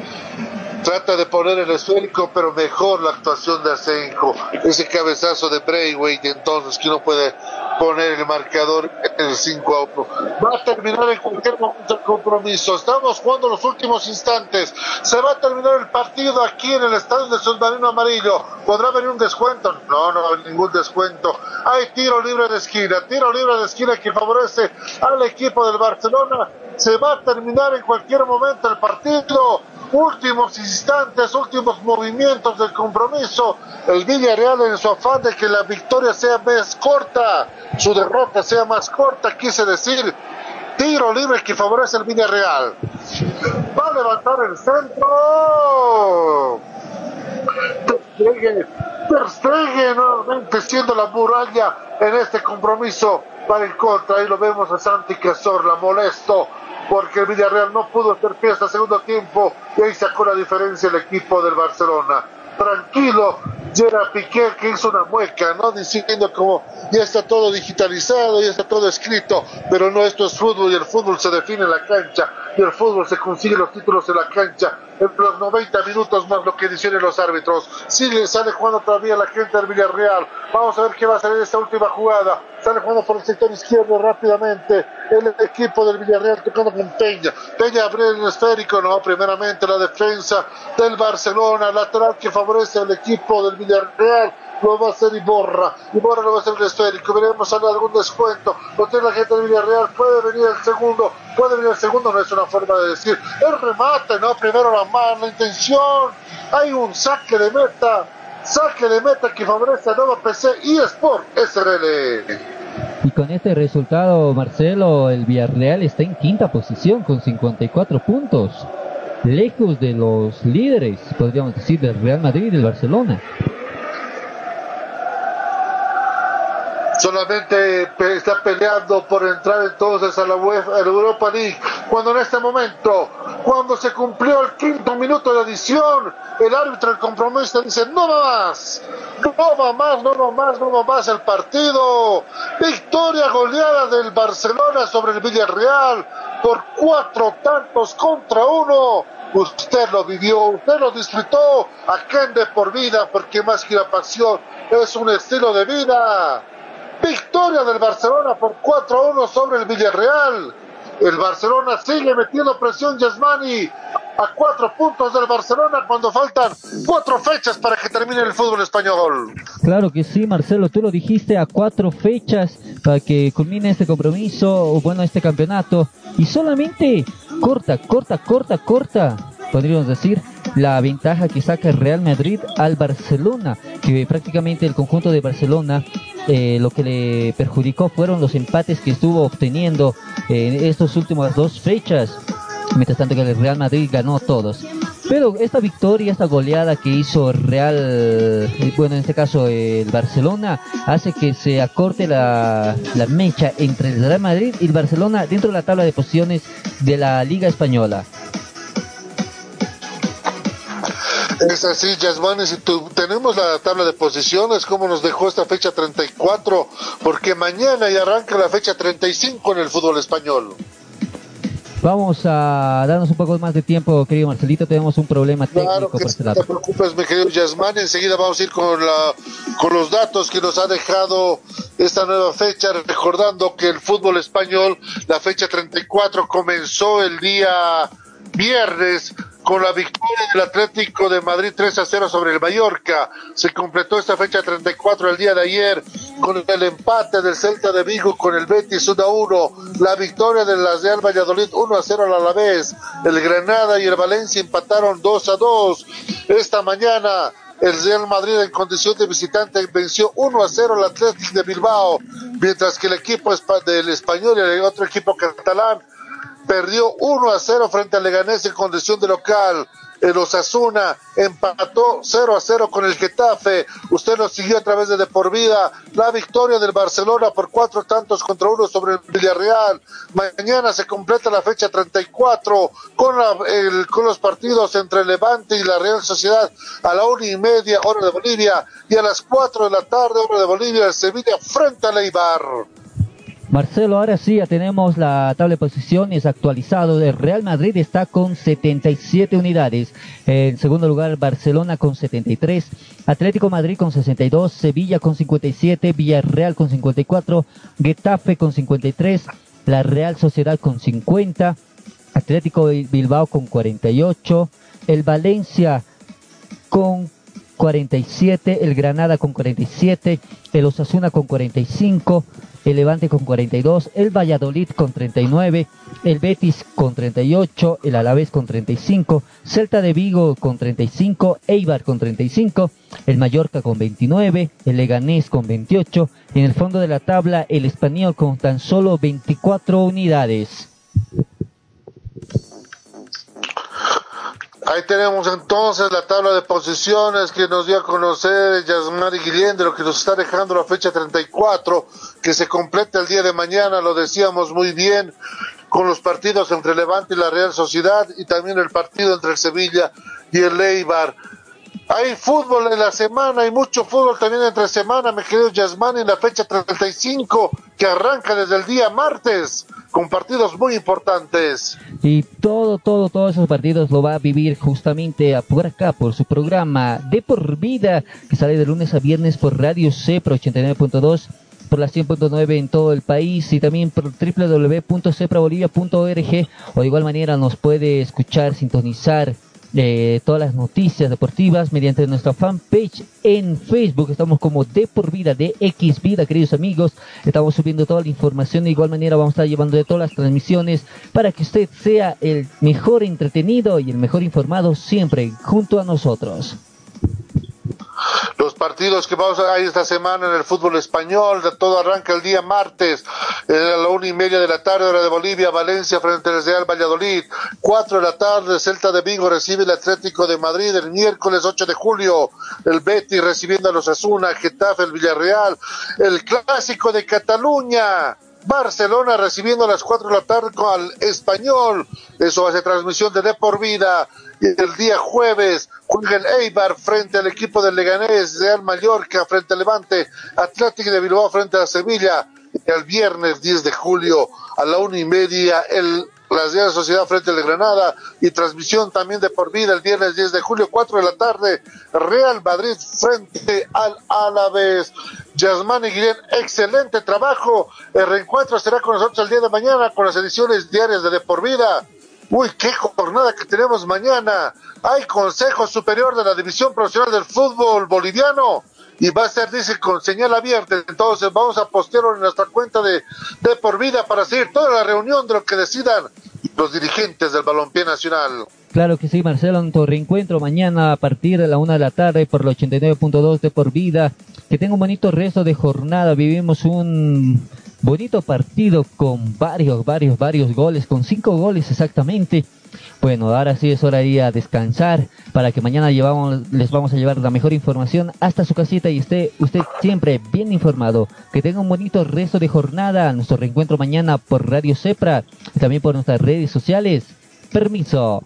trata de poner el esférico, pero mejor la actuación de Asenjo. Ese cabezazo de Braithwaite, entonces, que no puede poner el marcador en el 5 a 1. Va a terminar en cualquier momento el compromiso. Estamos jugando los últimos instantes. Se va a terminar el partido aquí en el estadio de Submarino Amarillo. ¿Podrá venir un descuento? No, no va a haber ningún descuento. Hay tiro libre de esquina. Tiro libre de esquina que favorece al equipo del Barcelona. Se va a terminar en cualquier momento el partido. Últimos instantes, últimos movimientos del compromiso. El Villarreal en su afán de que la victoria sea más corta, su derrota sea más corta, quise decir. Tiro libre que favorece el Villarreal. Va a levantar el centro. Ter Stegen nuevamente siendo la muralla en este compromiso para el contra. Ahí lo vemos a Santi Cazorla molesto porque el Villarreal no pudo hacer fiesta segundo tiempo y ahí sacó la diferencia el equipo del Barcelona. Tranquilo, Gerard Piqué que hizo una mueca, ¿no? Diciendo como ya está todo digitalizado, ya está todo escrito, pero no, esto es fútbol y el fútbol se define en la cancha y el fútbol se consigue los títulos en la cancha en los 90 minutos más lo que dicen los árbitros. Sigue, sale jugando todavía la gente del Villarreal. Vamos a ver qué va a salir esta última jugada. Sale jugando por el sector izquierdo rápidamente el equipo del Villarreal tocando con Peña. Peña abre el esférico, no, primeramente la defensa del Barcelona, lateral que favorece al equipo del Villarreal lo va a hacer Iborra. Iborra lo va a hacer el esférico. Veremos sale algún descuento. Lo tiene la gente del Villarreal. Puede venir el segundo. Puede venir el segundo. No es una forma de decir. El remate, no. Primero la mano, la intención. Hay un saque de meta. Saque de meta que favorece a Nova PC y Sport SRL. Y con este resultado, Marcelo, el Villarreal está en quinta posición con 54 puntos. Lejos de los líderes, podríamos decir, del Real Madrid y del Barcelona. Solamente está peleando por entrar entonces a la UEFA, a la Europa League, cuando en este momento, cuando se cumplió el quinto minuto de adición, el árbitro del compromiso dice, no va más, no va más, no va más, no va más el partido, victoria goleada del Barcelona sobre el Villarreal por cuatro tantos contra uno, usted lo vivió, usted lo disfrutó, acá en De por vida, porque más que la pasión es un estilo de vida. Victoria del Barcelona por 4 a 1 sobre el Villarreal. El Barcelona sigue metiendo presión Yasmani a cuatro puntos del Barcelona cuando faltan cuatro fechas para que termine el fútbol español. Claro que sí, Marcelo, tú lo dijiste a cuatro fechas para que culmine este compromiso, o bueno, este campeonato, y solamente corta, corta, corta, corta, podríamos decir, la ventaja que saca el Real Madrid al Barcelona, que prácticamente el conjunto de Barcelona eh, lo que le perjudicó fueron los empates que estuvo obteniendo en estas últimas dos fechas, mientras tanto que el Real Madrid ganó todos. Pero esta victoria, esta goleada que hizo Real, eh, bueno, en este caso eh, el Barcelona, hace que se acorte la, la mecha entre el Real Madrid y el Barcelona dentro de la tabla de posiciones de la Liga Española. Es así, Yasmani, si tu- tenemos la tabla de posiciones, como nos dejó esta fecha 34, porque mañana ya arranca la fecha 35 en el fútbol español. Vamos a darnos un poco más de tiempo, querido Marcelito, tenemos un problema técnico Claro que por sí, este no te preocupes, mi querido Yasmani. Enseguida vamos a ir con, la, con los datos que nos ha dejado esta nueva fecha, recordando que el fútbol español, la fecha 34, comenzó el día viernes con la victoria del Atlético de Madrid 3 a 0 sobre el Mallorca. Se completó esta fecha 34 el día de ayer con el empate del Celta de Vigo con el Betis 1 a 1. La victoria de las Real Valladolid 1 a 0 al Alavés. El Granada y el Valencia empataron 2 a 2. Esta mañana el Real Madrid en condición de visitante venció 1 a 0 al Atlético de Bilbao, mientras que el equipo del español y el otro equipo catalán perdió 1 a 0 frente al Leganés en condición de local. El Osasuna empató 0 a 0 con el Getafe. Usted lo siguió a través de De Por Vida. La victoria del Barcelona por cuatro tantos contra uno sobre el Villarreal. Mañana se completa la fecha 34 con, la- con los partidos entre Levante y la Real Sociedad a la una y media hora de Bolivia y a las 4 de la tarde hora de Bolivia el Sevilla frente a Leibar. Marcelo, ahora sí, ya tenemos la tabla de posiciones actualizado. El Real Madrid está con 77 unidades. En segundo lugar, Barcelona con 73. Atlético Madrid con 62. Sevilla con 57. Villarreal con 54. Getafe con 53. La Real Sociedad con 50. Atlético Bilbao con 48. El Valencia con 47, el Granada con 47, el Osasuna con 45, el Levante con 42, el Valladolid con 39, el Betis con 38, el Alavés con 35, Celta de Vigo con 35, Eibar con 35, el Mallorca con 29, el Leganés con 28, y en el fondo de la tabla el Español con tan solo 24 unidades. Ahí tenemos entonces la tabla de posiciones que nos dio a conocer Yasmari Guillén de lo que nos está dejando la fecha 34, que se completa el día de mañana, lo decíamos muy bien, con los partidos entre Levante y la Real Sociedad y también el partido entre el Sevilla y el Eibar. Hay fútbol en la semana, hay mucho fútbol también entre semana, mi querido Yasmani, en la fecha 35, que arranca desde el día martes, con partidos muy importantes. Y todo, todo, todos esos partidos lo va a vivir justamente a- por acá, por su programa De Por Vida, que sale de lunes a viernes por Radio Cepro 89.2, por la 100.9 en todo el país y también por www.ceprabolivia.org o de igual manera nos puede escuchar, sintonizar eh, todas las noticias deportivas mediante nuestra fanpage en Facebook. Estamos como De Por Vida, de X Vida, queridos amigos. Estamos subiendo toda la información. De igual manera vamos a estar llevando de todas las transmisiones para que usted sea el mejor entretenido y el mejor informado siempre junto a nosotros. Los partidos que vamos a ir esta semana en el fútbol español, todo arranca el día martes, eh, a la una y media de la tarde, hora de Bolivia, Valencia frente al Real Valladolid, cuatro de la tarde, Celta de Vigo recibe el Atlético de Madrid, el miércoles 8 de julio, el Betis recibiendo a los Asuna, Getafe, el Villarreal, el clásico de Cataluña, Barcelona recibiendo a las 4 de la tarde el Español. Eso hace transmisión de De por Vida. Y el día jueves juega el Eibar frente al equipo del Leganés, Real Mallorca frente al Levante, Atlético de Bilbao frente a Sevilla. Y el viernes 10 de julio a la una y media el la Real Sociedad frente al Granada y transmisión también de por vida el viernes 10 de julio, 4 de la tarde, Real Madrid frente al Alavés. Yasmani Guillén, excelente trabajo. El reencuentro será con nosotros el día de mañana con las ediciones diarias de De por vida. Uy, qué jornada que tenemos mañana. Hay Consejo Superior de la División Profesional del Fútbol Boliviano y va a ser, dice, con señal abierta. Entonces vamos a postearlo en nuestra cuenta de, de por vida para seguir toda la reunión de lo que decidan los dirigentes del Balompié Nacional. Claro que sí, Marcelo, nuestro reencuentro mañana a partir de la una de la tarde por el 89.2 de por vida. Que tenga un bonito resto de jornada. Vivimos un bonito partido con varios, varios, varios goles, con cinco goles exactamente. Bueno, ahora sí es hora de ir a descansar para que mañana llevamos, les vamos a llevar la mejor información hasta su casita y esté usted siempre bien informado. Que tenga un bonito resto de jornada. Nuestro reencuentro mañana por Radio Cepra y también por nuestras redes sociales. Permiso.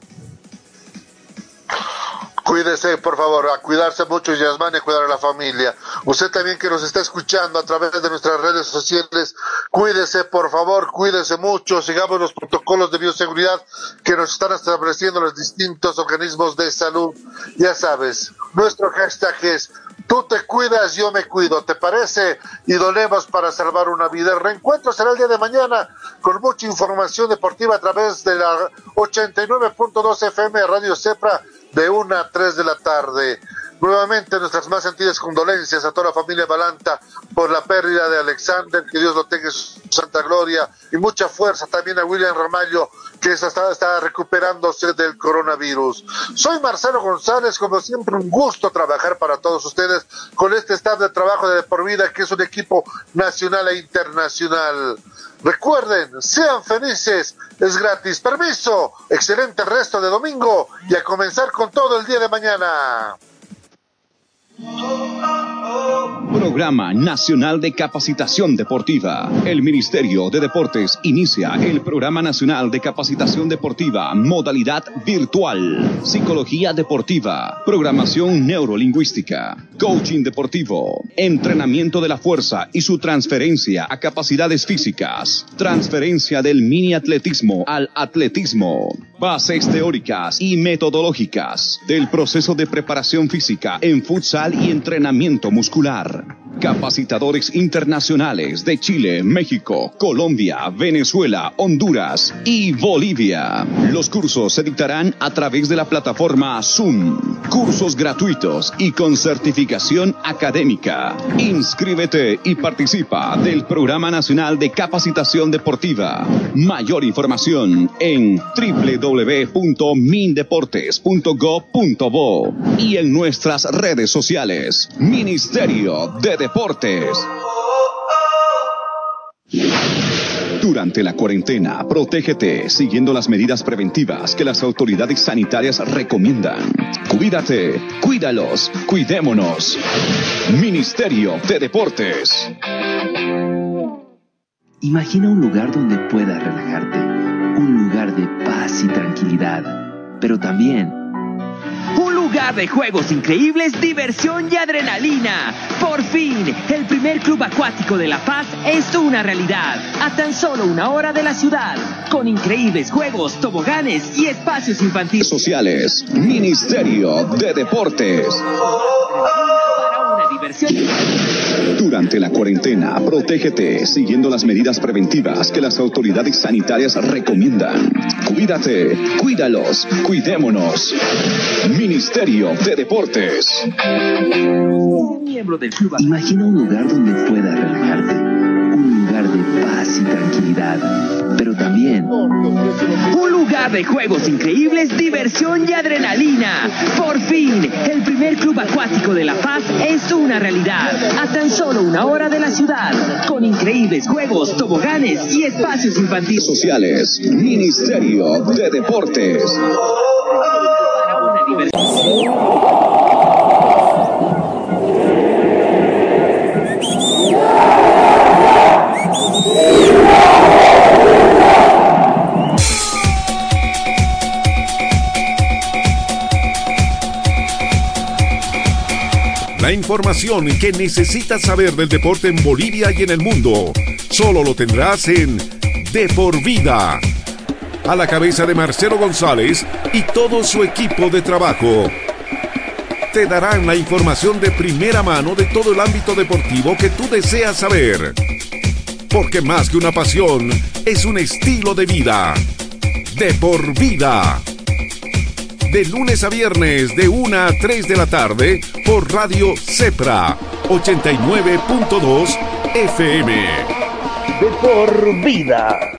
Cuídese, por favor, a cuidarse mucho, Yasmán, y a cuidar a la familia. Usted también que nos está escuchando a través de nuestras redes sociales, cuídese, por favor, cuídese mucho, sigamos los protocolos de bioseguridad que nos están estableciendo los distintos organismos de salud. Ya sabes, nuestro hashtag es Tú te cuidas, yo me cuido, ¿te parece? Y donemos para salvar una vida. El reencuentro será el día de mañana con mucha información deportiva a través de la 89.2 FM Radio Cepra de 1 a 3 de la tarde. Nuevamente nuestras más sentidas condolencias a toda la familia Balanta por la pérdida de Alexander, que Dios lo tenga en su santa gloria, y mucha fuerza también a William Ramallo, que está, está recuperándose del coronavirus. Soy Marcelo González, como siempre un gusto trabajar para todos ustedes con este staff de trabajo de por vida, que es un equipo nacional e internacional. Recuerden, sean felices, es gratis. Permiso, excelente resto de domingo y a comenzar con todo el día de mañana. Oh. Programa Nacional de Capacitación Deportiva. El Ministerio de Deportes inicia el Programa Nacional de Capacitación Deportiva, modalidad virtual, psicología deportiva, programación neurolingüística, coaching deportivo, entrenamiento de la fuerza y su transferencia a capacidades físicas, transferencia del mini atletismo al atletismo, bases teóricas y metodológicas del proceso de preparación física en futsal y entrenamiento muscular. Guerra. Capacitadores internacionales de Chile, México, Colombia, Venezuela, Honduras y Bolivia. Los cursos se dictarán a través de la plataforma Zoom. Cursos gratuitos y con certificación académica. Inscríbete y participa del Programa Nacional de Capacitación Deportiva. Mayor información en www.mindeportes.gov.bo y en nuestras redes sociales. Ministerio de Deportes. Durante la cuarentena, protégete siguiendo las medidas preventivas que las autoridades sanitarias recomiendan. Cuídate, cuídalos, cuidémonos. Ministerio de Deportes. Imagina un lugar donde puedas relajarte, un lugar de paz y tranquilidad, pero también Un lugar de juegos increíbles, diversión y adrenalina. Por fin, el primer club acuático de La Paz es una realidad. A tan solo una hora de la ciudad. Con increíbles juegos, toboganes y espacios infantiles. Sociales. Ministerio de Deportes. Durante la cuarentena, protégete siguiendo las medidas preventivas que las autoridades sanitarias recomiendan. Cuídate, cuídalos, cuidémonos. Ministerio de Deportes. miembro del club. Imagina un lugar donde puedas relajarte, de paz y tranquilidad, pero también Un lugar de juegos increíbles, diversión y adrenalina. Por fin, el primer club acuático de La Paz es una realidad. A tan solo una hora de la ciudad. Con increíbles juegos, toboganes y espacios infantiles. Sociales. Ministerio de Deportes. La información que necesitas saber del deporte en Bolivia y en el mundo, solo lo tendrás en De por Vida. A la cabeza de Marcelo González y todo su equipo de trabajo. Te darán la información de primera mano de todo el ámbito deportivo que tú deseas saber. Porque más que una pasión, es un estilo de vida. De por vida de lunes a viernes de 1 a 3 de la tarde por Radio Cepra 89.2 FM. De por vida.